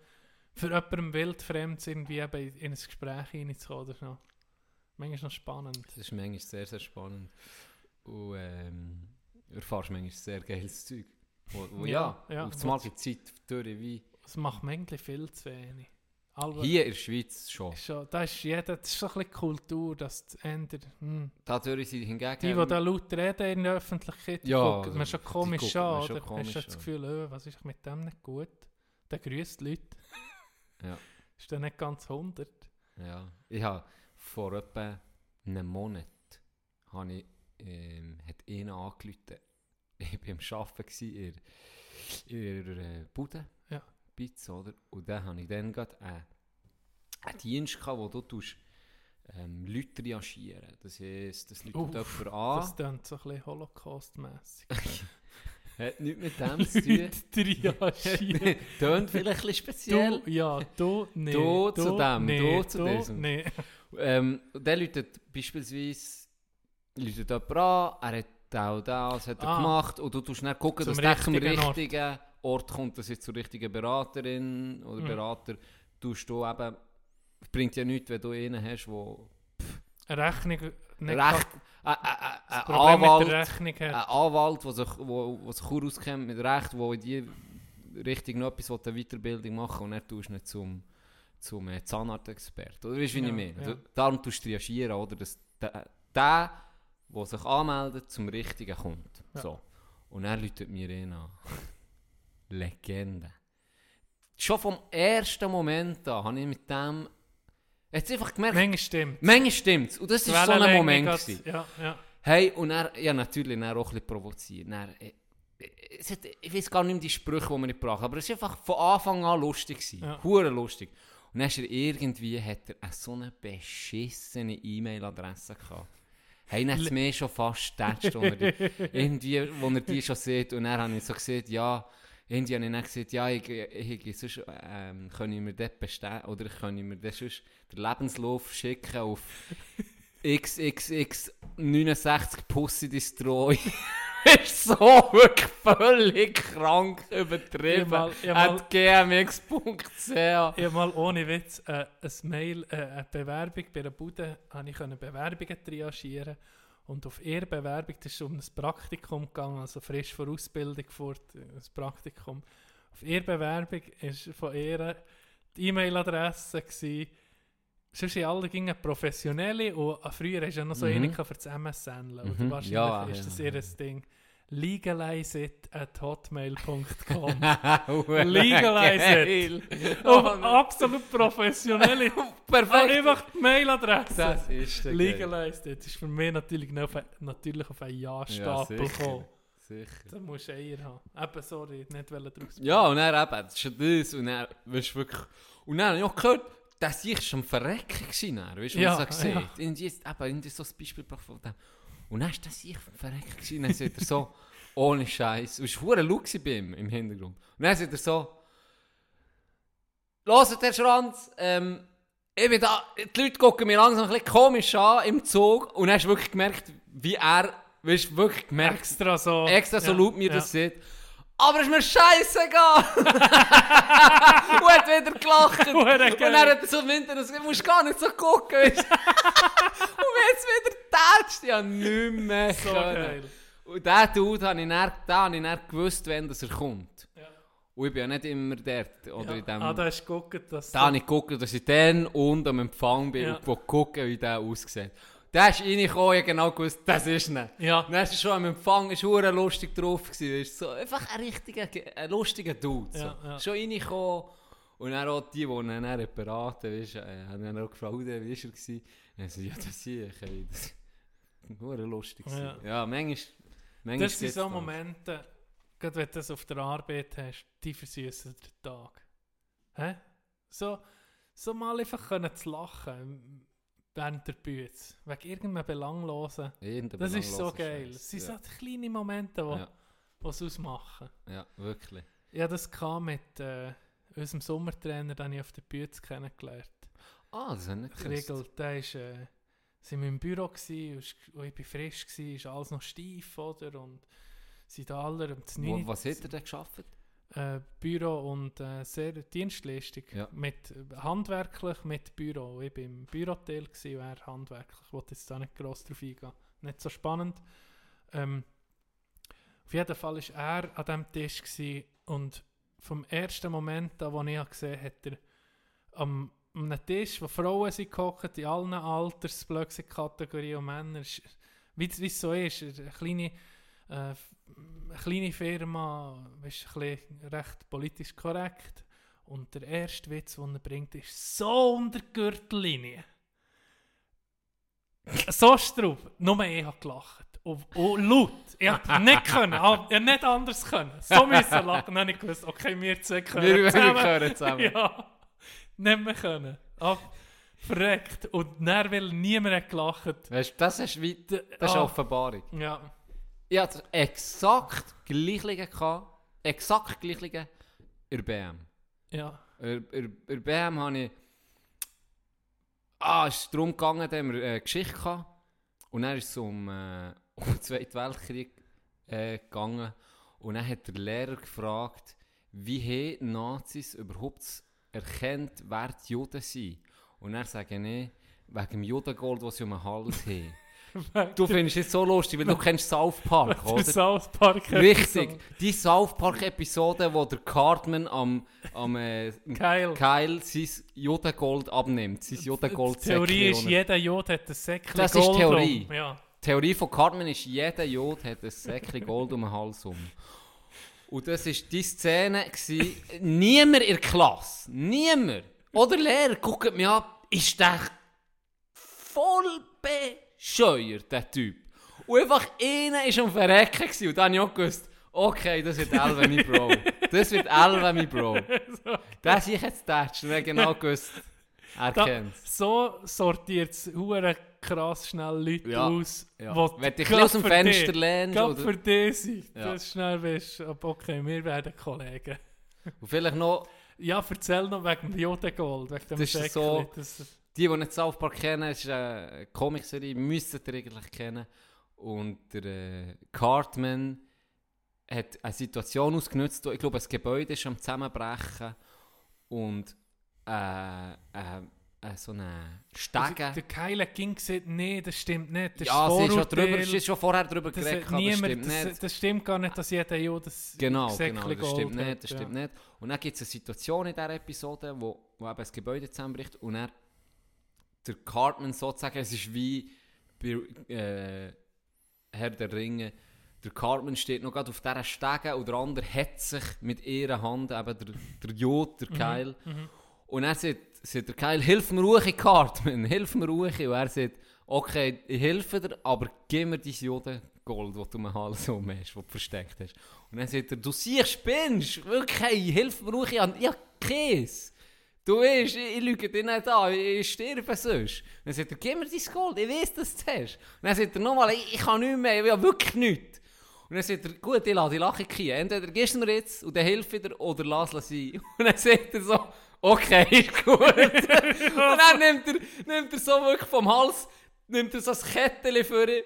für jemandem wildfremd irgendwie eben in ein Gespräch reinzukommen oder so. Manchmal ist noch spannend. Das ist manchmal sehr, sehr spannend. Und ähm, du erfährst manchmal sehr geiles Zeug. Wo, wo, ja, Ja, ja. auf einmal die Zeit durch wie Das macht man eigentlich viel zu wenig. Aber hier in der Schweiz schon. schon, da ist jeder, das ist so ein bisschen Kultur, dass das ändert. Hm. Dadurch sind hingegen... Die, die da laut reden in der Öffentlichkeit, die Ja, gucken mir schon die komisch an. schon Oder? Hast du das. Gefühl, oh, was ist mit dem nicht gut? Der grüßt die Leute. Ja. Ist der nicht ganz 100? Ja, ich habe vor etwa einem Monat habe ich, ähm, hat ihn angerufen. Ich war am Arbeiten in, ihrer äh, Bude, Ja. Pizza, oder? Und dann habe ich dann gerade einen, einen Dienst gehabt, wo du tust, ähm, Leute triagieren. Das heisst, das läutet Uff, jemand an, Das klingt so ein bisschen Holocaust-mässig. [laughs] hat nichts mit dem zu tun. Triagieren. [laughs] Tönt vielleicht ein bisschen speziell. Du, ja, du, nee. Du zu dem, nee, du zu du, diesem. Nee. Ähm, dann läutet beispielsweise läutet jemand an, er hat und das hat er Ah. gemacht und du tust dann gucken, Zum dass der am richtigen Ort. kommt, dass jetzt zur richtigen Beraterin oder Mhm. Berater tust du eben, es bringt ja nichts, wenn du einen hast, der Eine Rechnung nicht Recht, ein Problem mit Anwalt, der. Anwalt, der sich, wo, wo sich gut auskennt mit Recht, der in die Richtung noch etwas eine Weiterbildung machen und dann tust nicht zum, zum äh, Zahnarztexperten. Oder weißt du, wie Ja, ich meine? ja. Darum tust du triagieren, oder? Dass der, der, der sich anmeldet, zum Richtigen kommt. Ja. So. Und er läutet mir ihn an. [laughs] Legende. Schon vom ersten Moment an habe ich mit dem... Jetzt einfach gemerkt, Manchmal stimmt. manchmal stimmt. Und das war so ein Moment. gewesen. Ja, ja. Hey, und er, ja natürlich dann auch ein bisschen provoziert. Dann, äh, äh, es hat, ich weiß gar nicht mehr die Sprüche, die wir nicht haben, aber es war einfach von Anfang an lustig. Ja. Hure lustig. Und dann ist er irgendwie, hat er eine so eine beschissene E-Mail-Adresse gehabt. Hey, dann hat es mir schon fast getatscht, er [laughs] irgendwie, wo er die schon sieht. Und dann habe ich so gesagt, ja, irgendwie habe ich dann gesagt, ja, ich, ich, ich sonst, ähm, kann ich mir das bestellen, oder ich kann mir das sonst den Lebenslauf schicken auf [laughs] XXX 69 Pussy Destroy. [laughs] ist so wirklich völlig krank übertrieben. Mal- At gmx.ch. Ich habe mal ohne Witz äh, ein Mail, äh, eine Bewerbung bei einer Bude, habe ich Bewerbungen triagieren und auf ihre Bewerbung, das ist um ein Praktikum gegangen, also frisch vor Ausbildung fort, äh, ein Praktikum. Auf ihre Bewerbung ist von ihr die E-Mail-Adresse sonst sind alle gingen professionelle und äh, früher hast du ja noch so Mhm. eine gehabt für das MSN, oder Mhm. wahrscheinlich Ja, ist das ja. ihr Ding. Legalize it at hotmail.com. [laughs] Legalize it. Oh, absolut professionelle. [laughs] Perfekt. Einfach die Mailadresse. Das ist der Legalized. Das ist für mich natürlich, auf natürlich auf einen Ja-Stapel Ja, gekommen. Sicher. Da musst du Eier haben. Eben, sorry, nicht draus Ja, und dann eben, das ist ja das. Und weißt du, wirklich. Und dann habe ich auch gehört, dass ich schon verrecken dann, weißt du, Ja, was ich gesagt ja. Und jetzt eben, so ein Beispiel von dem. Und dann ist das ich verrecken gewesen. Dann sagt er so, [laughs] ohne Scheiß. Es war ein Look bei ihm im Hintergrund. Und dann sagt er so, Hört, Herr Schranz, ähm, ich bin da, die Leute gucken mir langsam ein bisschen komisch an im Zug und dann hast du wirklich gemerkt, wie er, weißt du, wirklich gemerkt, Extra so. extra so Ja, laut mir ja. das sieht. Aber es ist mir scheißegal! [laughs] und hat wieder gelacht. [laughs] Und dann hat er so im Winter gesagt, du musst gar nicht so gucken. [laughs] Und wenn jetzt wieder tätscht, ja nicht mehr So geil. Und diesen Dude habe ich dann, den habe ich dann gewusst, wenn das er kommt. Ja. Und ich bin ja nicht immer dort. Oder in dem, Ah, da hast du geguckt, dass da habe ich geguckt, dass ich dann und am Empfang bin Ja. und gucken, wie der aussieht. Der ist reingekommen, ich habe genau gewusst, das ist nicht. Ja. Dann ist schon am Empfang, ist hure lustig drauf gewesen, du, so, einfach ein richtiger, ein lustiger Dude. So. Ja, ja. Schon reingekommen und dann auch die, die ihn dann beraten, weißt äh, haben dann auch gefragt, wie war er gewesen? Und er so, ja, das sehe ich, ey, das hure lustig gewesen. Ja. Ja, manchmal, manchmal Das sind so. Momente, gerade wenn du das auf der Arbeit hast, die versüßen den Tag. Hä? So, so mal einfach können zu lachen während der Bühne. Wegen irgendeinem Belanglosen. Irgendein Das ist so geil. Es sind ja. so kleine Momente, die Ja. es ausmachen. ja, wirklich. Ja, das kam mit äh, unserem Sommertrainer, den ich auf der Bühne kennengelernt Ah, das habe ich nicht. Kriegel, der ist, äh, sind wir im Büro gsi und ich war frisch, gsi, ist alles noch steif, oder? Und sind alle um das Wo, was hat er denn geschafft? Äh, Büro und äh, sehr Dienstleistung. Ja. Mit, handwerklich mit Büro. Ich war im Büroteil und er handwerklich. Ich wollte jetzt da nicht gross drauf eingehen. Nicht so spannend. Ähm, auf jeden Fall war er an diesem Tisch gsi und vom ersten Moment an, wo ich gesehen habe, hat er am an einem Tisch, wo Frauen sind gehockt, in allen Altersblöcke-Kategorien und Männer, wie es so ist, eine kleine, äh, eine kleine Firma, ist recht politisch korrekt. Und der erste Witz, den er bringt, ist so unter die Gürtellinie. so straub. Nur ich habe gelacht. Und, und laut. Ich habe nicht [laughs] können. Ich habe nicht anders können. So müssen lachen. Dann habe ich gewusst, okay, wir zwei können Wir, wir zusammen. gehören zusammen. Ja, nicht mehr können. Ah, verreckt. Und dann, weil niemand gelacht. Weißt du, das ist, wie, das ist Ah. Offenbarung. Ja, Ich hatte exakt gleiche gehabt, exakt gleiche in der BM. ja. In, in, in BM habe ich, ah, es ist darum gegangen, da haben wir eine Geschichte gehabt. Und dann ist es um, äh, [laughs] um den Zweiten Weltkrieg äh, gegangen. Und dann hat der Lehrer gefragt, wie haben Nazis überhaupt erkennt, wer die Juden sind. Und er sage ich, wegen dem Judengold, das sie um den Hals haben. Du findest es so lustig, weil du [laughs] kennst South Park, Der oder? South Park Richtig. Die South Park-Episode, wo der Cartman am, am äh, Geil. Kyle sein Judengold abnimmt. Sein Judengold Die Theorie ist, jeder Jod hat ein Säckchen Das ist Gold Theorie. rum. Ja. Die Theorie von Cartman ist, jeder Jod hat ein Säckchen Gold um den Hals um. Und das war die Szene. Gewesen. Niemand in der Klasse, niemand, oder Lehrer, guckt mich an, ist der voll bescheuert, der Typ. Und einfach einer war am Verrecken gewesen. und dann habe ich auch gewusst, okay, das wird Elva, mein [laughs] Bro. Das wird Elva, mein Bro. Ist ich jetzt ich habe genau gewusst, er Da, kennt's. so sortiert es krass schnell Leute Ja, aus, ja. wo Wenn dich aus dem Fenster lehnst, gerade für dich sind, Ja. dass du schnell bist, okay, wir werden Kollegen. Und vielleicht noch Ja, erzähl noch wegen dem Jodengold, wegen dem Das ist Säckchen. so- Das, Die, die nicht South Park kennen, ist eine Comicserie, müssen ihr eigentlich kennen. Und der äh, Cartman hat eine Situation ausgenutzt, wo ich glaube, ein Gebäude ist am Zusammenbrechen und äh, äh, äh, so eine Stege. Also, der Keile ging gesagt, nee, das stimmt nicht. Das ja, sie ist schon, Vorurteil. drüber, sie ist schon vorher darüber geredet, das niemand, stimmt das, nicht. das stimmt gar nicht, dass jeder Jod das Genau, Säckchen genau, das stimmt nicht, das ja. stimmt nicht. Und dann gibt es eine Situation in dieser Episode, wo, wo eben das Gebäude zusammenbricht und dann der Cartman sozusagen, es ist wie bei äh, Herr der Ringe, der Cartman steht noch gerade auf dieser Stege und der andere hat sich mit ihrer Hand, eben der, der Jod, der Keil. Und er sagt, sagt der Keil, hilf mir ruhig, Cartman, hilf mir ruhig. Und er sagt, okay, ich helfe dir, aber gib mir dein Jodengold, das du mir Hals um hast, das du versteckt hast. Und dann sagt er, du siehst, spinnst, wirklich, hey, hilf mir ruhig, ich habe Käse. Du weißt, ich, ich lüge dich nicht an, ich, ich sterbe sonst. Und dann sagt er, gib mir dein Gold, ich weiß, dass du es hast. Und dann sagt er nochmal, ich, ich kann nichts mehr, ich habe wirklich nichts. Und dann sagt er, gut, ich lasse die Lache hier. Entweder gehst du mir jetzt und dann hilf wieder oder lass es sein. [laughs] Und dann sagt er so, okay, [laughs] ist gut. [laughs] und dann nimmt er, nimmt er so wirklich vom Hals, nimmt er so ein Kettchen für ihn,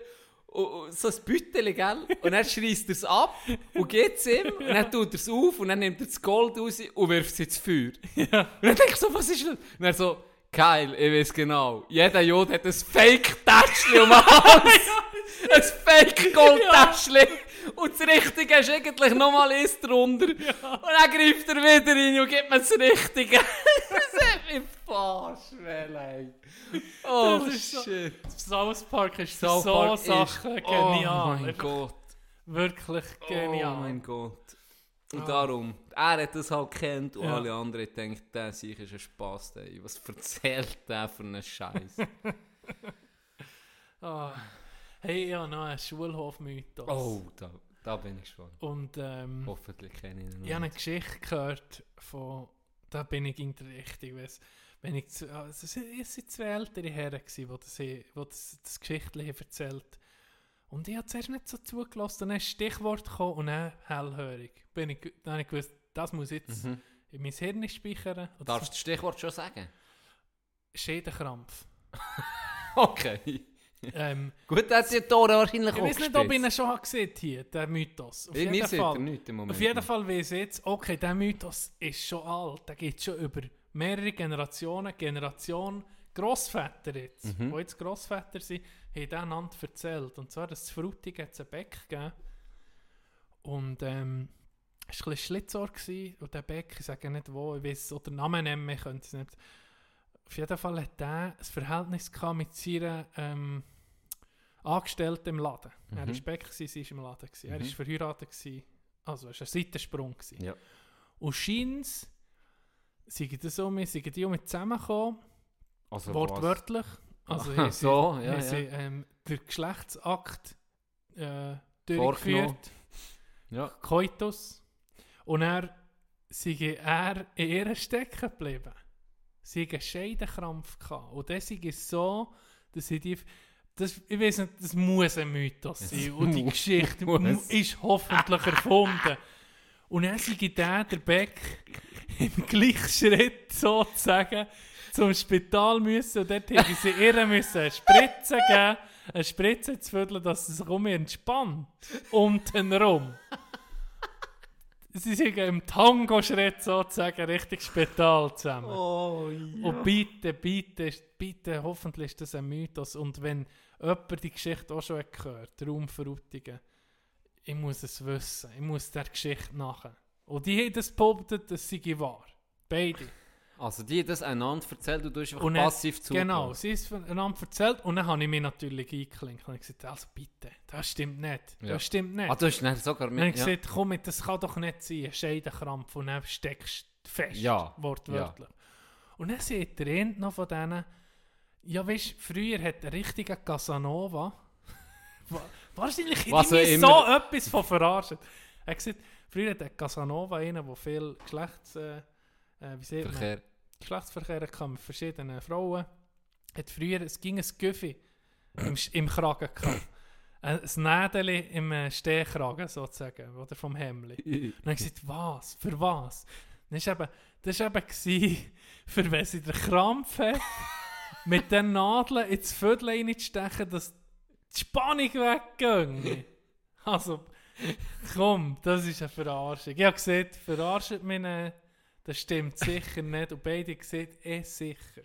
und- so ein Bütteli, gell? Und dann schreist er es ab und gibt es ihm. Und dann tut er es auf und dann nimmt er das Gold raus und wirft es ins Feuer. Und dann denke ich so, was ist das? Und er so, geil, ich weiß genau. Jeder Jod hat ein Fake-Tätschchen um den Hals. [laughs] ein Fake-Gold-Tätschchen. Und das Richtige ist eigentlich nochmal eins drunter. Und dann greift er wieder rein und gibt mir das Richtige. [laughs] das hat mich fast ey. [laughs] Oh, so- shit. South Park ist South so Park Sachen ist, genial. Oh mein Gott. Wirklich genial. Oh mein Gott. Und Ah. darum, er hat das halt kennt und Ja. alle anderen denken, der sich ist ein Spaß, ey. Was erzählt der für einen Scheiß? [laughs] Ah. Hey, ich habe noch einen Schulhofmythos. oh, da, da bin ich schon. Und ähm, Hoffentlich kenne ich ihn. noch ich habe eine. Geschichte gehört von, da bin ich in der Richtung, weiss, wenn ich, zu- also es sind zwei ältere Herren die das, die das, das Geschichtchen haben erzählt Und ich habe zuerst nicht so zugelassen, dann ist Stichwort gekommen und dann hellhörig. Bin ich, dann habe ich gewusst, das muss jetzt Mhm. in mein Hirn speichern. Und Darfst du das Stichwort schon sagen? Schädenkrampf. [laughs] Okay. ähm, Gut, hat die Tore wahrscheinlich ich weiß nicht, ob ich ihn schon habe gesehen hier, der Mythos. Auf jeden Fall. nichts im Moment. Auf jeden Fall weiß ich jetzt, okay, der Mythos ist schon alt. Der geht schon über mehrere Generationen. Generation Grossväter jetzt, Mhm. die jetzt Grossväter sind, haben den einander erzählt. Und zwar, dass es Frutig hat es einen Beck gegeben. Und ähm, es war ein Schlitzohr gewesen. Und der Beck, ich sage nicht wo, ich weiß, oder Namen nennen, ich könnte es nicht. Auf jeden Fall hat der ein Verhältnis gehabt mit seiner ähm, Angestellten im Laden. Er Mhm. war Beck, gewesen, sie war im Laden. Gewesen. Er Mhm. war verheiratet. Gewesen. Also, es war ein Seitensprung. Gewesen. Ja. Und scheint sind das so, wir sind die mit zusammengekommen, Also wortwörtlich. Also, Ah, haben sie, so, ja, ja. sie ähm, den Geschlechtsakt äh, durchgeführt. Ja. Koitus. Und er sei er in ihr stecken geblieben. Sie hatten einen Scheidenkrampf. Gehabt. Und das ist so, dass sie die. Das, ich weiß nicht, das muss ein Mythos sein. Und die Geschichte ist hoffentlich erfunden. Und dann sei der, der Beck, [laughs] im gleichen Schritt sozusagen zum Spital müssen. Und dort hätten sie ihr müssen eine Spritze geben, eine Spritze zu füdeln, dass sie sich um ihn entspannt. Unten rum. Sie sind im Tango-Schritt sozusagen Richtung Spital zusammen. Oh, ja. Und bitte, bitte, bitte, hoffentlich ist das ein Mythos. Und wenn jemand die Geschichte auch schon hat gehört, Raumverrutigen, ich muss es wissen. Ich muss der Geschichte nachher. Und die haben das behauptet, das sei wahr. Beide. Also die haben das einander erzählt und du hast einfach passiv zugelassen. Genau, sie ist voneinander erzählt und dann habe ich mich natürlich eingeklinkt und gesagt, also bitte, das stimmt nicht. Ja. Das stimmt nicht. Ah, du hast dann sogar Dann habe mit... ich Ja. gesagt, komm, das kann doch nicht sein, ein Scheidenkrampf und dann steckst du fest, Ja, wortwörtlich. Und dann sagt der eine noch von denen, ja weißt, früher hat der richtige Casanova, [laughs] wahrscheinlich hätte ich mich so etwas von verarscht. Er gesagt, früher hat Casanova einen, der viel Geschlechts... Äh, äh, wie sieht man? Verkehr. Geschlechtsverkehr kann mit verschiedenen Frauen. Hat früher, es ging ein Güffi im, im Kragen gehabt. [coughs] Ein Nädeli im äh, Stehkragen sozusagen, oder vom Hemli. [laughs] Und dann gesagt, was? Für was? Das war eben, das eben gewesen, für wenn sie den Krampf hat, [laughs] mit den Nadeln ins Viertel reinzustechen, dass die Spannung weggeht. Also, komm, das ist eine Verarschung. Ich habe gesagt, verarscht mich nicht. Das stimmt sicher nicht. Und beide sehen, eh sicher.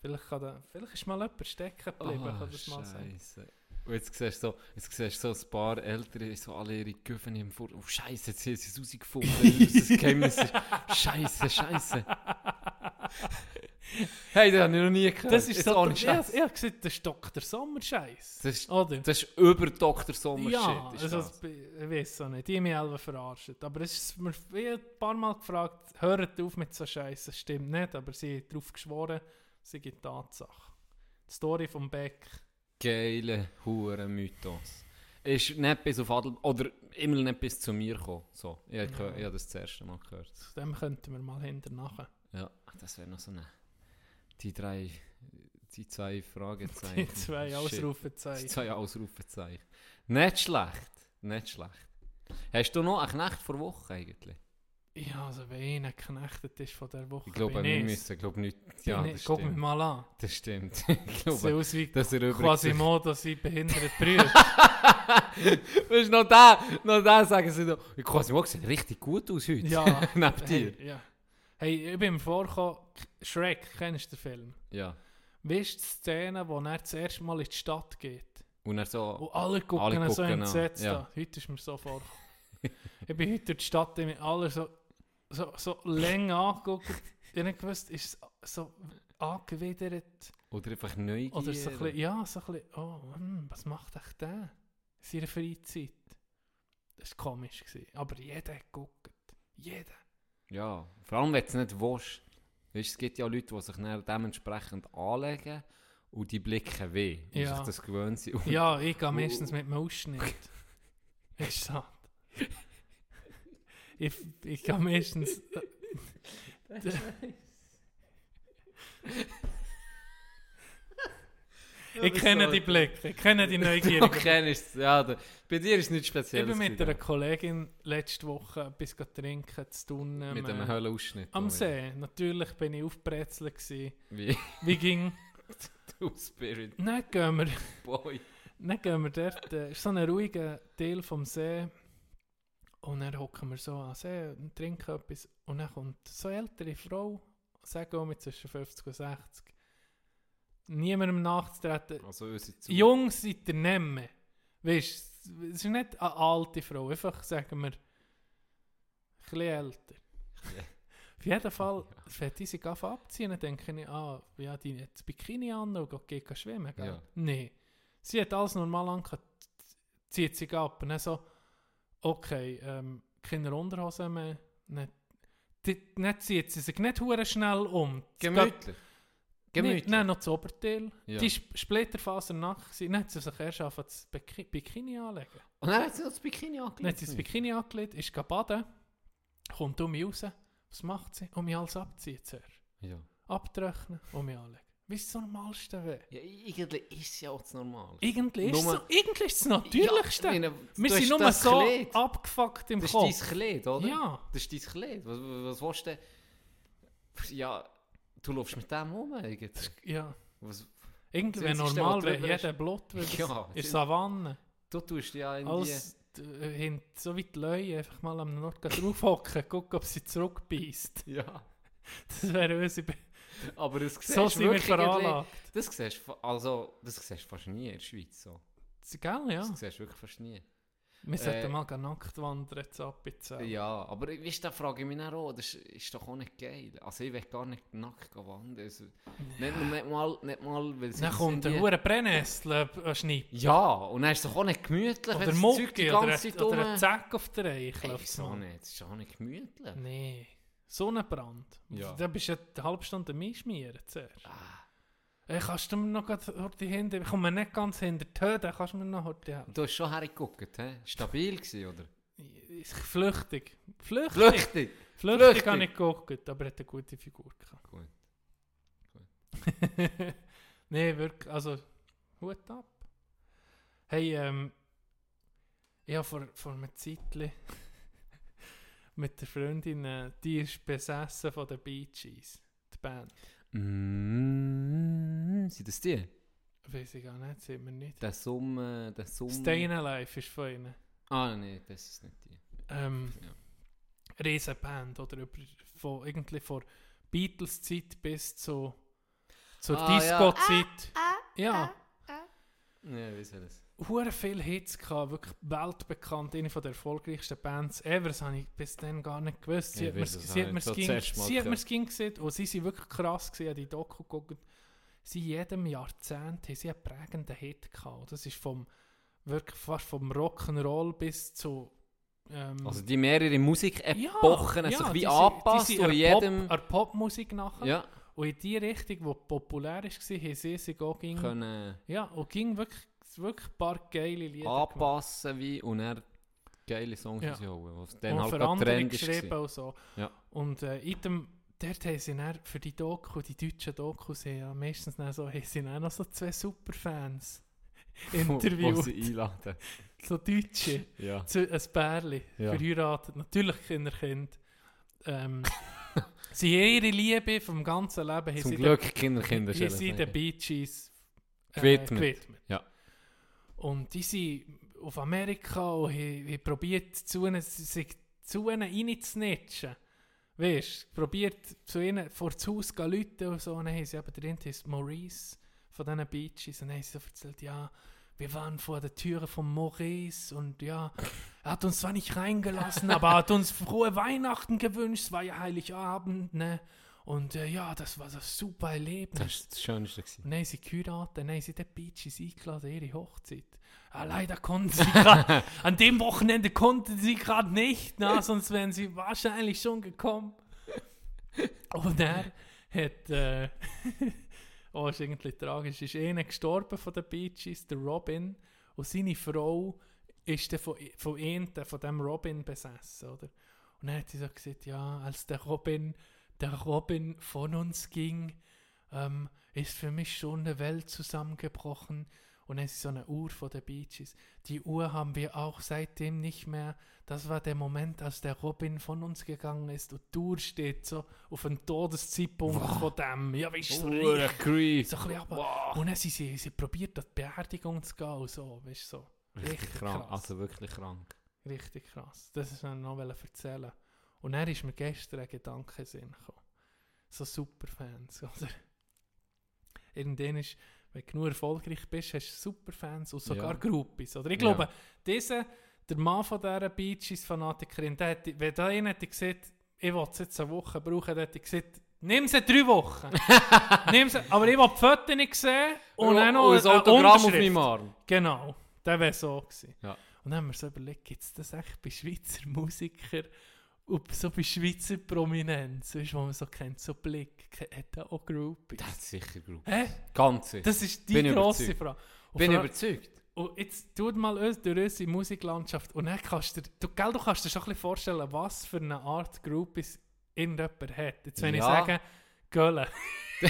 Vielleicht, kann da, vielleicht ist mal jemand stecken geblieben, Oh, kann das mal. Scheisse. Und jetzt siehst du so, jetzt siehst so ein paar Ältere, so alle ihre Güffen im Vor... Oh, Scheiße, jetzt haben sie es rausgefunden, was das Geheimnis ist. [laughs] Scheiße, Scheiße. [laughs] hey, das habe ich noch nie gehört. Das ist so, ohne ich, Scheiß. ich habe gesagt, das ist Dr. Sommer-Scheiß. Das ist, Oder? das ist über Dr. Sommer ja. Ist also, das. ich weiß auch nicht. Die haben mich selber verarscht. Aber es ist mir ich ein paar Mal gefragt, hört auf mit so Scheiß. Das stimmt nicht, aber sie haben darauf geschworen, sie gibt Tatsache. Die Story vom Beck. Geile Huren-Mythos. Ist nicht bis auf Adel... Oder immer nicht bis zu mir gekommen. So, ich Ja. ich habe das das erste Mal gehört. Zu dem könnten wir mal hinterher. Ja, das wäre noch so eine... Die drei... Die zwei Fragezeichen. Die zwei Shit. Die Ausrufezeichen. zwei Ausrufezeichen. Nicht schlecht. Nicht schlecht. Hast du noch einen Knecht vor Woche eigentlich? Ja, also wenn einer geknechtet ist von der Woche, Ich glaube, wir müssen, glaube nicht. Ja, ich- das Guck mich mal an. Das stimmt. [laughs] ich Sieht glaube, aus wie dass er übrigens... Quasimodo, sein behindert Brüder. [laughs] Weißt du, noch da, noch da sagen sie noch, Quasimodo sieht richtig gut aus heute. ja. [laughs] Neben dir. Hey, ja. Hey, ich bin im Vorkommen, Shrek, kennst du den Film? Ja. Weißt du die Szene, wo er das erste Mal in die Stadt geht? Und er so... Und alle gucken Alle so gucken an, entsetzt ja. an. Heute ist mir so vorgekommen. ich bin heute durch die Stadt, die mich alle so, so, so länger angeguckt. Ich nicht gewusst, ist es so angewidert? Oder einfach Neugier. Oder so ein bisschen, ja, so ein bisschen, oh, hm, was macht echt der in seiner Freizeit? Das war komisch. Gewesen. Aber jeder hat geguckt. Jeder. Ja, vor allem wenn du es nicht willst. Weißt, es gibt ja Leute, die sich dann dementsprechend anlegen und die blicken weh, Ja. sich das gewöhnt sind. Ja, ich gehe meistens mit dem Ausschnitt. [laughs] ist so. Ich, ich gehe meistens... [laughs] ich kenne die Blicke, ich kenne die [laughs] Du Neugier. kennst es, ja. Da, bei dir ist es nichts Ich Spezielles. bin mit einer Kollegin letzte Woche etwas trinken zu tun. Mit ähm, einem Höhlenausschnitt. Am? See. Natürlich bin ich aufgebrezelt. gewesen. Wie [laughs] Wie ging... [laughs] du Spirit Dann gehen wir... Boy. Dann gehen wir dort, äh, ist so ein ruhiger Teil vom See. Und dann hocken wir so an See und trinken etwas. Und dann kommt so eine ältere Frau, sagen wir zwischen 50 und 60. Niemandem nachzutreten. Also unsere Jung seid ihr nicht mehr. Weißt du, es ist nicht eine alte Frau, einfach sagen wir, ein bisschen älter. Auf jeden Fall, wenn die sich abziehen, dann denke ich, ah, ja, die hat das Bikini an und geht, schwimmen, gell? Ja. Nein. Sie hat alles normal angehabt, zieht sich ab und dann so, okay, ähm, keine Unterhose mehr, nicht, die, nicht zieht sie sich nicht schnell um. Gemütlich. Gemütlich. Nein, noch das Oberteil. Ja. Die war splitterfasernackt. gewesen. Dann hat sie sich erst angefangen, das Biki Bikini anlegen. Und dann hat sie noch das Bikini Dann angelegt. hat sie das Bikini angelegt, ist baden, kommt um mich raus. Was macht sie? Um mich alles abziehen zuerst. Ja. Abtrocknen, um mich anlegen. Wie ist das Normalste weh? ja, irgendwie ist es ja auch das Normal. Irgendwie ist, es Nur- so, irgendwie ist es das Natürlichste. Ja, ich meine, Wir sind nur das so Kleid. abgefuckt im Das Kopf. ist dein Kleid, oder? Ja. Das ist dein Kleid. Was, was, was willst du denn? Ja, du läufst mit dem um eigentlich. Ja. Was, wäre Einzige, normal, [laughs] ist- jeder Blut würde. Ja, in der Savanne. du tust ja irgendwie... Als äh, hin- so wie die Leute einfach mal am Nord draufhocken, gucken, ob sie zurückbeißt. [laughs] Ja. Das wäre unsere... Be Aber das siehst so sind wir veranlagt. Das siehst also, das siehst du fast nie in der Schweiz. So. Das- Gell, ja. Das siehst du wirklich fast nie. Wir Äh, sollten mal nackt wandern, jetzt ab jetzt. Ja, aber weißt, da frage ich mich auch, das ist, ist doch auch nicht geil. Also ich will gar nicht nackt wandern. Also, nicht, nicht mal, nicht mal, weil sie Dann kommt ein hoher Brennnessel äh, schnippen. Ja, und dann ist es doch auch nicht gemütlich, Oder wenn Zeug die Mucki ganze oder, Zeit oder ein Zack auf der Eichel. wieso nicht? Das ist auch nicht gemütlich. Nee. Sonnenbrand. Ja. Da bist du ja eine halbe Stunde mehr schmieren zuerst. Ah. Hey, kannst du mir noch die Hände... Ich komme nicht ganz hinter die Höhe, dann kannst du mir noch die helfen. Du hast schon hergeguckt, hä? Stabil gewesen, oder? Flüchtig. Flüchtig. Flüchtig! Flüchtig Flüchtig. habe ich geguckt, aber er hat eine gute Figur gehabt. Gut. [laughs] nee, wirklich, also, Hut ab. Hey, ähm, ich habe vor, vor einer Zeit [laughs] mit der Freundin, äh, die ist besessen von den Bee Gees, die Band. Mm, sind das die? Weiß ich gar nicht, sieht man nicht. Der Summe, der Summe... Stayin' Alive ist von ihnen. Ah, nee, das ist nicht die. Ähm, Ja. riesen Band, oder über, von, irgendwie von Beatles-Zeit bis zu, zur Ah, ja. Disco-Zeit. Ja. Ja, wie soll das? Hure viele Hits gehabt, wirklich weltbekannt, eine von der erfolgreichsten Bands ever, das habe ich bis dann gar nicht gewusst. Sie hat mir weiß es sie hat nicht, so mal sie hat mir's ging gesehen und sie sind wirklich krass gewesen, die Doku geguckt. Sie jedem Jahrzehnt haben sie einen prägenden Hit gehabt. Das ist vom, wirklich fast vom Rock'n'Roll bis zu... Ähm, Also die mehrere Musikepochen ja, sich die wie angepasst und jedem... Pop, Popmusik nachher. Ja, Und in die Richtung, die populär war, haben sie sich auch ging, können ja, und ging wirklich, wirklich ein paar geile Lieder gemacht. anpassen wie und er geile Songs Ja. rausholen, was dann und halt für andere geschrieben war. und so. Ja. Und äh, in dem, dort haben sie dann für die Doku, die deutschen Dokus, ja meistens dann so, haben sie dann noch so zwei Superfans [laughs] Wo- Wo interviewt. sie einladen. so Deutsche, Ja. zu, ein Pärchen, Ja. verheiratet, natürlich Kinderkind. Ähm, [laughs] sie haben ihre Liebe vom ganzen Leben Zum sie Glück Kinder, Kinder den, haben sie den Bee Gees äh, Gewidmet. gewidmet. Ja. Und die sind auf Amerika und haben, probiert, zu ihnen, sich zu ihnen reinzunitschen. Weißt du, probiert zu ihnen vor das Haus zu läuten und so. Und dann haben sie eben, der eine ist Maurice von diesen Beaches. Und dann haben sie erzählt, ja, wir waren vor der Türe von Maurice und ja, er hat uns zwar nicht reingelassen, aber er hat uns frohe Weihnachten gewünscht. Es war ja Heiligabend, ne? Und äh, ja, das war das super Erlebnis. Das war das Schönste. Gewesen. Und dann haben sie geheiratet, dann haben sie den Beaches eingeladen, ihre Hochzeit. Ah, leider konnten sie gerade, [laughs] an dem Wochenende konnten sie gerade nicht, na, sonst wären sie wahrscheinlich schon gekommen. Und er hat, äh, [laughs] oh, ist irgendwie tragisch, ist einer gestorben von den Beaches, der Robin, und seine Frau ist dann von, von von dem Robin besessen, oder? Und dann hat sie so gesagt, ja, als der Robin, der Robin von uns ging, ähm, ist für mich schon eine Welt zusammengebrochen. Und es ist so eine Uhr von den Beaches. Die Uhr haben wir auch seitdem nicht mehr. Das war der Moment, als der Robin von uns gegangen ist und die Uhr steht so auf den Todeszeitpunkt von dem. Ja, weißt du, so, Oh, richtig- creep. so ein bisschen aber, Und dann sie, sie probiert, an die Beerdigung zu gehen und so, weißt du, so. Richtig krank. krass. Also wirklich krank. Richtig krass. Das ist noch erzählen. Und dann ist mir gestern ein Gedanke in den Sinn gekommen. So Superfans, [laughs] oder? Irgendwann ist, wenn du genug erfolgreich bist, hast du Superfans und sogar Ja. Groupies, oder? Ich Ja. glaube, dieser, der Mann von dieser Beaches-Fanatikerin, wenn da einer hätte gesagt, ich will es jetzt eine Woche brauchen, der hätte gesagt, nimm sie drei Wochen. [laughs] nimm sie, aber ich will die Fotos nicht sehen und dann noch ein Autogramm auf meinem Arm. Genau, der wäre so gewesen. Ja. Und dann haben wir so überlegt, gibt es das echt bei Schweizer Musikern und so bei Schweizer Prominenz, weißt, wo man so kennt, so Blick, hat er auch Groupies? Das ist sicher gut. Hä? Ganz sicher. Das ist die Bin grosse überzeugt. Frage. Und Bin überzeugt. und jetzt tut mal uns durch unsere Musiklandschaft und dann kannst du, dir- du, gell, du kannst dir schon ein bisschen vorstellen, was für eine Art Groupies irgendjemand hat. Jetzt wenn ich Ja. sage, Gölle. [laughs]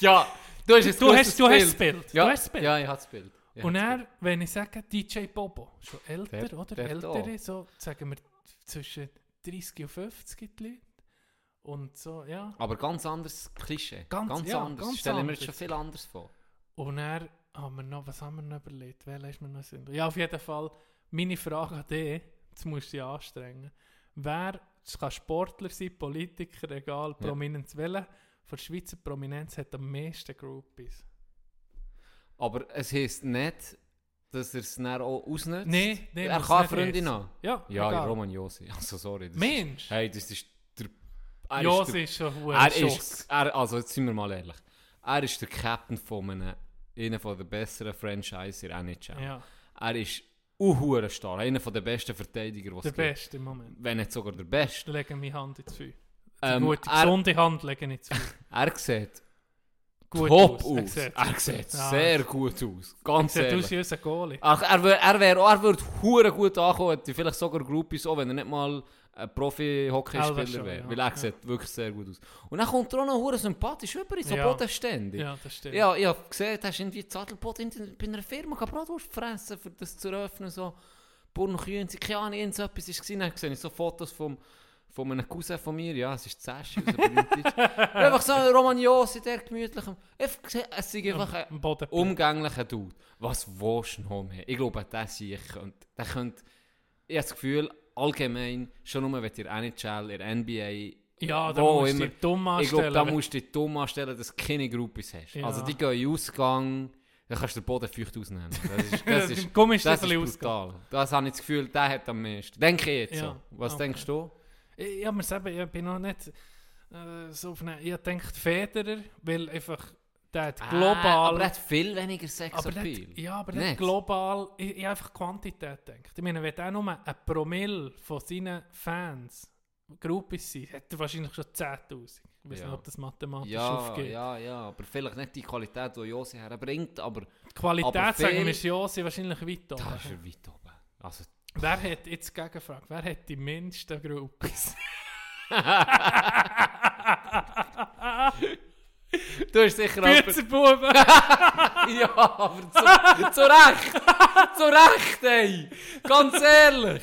Ja, du hast Du hast, du hast das Bild. Ja, Du hast das Bild. ja, ich habe das Bild. Ich Und dann, wenn ich sage DJ Bobo, schon älter, Der- oder? der Ältere, so sagen wir zwischen 30 und 50 die Leute. Und so, ja. Aber ganz anderes Klischee. Ganz- Ganz, ja, anders. ganz Stellen wir uns schon viel anders vor. Und dann haben wir noch, was haben wir noch überlegt? Welcher ist mir noch Sinn? Ja, auf jeden Fall, meine Frage an dich, jetzt musst du dich anstrengen. Wer, es kann Sportler sein, Politiker, egal, Ja. Prominenz, welcher von der Schweizer Prominenz hat am meisten Groupies? Aber es heisst nicht, dass er es dann auch ausnutzt. Nee, nee, Er kann Freundin haben. Ja, Ja, egal. Roman Josi. [laughs] Also sorry. Das Mensch! Ist, hey, das ist der... er ist Ja, der- ist schon Er ein Schuss. ist, er, also jetzt sind wir mal ehrlich. Er ist der Captain von einem, einer von der besseren Franchise in NHL. Ja, Er ist unhuren stark, einer von der besten Verteidiger, die der es gibt. Beste im Moment. Wenn nicht sogar der Beste. Ich lege meine Hand ins Feuer. Die Ähm, gute, er, gesunde Hand lege ich ins [laughs] Feuer. er sieht Gut top aus. aus. Er sieht Er sieht aus. Ja. sehr gut aus. Ganz Sieht aus ehrlich. wie unser Goalie. Ach, er würde er wär, er würd hure gut ankommen, hätte vielleicht sogar Groupies auch, wenn er nicht mal ein Profi-Hockeyspieler wäre. ja. Weil er Ja. sieht wirklich sehr gut aus. Und dann kommt er auch noch hure sympathisch über, so Ja. bodenständig. Ja, das stimmt. Ja, ich habe gesehen, du hast irgendwie Zadelboot in, bei einer Firma Bratwurst fressen, für das zu eröffnen, so Burnkühen, keine Ahnung, irgend so etwas war. Dann sehe ich so Fotos vom, von einem Cousin von mir, ja, es ist Zeschi, aus berühmt Einfach so ein Romagnosi, der gemütlich, es ist einfach ein umgänglicher Dude. Was willst du noch mehr? Ich glaube, der Sieg könnte, der könnte, ich habe das Gefühl, allgemein, schon nur, wenn ihr NHL, ihr NBA, Ja, da musst du immer- dich dumm ich anstellen. glaube, da musst du dich dumm anstellen, dass du keine Groupies hast. Ja. Also die gehen in Ausgang, dann kannst du den Boden feucht ausnehmen. Das ist, das [laughs] ist, Komm, ist das das ist brutal. Das habe ich das Gefühl, der hat am meisten. Denke ich jetzt Ja, so. Was okay. denkst du? Ich, ich habe mir selber, ich bin noch nicht äh, so auf eine, ich denke Federer, weil einfach der hat global... Ah, aber er hat viel weniger Sex aber der ja, aber der hat global, ich, ich einfach Quantität gedacht. Ich meine, wenn der nur ein Promille von seinen Fans Groupies sind, hat er wahrscheinlich schon 10'000. Ich weiß Ja. nicht, ob das mathematisch Ja, aufgeht. ja, ja, aber vielleicht nicht die Qualität, die Josi herbringt, aber Die Qualität, Aber sagen viel- wir, ist ja sie wahrscheinlich weit da oben. ist er weit oben. Also, Wer hat, jetzt Gegenfrage, wer hat die minsten Groupies? [laughs] Du hast sicher auch... Bützerbuben! [laughs] Ja, aber zu, zu Recht! Zu Recht, ey! Ganz ehrlich!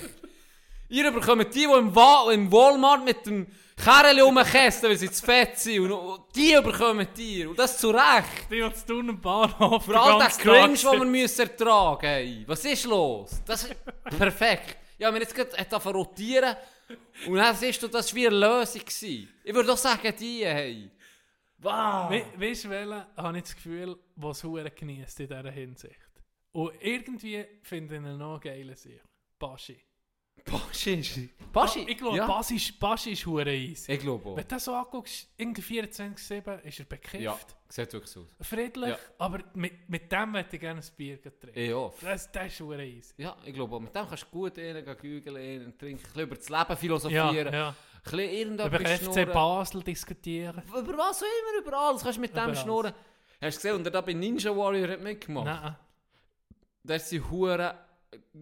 Ihr bekommt die, die im, Wa im Walmart mit dem Kerl rumkästen, weil sie zu fett sind. Und, und die bekommen ihr. Und das zu Recht! Die hat tun am Bahnhof. Für all den Cringe, den wir müssen ertragen ey. Was ist los? Das ist [laughs] perfekt. Ja, wir jetzt gerade rotieren. Und dann siehst du, das war wie eine Lösung. Gewesen. Ich würde doch sagen, die, hey. Wow! We weißt du, welchen habe ich das Gefühl, was Huren genießt in dieser Hinsicht? Und irgendwie finde ich ihn noch sich. Baschi. Baschi ist... Baschi? Ich glaube, ja. Ist, Baschi ist Huren easy. Ich glaube auch. Wenn du das so anguckst, irgendwie 24-7 ist er bekifft. Ja, sieht wirklich so aus. Friedlich, Ja. aber mit, mit dem möchte ich gerne ein Bier trinken. Ich auch. Das, das ist Huren easy. Ja, ich glaube auch. Mit dem kannst du gut rein, gehen gügeln, rein, trinken, ein bisschen über das Leben philosophieren, Ja, ja. ein bisschen Über irgendetwas FC schnurren. Basel diskutieren. Über was auch immer, über alles kannst du mit Über dem alles. schnurren. Hast du gesehen, und er da bei Ninja Warrior hat mitgemacht? Nein, Da ist sie Hure.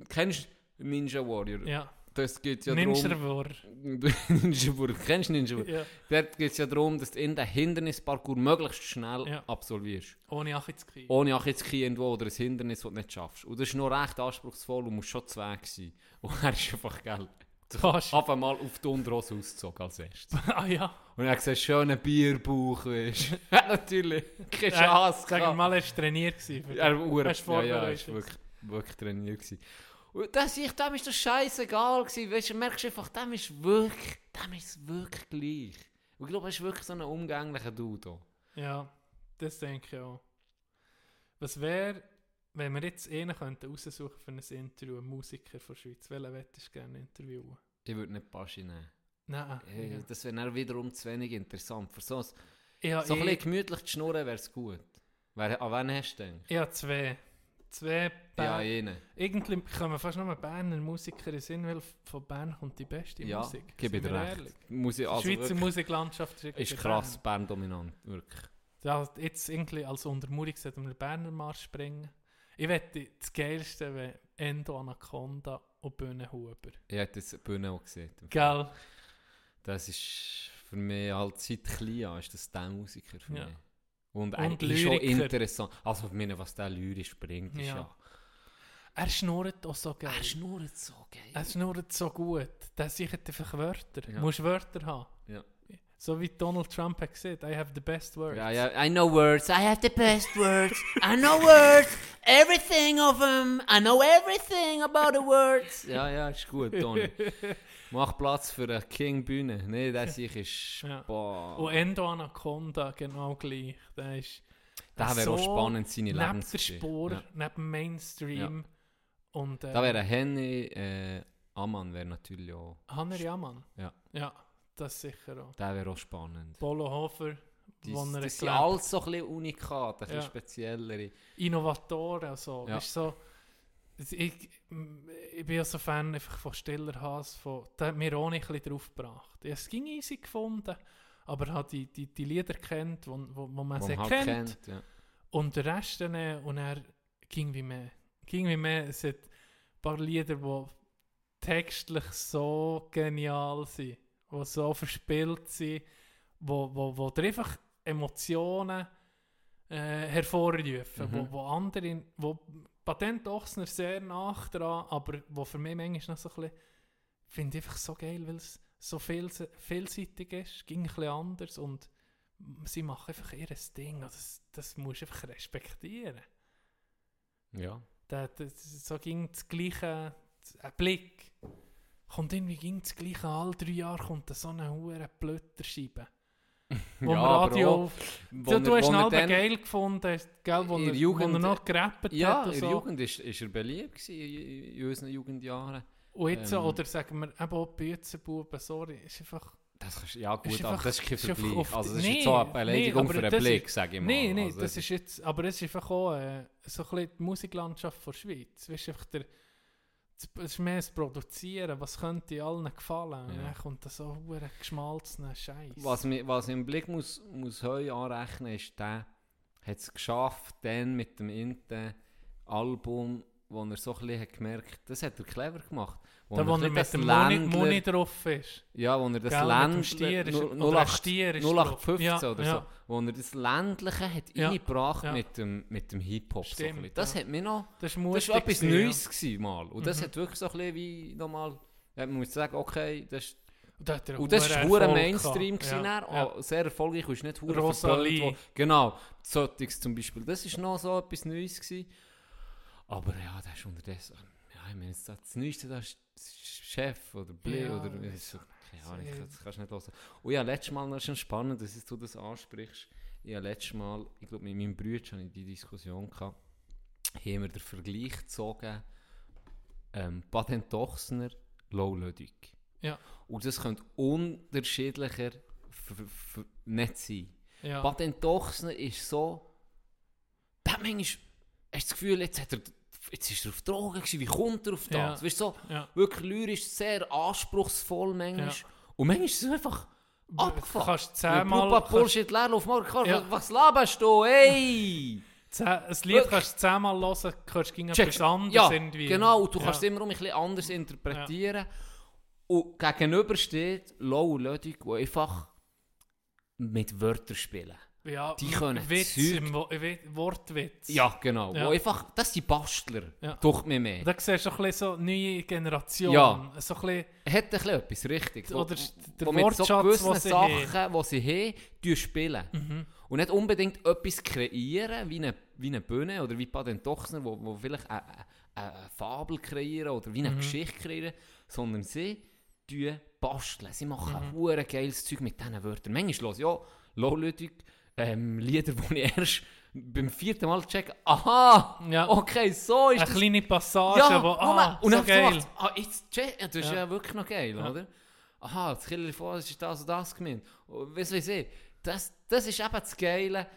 Kennst du Ninja Warrior? ja. Das geht ja Ninja darum. War. [laughs] Ninja Warrior. Kennst du Ninja Warrior? Ja. Dort geht es ja darum, dass du in den Hindernisparcours möglichst schnell Ja. absolvierst. Ohne Achizki. Ohne jetzt irgendwo oder ein Hindernis, das du nicht schaffst. Und das ist noch recht anspruchsvoll und muss schon zwei sein. [laughs] Und er ist einfach geil. Fast. Auf einmal auf die Unterhose ausgezogen als erstes. [laughs] ah ja. Und er hat gesagt, schöner Bierbauch, weißt Natürlich. Keine Chance. Sag gehabt. mal, er war trainiert. für Er war ja, ja, er war wirklich, wirklich trainiert. Gewesen. Und das, ich, dem ist das scheißegal gewesen. Weißt du, merkst einfach, dem ist wirklich, dem ist wirklich gleich. Und ich glaube, er ist wirklich so ein umgänglicher Dude. Ja, das denke ich auch. Was wäre, wenn wir jetzt einen könnten raussuchen für ein Interview, einen Musiker von der Schweiz, welchen möchtest du gerne interviewen? Ich würde nicht Paschi nehmen. Nein, Hey, ja. Das wäre dann wiederum zu wenig interessant. Für so, habe so ein bisschen gemütlich zu schnurren wäre es gut. Wer, an wen hast du denn? ich habe zwei. Zwei Ja, einen. Irgendwie kommen fast nur Berner Musiker in den Sinn, weil von Bern kommt die beste Ja, Musik. gebe ich dir recht. ehrlich? Musik, Die also Schweizer Musiklandschaft ist, ist krass, Bern dominant. Wirklich. Ja, jetzt irgendwie als Untermauerung sollten wir den Berner Marsch springen. Ich wette, das Geilste wäre Endo Anaconda und Bühne Huber. Ich habe das Bühne auch gesehen. Gell? Das ist für mich halt seit klein an, ist das der Musiker für Ja. mich. Und, Und er ist schon interessant. Also ich meine, was der lyrisch bringt, ist Ja. ja... Er schnurrt auch so geil. Er schnurrt so geil. Er schnurrt so gut. Der sichert einfach Wörter. Ja. Du musst Wörter haben. Ja. So wie Donald Trump hat gesagt, I have the best words. Ja, ja, I know words, I have the best words, I know words, everything of them, I know everything about the words. Ja, ja, ist gut, Toni. [laughs] Mach Platz für eine King Bühne. Nee, der [laughs] sich ist... Ja. Und Endo Anaconda genau gleich. Der ist Der wäre auch spannend, seine neben der Lebensgeschichte. Spur, Ja. neben Mainstream. Und, äh, Da wäre Henny äh, Ammann wäre natürlich auch... Hanner Jamann. Ja. Ja, das sicher auch. Der wäre auch spannend. Polo Hofer, Die, das sind alles so ein bisschen unikat, ein bisschen Ja. speziellere. Innovatoren. So. Ja. Ist so, ich, ich bin ja so Fan einfach von Stiller Haas. Von, der hat mir auch nicht ein drauf gebracht. Ich habe es ging easy gefunden, aber hat die, die, die Lieder kennt, wo, wo, wo man sie man kennt. halt kennt. Ja. Und den Rest dann, äh, und er ging wie mehr. Ging wie mehr. Es hat ein paar Lieder, die textlich so genial sind, die so verspielt sind, wo, wo, wo dir einfach Emotionen äh, hervorrufen, Mhm. wo, wo andere, wo Patent Ochsner sehr nach dran, aber wo für mich manchmal noch so ein bisschen, finde ich einfach so geil, weil es so viel, vielseitig ist, ging ein bisschen anders und sie machen einfach ihr Ding. Also Das, das musst du einfach respektieren. ja. Da, das, so ging das gleiche, ein Blick. Kommt irgendwie ging das gleiche, alle drei Jahre kommt da so eine hure Blötterscheibe. [laughs] Wo Ja, Radio auch, wo Du, er- du hast ihn dann- geil gefunden, gell, wo, er, der Jugend- wo er noch gerappt Ja, hat und in so. der Jugend ist, ist er beliebt gewesen, in, unseren Jugendjahren. Und jetzt, ähm, oder sagen wir, eben auch Büzenbuben, sorry, ist einfach... Das kannst, ja gut, Ist aber einfach- das ist kein ist einfach Vergleich. auf Also das ist Nee, jetzt so eine nee, Beleidigung aber für einen Blick, ist- sage ich mal. Nein, nein, also, das ist jetzt, aber es ist einfach auch äh, so ein bisschen die Musiklandschaft der Schweiz. Weißt, einfach der, das ist mehr das Produzieren, was könnte allen gefallen. Ja. Und dann kommt da so ein geschmalzener Scheiß. Was, mi, was ich im Blick muss, muss heu anrechnen, ist, der hat es geschafft, dann mit dem Inte Album wo er so ein bisschen hat gemerkt das hat er clever gemacht. Wo Da, wo er mit dem Ländler- Muni drauf ist. Ja, wo er das Gell, mit dem Ländler... Stier ist- null- oder ein 08 Stier ist 0815 drauf. Ja, oder ja. so. Wo er das Ländliche hat Ja, reingebracht ja. mit dem, mit dem Hip-Hop. So das hat mir noch... Das war etwas Neues gewesen, mal. Und das Mhm. hat wirklich so ein bisschen wie nochmal... Man muss sagen, okay, das ist Und, Und das war hure Mainstream, gewesen, ja. ja. auch sehr erfolgreich und ist nicht hure Rosalie. verpönt. Genau, Zottigs zum Beispiel. Das ist noch so etwas Neues gewesen. Aber ja, das ist unterdessen... Ja, ich meine, jetzt das Neueste, das ist Chef oder Blee Ja, oder... das So, keine Ahnung, das kannst du nicht hören. Und ja, letztes Mal, das ist schon spannend, dass du das ansprichst. Ja, letztes Mal, ich glaube, mit meinem Bruder hatte ich die Diskussion gehabt, haben wir den Vergleich gezogen, ähm, Baden-Dochsner, Low-Lödig. Ja. Und das könnte unterschiedlicher nicht sein. Ja. Baden-Dochsner ist so, der hat manchmal, hast du das Gefühl, jetzt, hat er, jetzt ist er auf Drogen gewesen, wie kommt er auf das? Ja. Weißt du, so, Ja. wirklich lyrisch, sehr anspruchsvoll manchmal. Ja. Und manchmal ist es einfach abgefahren. kannst zehnmal- kannst- Bullshit Leerlauf, Mark, Ja. was laberst du, ey? Ein Lied kannst du zehnmal hören, du gegen etwas anderes ja, irgendwie. genau, und du kannst es immer um ein bisschen anders interpretieren. Und gegenüber steht Low Lödig, die einfach mit Wörtern spielen. Ja, Die können Witz Zeug- im Wo Wi- Wortwitz. Ja, genau. Ja. Wo einfach, das sind Bastler, Ja. durch mir mehr. Da siehst du ein bisschen so neue Generation. Ja. So ein bisschen, Hat ein bisschen etwas richtig. Oder der wo so Wortschatz, gewissen den sie Sachen, die sie haben, spielen. Mhm. Und nicht unbedingt etwas kreieren, wie eine, wie eine Bühne oder wie Baden Dochsner, wo, wo vielleicht eine, eine, eine Fabel kreieren oder wie eine Mhm. Geschichte kreieren, sondern sie basteln. Sie machen Mhm. hure geiles Zeug mit diesen Wörtern. Manchmal los, ja, Low-Ludwig, ähm, Lieder, [laughs] die ich erst beim vierten Mal checke, aha, Ja. okay, so ist eine das kleine Passage, ja, wo, ah, und so geil. geil. ah, jetzt check, ja, das ist Ja. wirklich noch geil, Ja. oder? Aha, das Killer vor, ist das und das gemeint. Und Weißt du, wie ich? Das, das ist eben das Geile,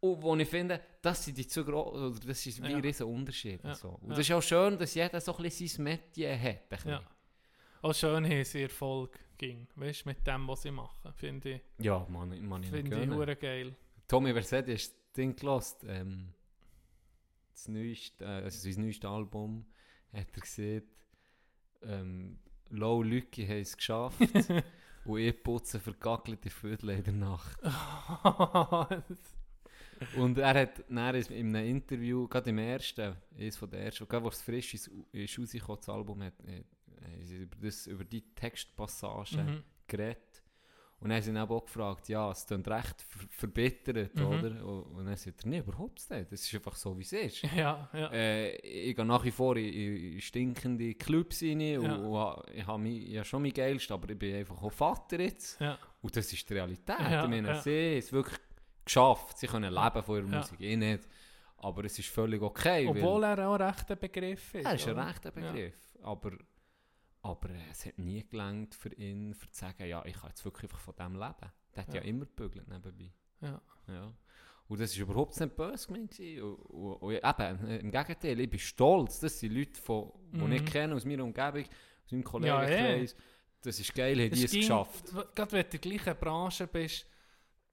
und wo ich finde, das sind die zu groß, das ist wie Ja. ein Unterschied. Ja. So. Und das ist auch schön, dass jeder so ein bisschen sein Metier hat. ein bisschen. Ja. Auch schön sie Erfolg ging, weißt du, mit dem, was sie machen. Finde ich, Ja, man, man finde ich hure geil. Tommy Versetti hast das Ding gelost. Ähm, das neueste, äh, also sein neuestes Album hat er gesehen. Ähm, Low Lücke haben es geschafft. [laughs] und ich putze vergackelte Viertel in der Nacht. [laughs] Und er hat dann in einem Interview, gerade im ersten, eines von der ersten, gerade wo es frisch ist, ist rausgekommen, das Album, hat, über, das, über die Textpassage Mhm. geredet. Und dann haben sie ihn auch gefragt, ja, es klingt recht ver verbittert, Mhm. oder? Und, und dann sagt er, nee, überhaupt nicht, das ist einfach so, wie es ist. [laughs] ja, ja. Äh, ich gehe nach wie vor in, in stinkende Clubs rein und, Ja. und ha- ich habe mich- ich habe schon mein Geilste, aber ich bin einfach auch Vater jetzt. ja. Und das ist die Realität. Ja, ich meine, ja. sie es wirklich geschafft, sie können leben von ihrer Ja. Musik, ich nicht. Aber es ist völlig okay. Obwohl er auch ein Begriff ist. ja, ist ein rechter Begriff. Aber, aber äh, es hat nie gelangt für ihn, für zu sagen, ja, ich kann jetzt wirklich einfach von dem leben. Der hat ja, Ja. immer gebügelt nebenbei. Ja. Ja. Und das war überhaupt nicht böse gemeint. Und, und, und eben, im Gegenteil, ich bin stolz. Das sind Leute, von, die Mhm. ich kenne aus meiner Umgebung, aus meinem Ja, Kollegenkreis. Das ist geil, haben die es ging- geschafft. Gerade wenn du in der gleichen Branche bist,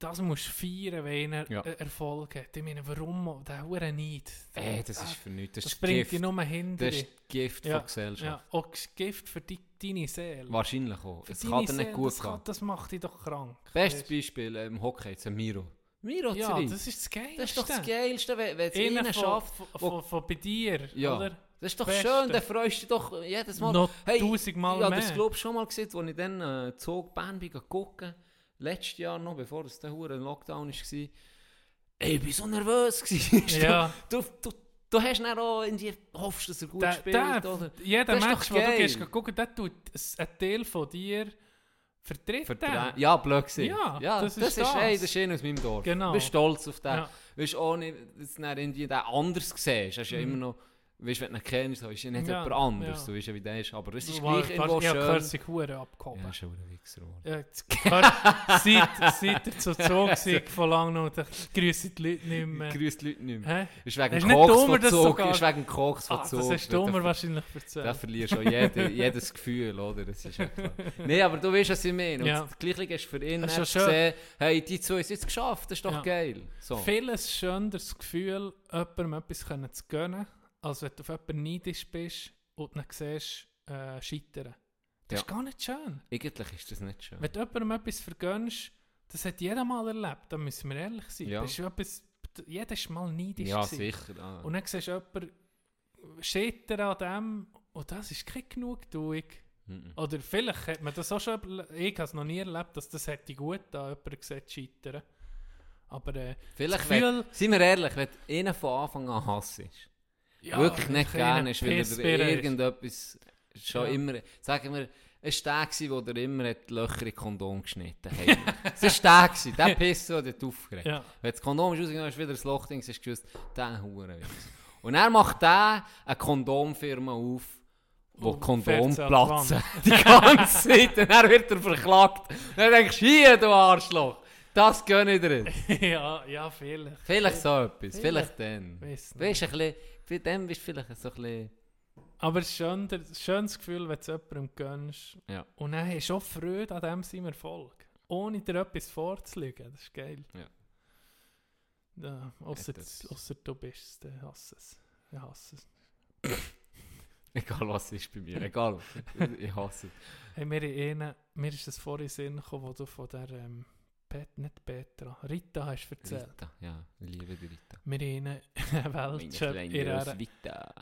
das musst du feiern, wenn er Ja. äh, Erfolg hat. Ich meine, warum? Der hure nicht. Ey, das ist für nichts. Das, das bringt dich nur hinter. Das ist Gift Ja, von Gesellschaft. Ja, auch Gift für die, deine Seele. Wahrscheinlich auch. Für Es kann dir nicht gut das, kann, das macht dich doch krank. Bestes? Beispiel im Hockey, jetzt ein Miro. Miro Ja, Zürich. das ist das Geilste. Das ist doch das Geilste, wenn, wenn es einen schafft. von, von, von bei dir, Ja. oder? Das ist doch Beste. schön, dann freust du dich doch jedes Mal. Noch Hey, tausendmal ich habe mehr. das glaube ich schon mal gesehen, als ich dann äh, Zug Bern bin gucken. Letztes Jahr noch, bevor es der hure Lockdown war. Ey, ich war so nervös. gewesen. [laughs] Ja. du, du, du hast dann auch in die hoffst, dass er gut Der, spielt. der, oder? jeder Das ist Match, wo du gehst gucken, der tut einen Teil von dir vertreten. Verdrä- Ja, blöd gesehen. Ja, das ist das. Ey, das ist einer aus meinem Dorf. Genau. Du bist stolz auf den. Ja. Weißt du, ohne dass du irgendwie den anders siehst. Hast du ja Mhm. immer noch, weißt du, wenn du ihn kennst, so, ist ja nicht Ja, jemand anderes, ja. so weißt du, wie der ist. Aber es ist Weil- gleich irgendwo ja, schön. gehört sich hure abgehoben. Ja, schon ein Wichser. seit, seit er zu [laughs] Zug sind, von lang noch, da grüssen die Leute nicht mehr. Grüßt die Leute nicht mehr. Ist wegen nicht Koks dummer, von Zug. Ist wegen Koks von Ah, Zug. das Da- dummer da- wahrscheinlich Da erzählt. verlierst du jede, [laughs] jedes Gefühl, oder? Das ist. Nein, aber du weißt, was ich meine. Und Ja. das Gleiche ist für ihn ist gesehen, hey, die zwei haben es jetzt geschafft, das ist doch Ja. geil. So. Vieles schön das Gefühl, jemandem etwas zu gönnen, als wenn du auf jemanden neidisch bist und dann siehst, äh, scheitern. Das Ja. ist gar nicht schön. Eigentlich ist das nicht schön. Wenn du jemandem etwas vergönnst, das hat jeder mal erlebt, da müssen wir ehrlich sein. Ja. Das ist etwas, jeder ist mal neidisch Ja, gewesen. sicher. Ah. Und dann siehst du jemanden scheitern an dem und das ist keine Genugtuung. Mhm. Oder vielleicht hat man das auch schon, ich habe es noch nie erlebt, dass das hätte gut da jemand sieht scheitern. Aber äh, Vielleicht, Gefühl- wenn, seien wir ehrlich, wenn ihn von Anfang an hasst, ja, wirklich nicht gerne ist, weil er ist. irgendetwas schon Ja. immer, sagen wir, es war der, immer hat Löcher in Kondom geschnitten hat. Es war der, gewesen, der [laughs] Pisser, der dich aufgeregt Ja. Wenn das Kondom ist rausgegangen, hast du wieder das Loch drin, du gewusst, der Hurenwitz. Und er macht der eine Kondomfirma auf, wo Und Kondom platzen. [laughs] Die ganze Zeit. Und dann wird er verklagt. Und dann denkst du, hier, du Arschloch. Das gönne ich dir. ja, ja, vielleicht. Vielleicht so etwas. Vielleicht. Vielleicht dann. Nicht. Weißt du, ein bisschen, bei dem bist du vielleicht so ein bisschen... Aber es ist schön, ein schönes Gefühl, wenn du es jemandem gönnst. Ja. Und dann hast du auch Freude an dem seinem Erfolg. Ohne dir etwas vorzulegen. Das ist geil. Ja. Ja, das- ausser du bist es, dann hasse es. Ich hasse es. [laughs] Egal was ist bei mir. Egal. [laughs] ich hasse es. Hey, mir, in mir ist das vorhin Sinn gekommen, wo du von der, ähm, Pet, nicht Petra, Rita hast erzählt. Rita. Ja, ich liebe die Rita. Wir haben einen [laughs] kleine [laughs] in R- Roswitha.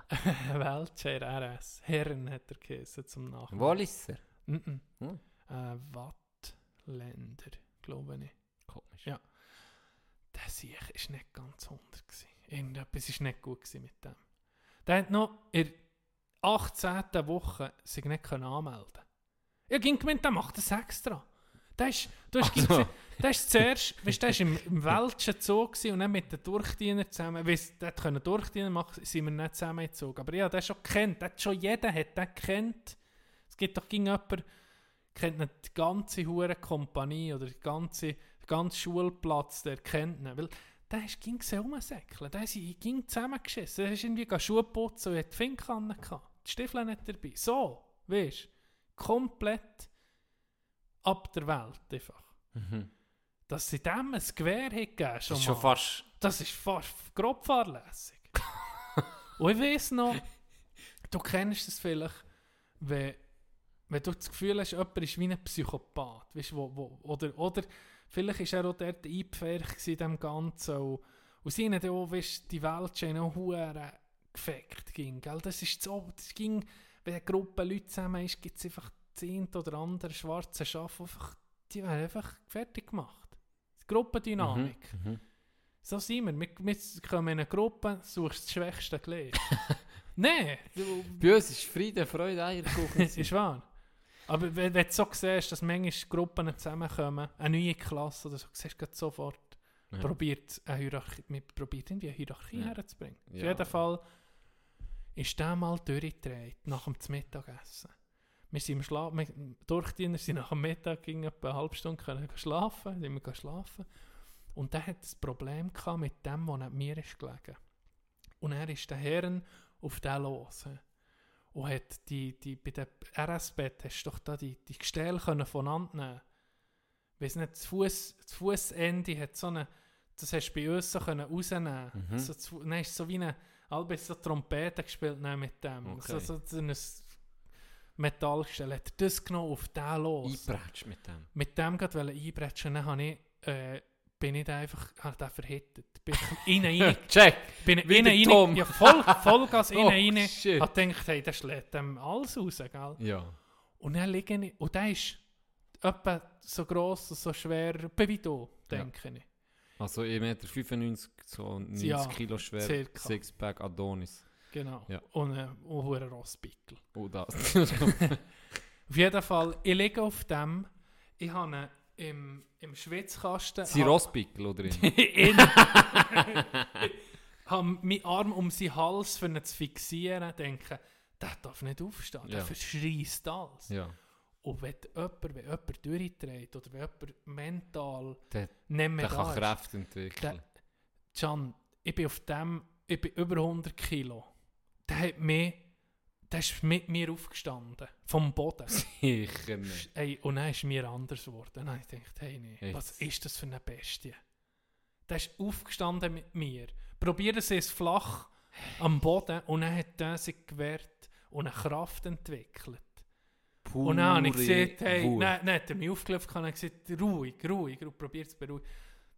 Weltcup in RS. Herren hat er geheißen zum Nachnamen. Walliser. Mm -mm. Hm. Äh, Wattländer, glaube ich. Komisch. Ja. Der Sieg war nicht ganz 100. Gewesen. Irgendetwas war nicht gut gewesen mit dem. Der hat noch in der 18. Woche sich nicht können anmelden Ich ging gemeint, der macht das extra. Der ist, Also. der ist zuerst, weißt, der ist im, im welschen Zoo und dann mit den Durchdiener zusammen, weißt, der konnte Durchdiener machen, sind wir nicht zusammengezogen. Aber ja, der schon kennt, der schon jeder hat den kennt. Es gibt doch gegen jemanden, kennt nicht die ganze hure Kompanie oder die ganze, den ganzen Schulplatz, der kennt ihn. Weil der ist, ging sie rumsäckeln, der ist, ging zusammengeschissen, der ist irgendwie Schuhe putzen und hat die Finger gehabt. Die Stiefel nicht dabei. So, weißt du, komplett ab der Welt einfach. Mhm. Dass sie dem ein Gewehr gegeben Das ist mal. schon fast... Das ist fast grob fahrlässig. [laughs] Und ich weiss noch, du kennst es vielleicht, wenn, wenn du das Gefühl hast, jemand ist wie ein Psychopath. Weißt, wo, wo, oder, oder vielleicht war er auch dort eingepfercht in dem Ganzen. Und, und sie haben dann auch, weißt, die Welt schon auch gefeckt. Ging, gell? Das ist so, das ging, wenn eine Gruppe Leute zusammen ist, gibt es einfach zehn oder andere schwarze Schafe, einfach, die werden einfach fertig gemacht. Gruppendynamik. Mhm. Mhm. So sind wir. Wir, wir kommen in eine Gruppe, suchst das schwächste Glied. [laughs] Nein, Bei uns ist Friede, Freude, Eierkuchen. [laughs] ist wahr. Aber wenn, wenn du so siehst, dass manchmal Gruppen zusammenkommen, eine neue Klasse oder so, siehst du sofort, Ja. probiert eine Hierarchie, man probiert irgendwie eine Hierarchie Ja. herzubringen. Auf Ja. jeden Fall ist der mal durchgedreht, nach dem Mittagessen. Wir sind im Schlaf, wir, Durchdiener sind nach dem Mittag ging etwa eine halbe Stunde können schlafen, sind wir schlafen. Und der hat das Problem gehabt mit dem, was neben mir ist gelegen. Und er ist der Herren auf den los. Und hat die, die, bei dem RS-Bett hast du doch da die, die Gestelle können voneinander nehmen. Weiss nicht, das Fuß, das Fußende hat so eine, das hast du bei uns so können rausnehmen. Mhm. So, dann ist so wie eine, Albert so Trompete gespielt mit dem. Okay. So, so, so ein Metallgestell. Hat er das genommen auf den los. Einprätsch mit dem. Mit dem gerade wollen einbrechen, dann habe ich, äh, bin ich da einfach, habe den verhittet. Bin ich [laughs] innen rein, [laughs] Check! bin ich innen Tom. rein, ja voll, Vollgas [laughs] Oh, innen rein. shit. Hab gedacht, hey, der schlägt dem alles raus, gell? Ja. Und dann liege ich, und der ist etwa so gross und so schwer, wie du, denke ich. Also 1,95 m, so 90 Ja, Kilo schwer, circa. Sixpack Adonis. Genau. Ja. Und, äh, und ein Rosspickel. Oh, [laughs] das. [laughs] Auf jeden Fall, ich liege auf dem, ich habe im, im Schwitzkasten... Sie hab- Rosspickel, oder? [laughs] in? habe meinen Arm um seinen Hals für ihn zu fixieren, denke, der darf nicht aufstehen, der Ja. verschreist alles. ja. Und wenn jemand, wenn jemand durchdreht oder wenn jemand mental Der- nicht mehr Der da kann ist, Kräfte entwickeln. Can, ich bin auf dem, ich bin über 100 Kilo. Der hat mich, der ist mit mir aufgestanden, vom Boden. Sicher nicht. Ey, und dann ist mir anders geworden. Habe ich gedacht, hey, nee, Jetzt. was ist das für eine Bestie? Der ist aufgestanden mit mir. Probieren Sie es flach am Boden und dann hat er sich gewehrt und eine Kraft entwickelt. Pure Und dann habe ich gesagt, hey, Wut. dann, dann hat er mich aufgelöst und gesagt, ruhig, ruhig, ruhig probiert es beruhig.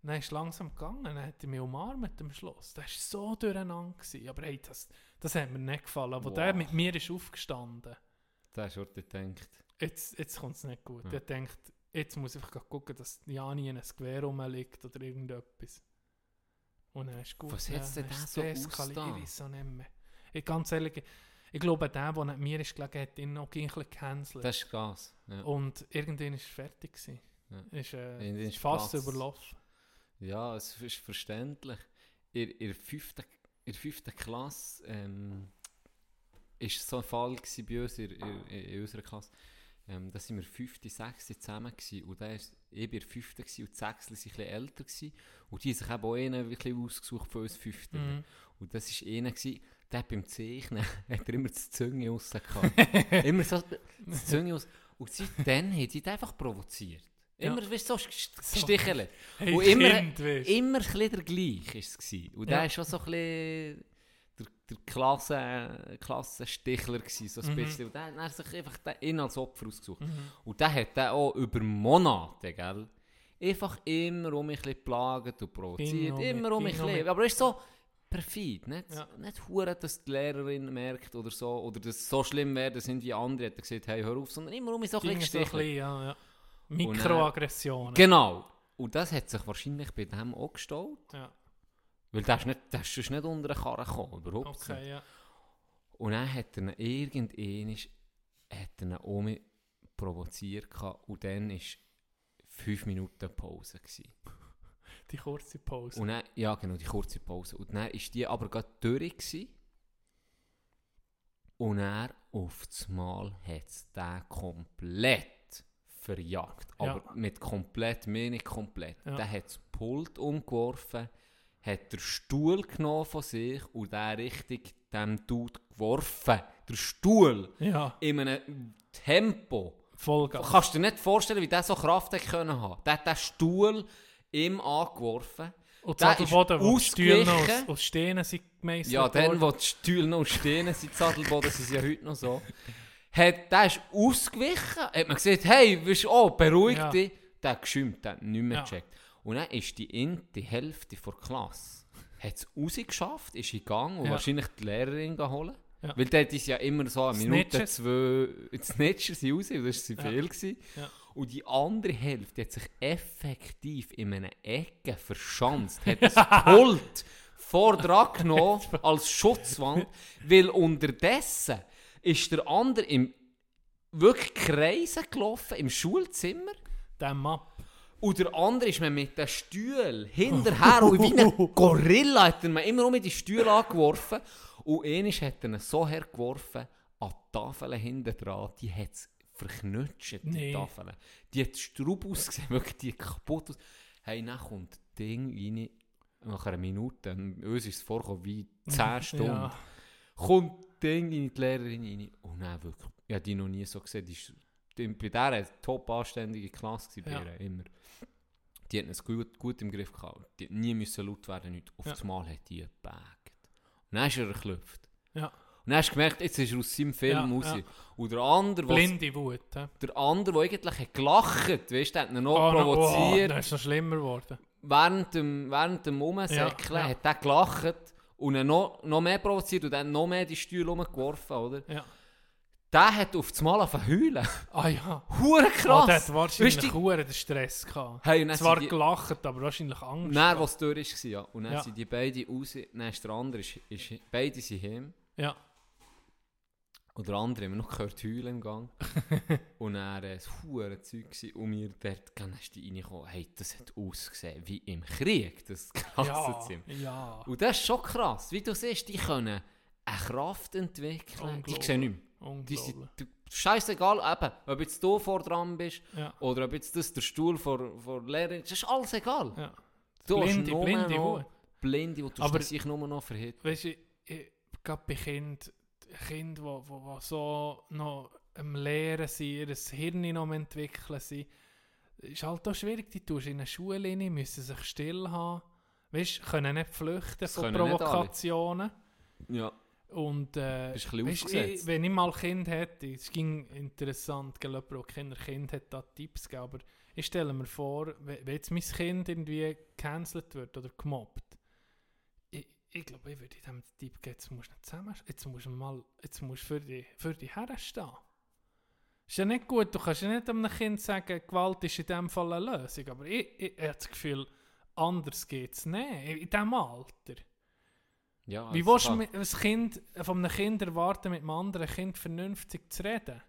Dann ist es langsam gegangen, dann hat er mich umarmt am Schluss. Das war so durcheinander. Gewesen. Aber hey, das, das hat mir nicht gefallen. Aber Wow. der mit mir ist aufgestanden. Da hast du gedacht. Jetzt, jetzt kommt es nicht gut. Ja. Er denkt, jetzt muss ich einfach gucken, dass Jani in ein Gewehr rumliegt oder irgendetwas. Und dann ist gut. Was hat's denn dann da ist so es eskaliert. Ich auch nicht mehr. Ich, ganz ehrlich, ich glaube, der, der neben mir ist gelegen, hat ihn noch ein bisschen gecancelt. Das ist Gas. Ja, Und irgendwann war es fertig. Gewesen. Ja. Ist, äh, ist fast Platz. überlaufen. ja es ist verständlich. In, in, der fünften, in der fünften Klasse ähm, ist so ein Fall gewesen bei uns in, in, in unserer Klasse. Ähm, da sind wir fünfte, sechste zusammen gewesen. Und da ist, ich in der fünften gewesen, und die sechste ein bisschen älter gewesen. Und die haben sich eben auch einen wirklich ausgesucht von uns fünften. Mhm. Und das war einer, gewesen, der hat beim Zeichnen [laughs] hat er immer das Zunge raus gehabt. [laughs] immer so das Zunge aus. Und seitdem hat die einfach provoziert. Immer, Ja. weißt du, so gest- So. gestichelt. Hey, Und immer- Kind. Immer ein der gleich war es. gewesen. Und Ja. der war schon so ein bisschen der, der Klassen, Klassenstichler gewesen, so ein Mhm. bisschen. Und der hat sich einfach den, ihn als Opfer ausgesucht. Mhm. Und der hat den auch über Monate, gell, einfach immer um mich ein geplagt und provoziert. Immer um mich, ein. Aber ist so perfid, nicht, Ja. nicht hure, dass die Lehrerin merkt oder so, oder dass es so schlimm wäre, dass irgendwie andere hätten gesagt, hey, hör auf, sondern immer um mich so ein bisschen gestichelt. bisschen, ja, ja. Mikroaggressionen. Genau. Und das hat sich wahrscheinlich bei dem auch gestellt. Ja, Weil der ist, nicht, der ist nicht unter den Karren gekommen, überhaupt nicht. okay, ja. Und dann hat er ihn irgendwann hat er mit provoziert und dann war 5 Minuten Pause. Gewesen. [laughs] Die kurze Pause. Und dann, ja genau, die kurze Pause. Und dann war die aber gerade durch. Gewesen. Und er auf das Mal hat es den komplett verjagt. Ja. Aber mit komplett, mehr nicht komplett. Ja. Der hat das Pult umgeworfen, hat den Stuhl genommen von sich und den richtig dem Dude geworfen. Der Stuhl Ja, in einem Tempo. Vollgas. Kannst du dir nicht vorstellen, wie der so Kraft hätte können haben. Der hat den Stuhl ihm angeworfen. Und der Zadelboden, wo die Stühle noch aus, aus Steinen sind gemeißelt Ja, dann, wo die Stühle noch stehen, sind Sadelboden, sind ja heute noch so. Hat, der ist ausgewichen, hat man gesagt, hey, du, oh, beruhig Ja. dich. Der hat geschimpft, der hat nicht mehr Ja. gecheckt. Und dann ist die in die Hälfte der Klasse, hat es rausgeschafft, ist in Gang und Ja. wahrscheinlich die Lehrerin geholt. Ja. Weil dort ist ja immer so eine Minute, zwei, die Snitcher sind raus, und das war Ja. viel. Gewesen. Ja. Und die andere Hälfte hat sich effektiv in einer Ecke verschanzt, hat [laughs] das Pult vor dran genommen als Schutzwand, weil unterdessen ist der andere im wirklich Kreise gelaufen im Schulzimmer Der Map. und der andere ist mir mit den Stühlen hinterher und wie ein [laughs] Gorilla hat er mir immer um die Stühle angeworfen und einmal hat er ihn so hergeworfen an die Tafel hinten dran, die hat es verknutscht, die Nee. Tafel. Die hat Strub ausgesehen, wirklich die kaputt aus. Hey, dann kommt das Ding rein, nach einer Minute, uns ist es vorgekommen wie 10 [laughs] Stunden, Ja. kommt Ding in die Lehrerin rein und dann wirklich, ich habe die noch nie so gesehen, die ist die, bei der eine top anständige Klasse gewesen, Ja. immer. Die hat es gut, gut im Griff gehabt. Die hat nie müssen laut werden, nicht. Auf Ja. das Mal hat die gebagt. Und dann ist er geklopft. Ja. Und dann hast du gemerkt, jetzt ist er aus seinem Film Ja, raus. ja. Und der andere, was- Blinde Wut. hä? der andere, der eigentlich hat gelacht weißt der hat ihn noch Oh, no, Oh, provoziert. dann ist es noch schlimmer geworden. während dem, während dem Rumsäckeln Ja, ja. hat er gelacht und ihn noch, noch mehr provoziert und dann noch mehr die Stühle rumgeworfen, oder? Ja. Der hat auf das Mal angefangen heulen. Ah ja. Hure Oh, krass! der hat wahrscheinlich du, Huren den Stress gehabt. Hey, Zwar die- gelacht, aber wahrscheinlich Angst. Gehabt. was durch war, ja. Und dann Ja. sind die beiden raus, dann ist der andere, ist, ist, beide sind heim. Ja. Und der andere haben wir noch gehört heulen im Gang. [laughs] und dann war es hure Zeug gewesen. und mir dort ist die reingekommen, hey, das hat ausgesehen wie im Krieg, das Ja. Klassenzimmer. Ja. Und das ist schon krass. Wie du siehst, die können eine Kraft entwickeln. Die sehen nicht mehr. Die sind, du- Scheißegal, eben, ob jetzt du vor dran bist Ja. oder ob jetzt das der Stuhl vor, vor Lehrerin ist, das ist alles egal. Ja. Du hast Blinde, nur blinde noch. Blinde, die du Aber- sich nur noch verhit. Weißt du, gerade bei Kindern, Kinder, die wo, wo so noch am Lehren sind, ihr Hirn noch am entwickeln sind, ist halt auch schwierig. Die tust in eine Schule rein, müssen sich still haben. Weißt du, können nicht flüchten Das von. Provokationen. Ja. Und äh, ausgesetzt. ich, wenn ich mal Kind hätte, es ging interessant, gell, jemand, der Kinder Kind hat, da Tipps gegeben, aber ich stelle mir vor, wenn wenn jetzt mein Kind irgendwie gecancelt wird oder gemobbt, ich, glaube, ich würde dem Tipp geben, jetzt musst du nicht zusammen, jetzt musst du mal, jetzt musst du für die, für die herstehen. Ist ja nicht gut, du kannst ja nicht einem Kind sagen, Gewalt ist in dem Fall eine Lösung, aber ich, ich, ich habe das Gefühl, anders geht es nicht, in diesem Alter. ja Wie willst du ein kind, von einem Kind erwarten, mit einem anderen Kind vernünftig zu reden?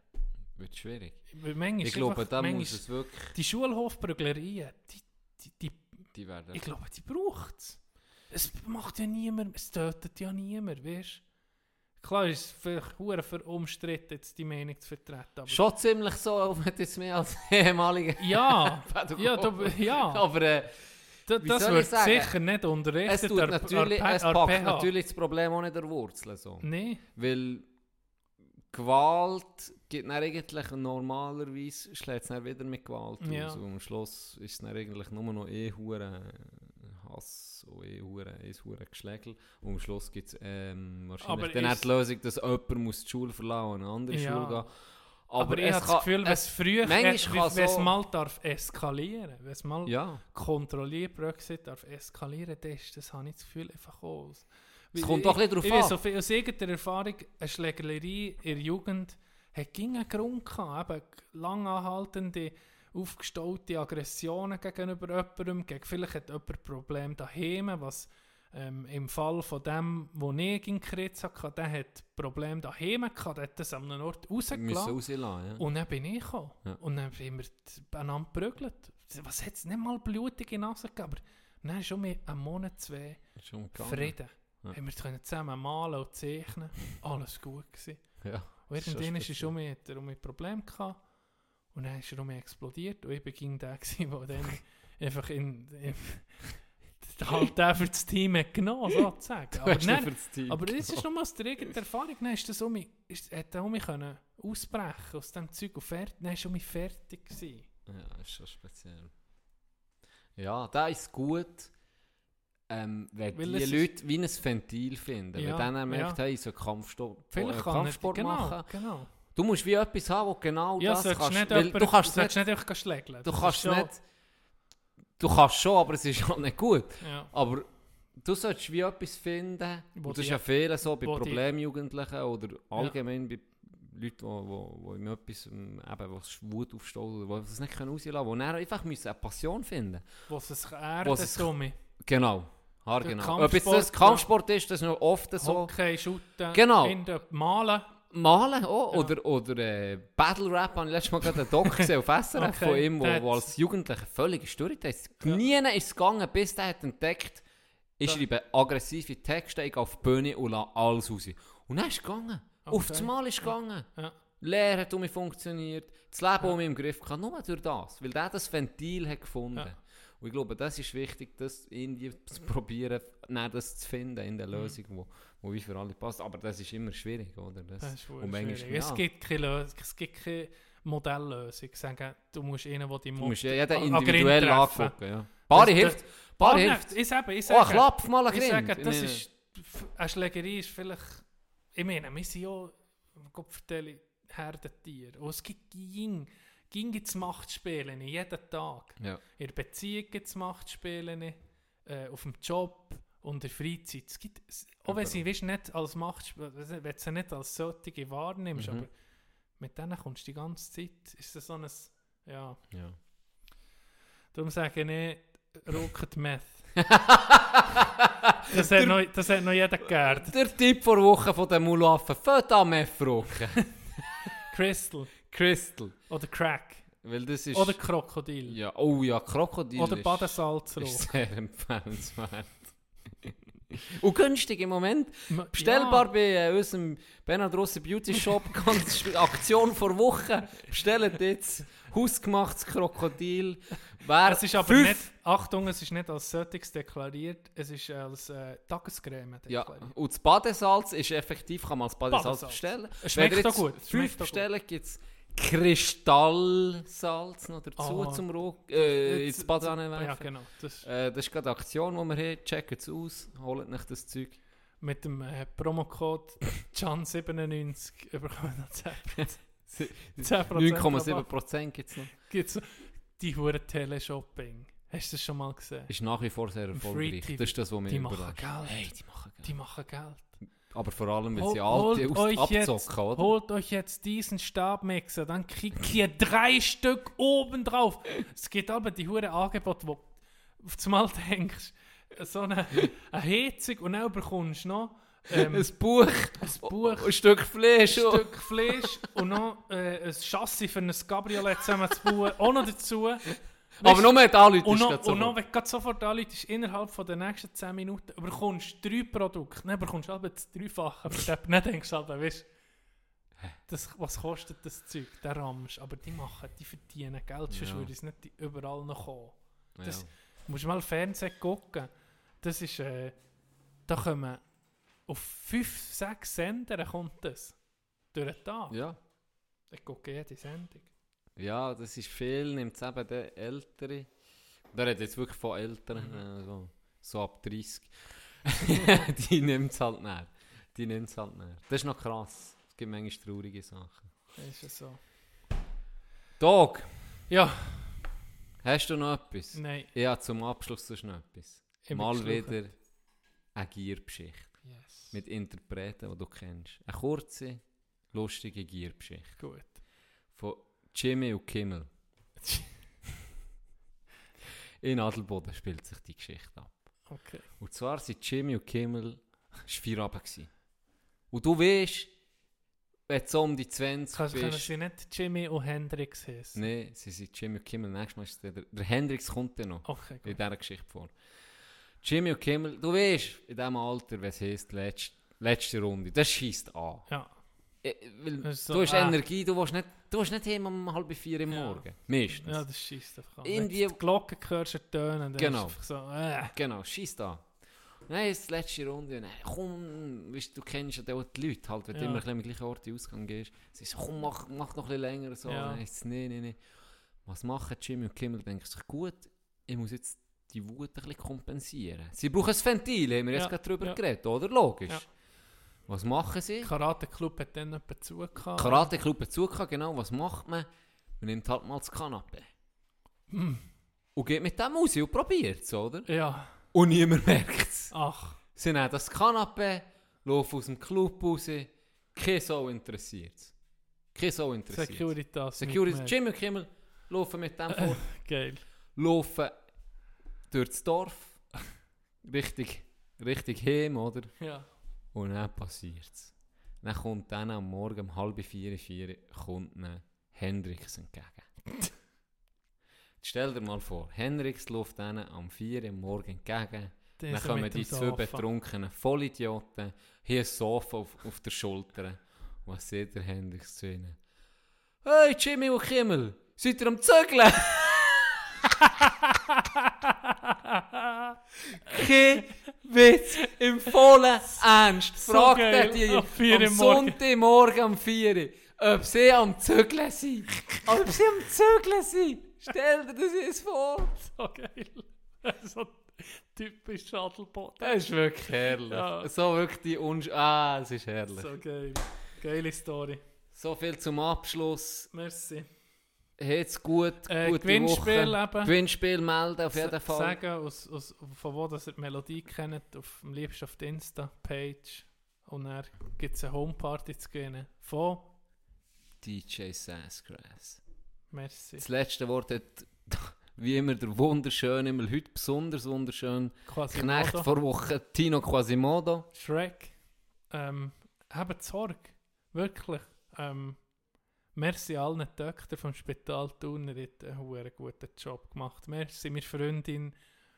Wird schwierig. Manchmal Ich glaube, einfach- da muss es wirklich... Die Schulhofprüglerien, die, die, die, Die werden... ich glaube, die braucht es. Es macht ja niemand, es tötet ja niemand, weißt? Klar ist es vielleicht hure für umstritten, jetzt die Meinung zu vertreten, aber... Schon ziemlich so, [laughs] wenn du jetzt mehr als [laughs] ehemaliger Ja, [laughs] ja, du, ja, Aber äh, da, das wird sicher nicht unterrichtet. es, tut ar- natürlich, ar- es packt natürlich das Problem auch nicht der Wurzel. So. Nee, Weil Gewalt gibt dann eigentlich normalerweise schlägt es dann wieder mit Gewalt Ja. aus. Und am Schluss ist es dann eigentlich nur noch eh hure Hass und eh hure eh hure Geschlägel. Und am Schluss gibt es ähm, wahrscheinlich Aber dann ist- die Lösung, dass jemand muss die Schule verlassen und in eine andere Ja. Schule gehen. aber, ich es habe das Gefühl, wenn es früher, wenn es so- mal darf eskalieren, wenn es mal Ja, kontrolliert Brexit darf eskalieren, das, das habe ich das Gefühl einfach aus. Es kommt doch ein bisschen ich, ich an. So viel, aus irgendeiner Erfahrung, eine Schlägerei in der Jugend hat ging einen Grund gehabt, eben lang anhaltende, aufgestaute Aggressionen gegenüber jemandem, gegen, vielleicht hat jemand Problem daheim, was ähm, im Fall von dem, wo ich in Kritz hatte, der hat Problem daheim gehabt, der hat das an einem Ort rausgelassen. rauslassen. Ja. Und dann bin ich gekommen. Ja. Und dann haben wir einander geprügelt. Was hat es nicht mal blutige Nase gegeben, aber dann schon mit einem Monat, zwei. Frieden. Ja. Haben wir können zusammen malen und zeichnen. Alles gut gewesen. Ja. Und irgendwann er speziell. schon mit, mit Problem gehabt. Und dann ist er um explodiert. Und ich bin der, gewesen, der dann einfach in, in [laughs] halt den für das Team hat genommen, sozusagen. Aber, dann, das aber das ist nochmal aus der eigenen Erfahrung. Dann ist das um mich, ist, hat er um mich können ausbrechen aus dem Zeug und fertig. Dann war schon mich fertig. Gewesen. Ja, ist schon speziell. Ja, da ist gut, ähm, wenn Weil die ist- Leute wie ein Ventil finden. Ja, wenn dann merkt, ja. hey, ich soll Kampfsport, Vielleicht äh, kann Kampfsport nicht, genau, machen. genau. Du musst wie etwas haben, wo genau Ja, das kannst. nicht weil jemand- du kannst sollst nicht, einfach schlägeln. du kannst schon- nicht, du kannst schon, aber es ist halt nicht gut. Ja. Aber du solltest wie etwas finden, Wo und das ist ja viele so bei wo Problemjugendlichen oder allgemein bei Leuten, die wo, wo in etwas, eben, was Wut aufsteht oder die das nicht können rauslassen können, die einfach müssen eine Passion finden Wo es sich Wo es sich- Tommy. Genau, haargenau. Ob jetzt das Kampfsport, ist, das ist noch oft so. Hockey, Shooten, Genau. in der Malen. Malen auch, Ja. oder, oder äh, Battle Rap, habe ich letztes Mal gerade einen Doc gesehen auf SRF [laughs] Okay, von ihm, wo, wo als Jugendlicher völlig gestört ist. Ja. Nie ist es gegangen, bis der hat entdeckt, ich schreibe aggressive Texte, ich gehe auf die Bühne und lasse alles raus. Und dann ist es gegangen. Auf Okay. das Mal ist es gegangen. Ja. Lehre hat um mich funktioniert, das Leben um mich im Griff gehabt, nur durch das, weil der das Ventil hat gefunden. Ja. Und ich glaube, das ist wichtig, das irgendwie zu probieren, das zu finden in Mhm. der Lösung, wo, wo wie für alle passt. Aber das ist immer schwierig, oder? Das, Das ist und manchmal, schwierig. Es, ja. gibt keine Lösung, es gibt keine Modelllösung. Sagen, du musst einen, der die Du musst ja jeden individuell angucken. Ja. Bari hilft. Bari hilft. Ich sage, ich Oh, sage, klapp mal ein ich sage, das ist, eine Schlägerei ist vielleicht, ich meine, wir sind ja, Gott vertelle, Herdentier. Und es gibt ging, ging gibt's Machtspiele jeden Tag. Ja. In der Beziehung gibt es Machtspiele, äh, auf dem Job und der Freizeit. Es gibt, auch wenn sie weißt, nicht als Machtspiele, wenn du sie nicht als solche wahrnimmst, Mhm. aber mit denen kommst du die ganze Zeit, ist das so ein, ja, Ja. darum sage ich, Rocket Meth. [laughs] das, hat noch, das hat noch jeder gehört. Der Tipp vor Woche von den Mulaffen. Fällt an mehr Fruchen. [laughs] Crystal Crystal. oder Crack Weil das ist... oder Krokodil ja, oh ja, Krokodil oder Badesalzrohr. ist sehr empfehlenswert. Und günstig im Moment. Bestellbar Ja. bei äh, unserem Bernhard Rossi Beauty Shop. [laughs] Ganz Aktion vor Woche. Bestellt jetzt hausgemachtes Krokodil. Wer Es ist aber fünf- nicht, Achtung, es ist nicht als solches deklariert, es ist als äh, Tagescreme Ja, deklariert. und das Badesalz ist effektiv, kann man als Badesalz, Badesalz. bestellen. Es schmeckt Wenn ihr auch gut, Fünf bestellen, gibt es Kristallsalz noch dazu Ah. zum Ruck, äh, ins Badewanne Ja, werfen. genau. Das, Äh, das ist gerade eine Aktion, die wir haben. Checkt es aus, holt nicht das Zeug. mit dem äh, Promocode [laughs] Can97 bekommen noch 10%. 10% 9,7% gibt es noch. Gibt's die hure Teleshopping. Hast du das schon mal gesehen? Ist nach wie vor sehr erfolgreich. Das ist das, was Die überrascht. Geld. Hey, die machen Geld. Die machen Geld. Aber vor allem, Hol- sie alte holt aus euch jetzt- abzocken, oder? Holt euch jetzt diesen Stabmixer, dann kriegt ihr drei Stück oben drauf. Es gibt aber die hure Angebote, wo auf das Mal denkst, so eine, eine Heizung und dann bekommst du noch ähm, Ein Buch, ein Buch, ein Stück Fleisch. ein Stück Fleisch und noch äh, ein Chassis für ein Cabriolet zusammenzubauen, auch noch dazu. Aber nur mit Anleute Und ist noch, und noch, wenn du gerade sofort anläutest, innerhalb von den nächsten 10 Minuten bekommst du drei Produkte. Dann bekommst du aber das Dreifache. Aber dann- denkst du halt, weißt das, was kostet das Zeug? Der Ramsch. Aber die machen, die verdienen Geld, sonst Ja. würde es nicht überall noch kommen. Ja. das- Du musst mal Fernsehen gucken. Das ist, äh, da kommen auf 5, 6 Sender kommt das. Durch den Tag. ja. Ich gucke jede Sendung. Ja, das ist viel, nimmt es eben der Ältere. Da redet jetzt wirklich von Älteren, Mhm. äh, so, so ab 30. [laughs] die nimmt es halt näher. Die nimmt es halt näher. Das ist noch krass. Es gibt manchmal traurige Sachen. Das ist ja so. Dog, Ja, hast du noch etwas? nein. Ja, zum Abschluss sonst noch etwas. ich bin Mal wieder eine Giergeschichte. Yes. Mit Interpreten, die du kennst. Eine kurze, lustige Giergeschichte. Gut. Jimmy und Kimmel. [laughs] In Adelboden spielt sich die Geschichte ab. Okay. Und zwar sind Jimmy und Kimmel Feierabend. gewesen. Und du weißt, wenn du so um die 20 Kannst, können bist... sie nicht Jimmy und Hendrix heißen? Nein, sie sind Jimmy und Kimmel. Nächstes Mal ist der, der Hendrix kommt dann noch. Okay, in dieser Geschichte vor. Jimmy und Kimmel, du weißt, in diesem Alter, wenn es heisst, letzte, letzte Runde, das schießt an. Ja. Äh, so, du hast ah. Energie, du willst nicht, du willst nicht heim um halb vier im Ja. Morgen. Meistens. ja, das schießt einfach an. Irgendwie- Wenn du die Glocken hörst, und tönen, dann Genau. ist so, äh. Genau, schießt an. Nein, es ist die letzte Runde. Nein, komm, weißt, du kennst ja die auch die Leute, halt, wenn du Ja. immer ein bisschen am gleichen Ort in den Ausgang gehst. Sie sagen, komm, mach, mach noch ein bisschen länger. So. Ja. Nein, jetzt, nee, nee, nee. Was machen Jimmy und Kimmel? Denken sich, gut, ich muss jetzt die Wut ein bisschen kompensieren. Sie brauchen ein Ventil, haben wir Ja, jetzt gerade drüber ja. geredet, oder? Logisch. Was machen sie? Karate Club hat dann jemanden zugehauen. Karate Club hat zugehört, genau. Was macht man? Man nimmt halt mal das Kanapé. Hm. Und geht mit dem raus und probiert es, oder? Ja. Und niemand merkt es. Ach. Sie nehmen das Kanapé, laufen aus dem Club raus. Kein Sau interessiert es. Kein Sau interessiert es. Securitas. Security. mitgemerkt. Jimmy und Kimmel laufen mit dem vor. [laughs] Geil. laufen durch das Dorf. Richtig, richtig heim, oder? Ja. Und dann passiert es. Dann kommt dann am Morgen um halb vier, vier kommt dann Hendrix entgegen. [laughs] Stell dir mal vor, Hendrix läuft dann am 4 Uhr Morgen entgegen. Dann er kommen die zwei betrunkenen Vollidioten, hier ein Sofa auf, auf der Schulter. Was sieht der Hendrix zu ihnen? Hey Jimmy und Kimmel, seid ihr am Zögeln? [laughs] Kein Witz, im vollen Ernst. So Fragt er die am 4 am. Sonntagmorgen um 4 Uhr, ob sie am Zögeln sind. [laughs] ob sie am Zögeln sind. Stell dir das jetzt vor. So geil. [laughs] so typisch Adelboden. Das ist wirklich herrlich. Ja. So wirklich die Unsch... Ah, es ist herrlich. So. So geil. Geile Story. viel zum Abschluss. Merci. Jetzt gut, Äh, gute Gewinnspiel Woche. eben. Gewinnspiel melden auf jeden Sa- Fall. Sagen, aus, aus, von wo das ihr die Melodie kennt, auf, am liebsten auf der Insta-Page. Und dann gibt es eine Homeparty zu gewinnen. Von DJ Sassgrass. Merci. Das letzte Wort hat [laughs] wie immer der wunderschöne, immer heute besonders wunderschön Quasi Knecht vor Woche, Tino Quasimodo. Shrek. Ähm, habt Sorge. Wirklich. Ähm, merci allen Töchtern vom Spital Thun. Er hat einen guten Job gemacht. Merci meine Freundin,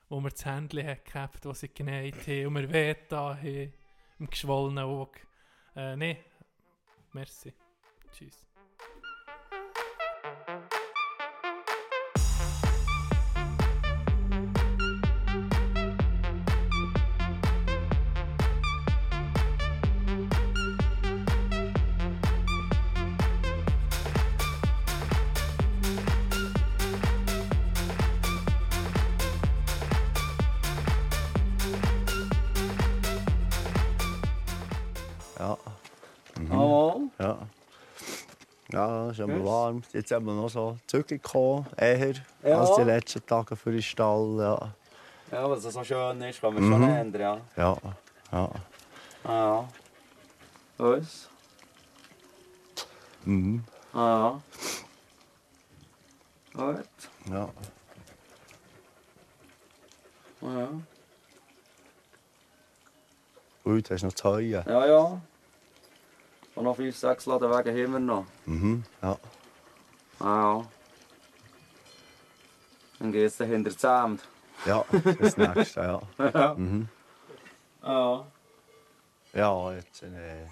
wo mir das Händchen hat gehabt, wo sie genäht haben und mir weh da haben. Im geschwollenen Auge. Äh, nee. Merci. Tschüss. Ist immer warm. Jetzt haben wir noch so Zügel gekommen, eher Ja. als die letzten Tage für den Stall. Ja, Ja, was so schön ist, kann man Mhm. schon ändern, ja. ja, ja. Ah, ja. Was? Mhm. Ah, ja. Gut. ja. Ah, ja. Du hast noch zu heuen. Ja, ja. Und noch fünf, sechs Ladenwege haben wir noch. Mhm. Ja. Ah, ja. Dann geht's dann hinter das Amt. ja, das nächste, ja. [laughs] Ja. Mhm. Ah, Ja, jetzt äh,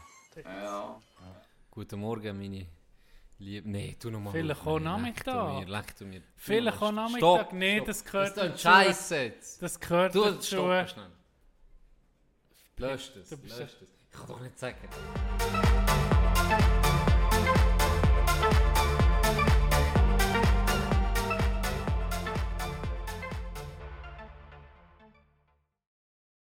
ja. Guten Morgen, meine Liebe. Nee, tu nochmal. Vielleicht auch Nachmittag. Leck du mir. Vielleicht auch Nachmittag. Nee, stopp. das gehört Das ist dazu. Scheiße jetzt. Das gehört Du, dazu. stopp schnell. Lösch das, lösch das. Ich kann doch nicht sagen.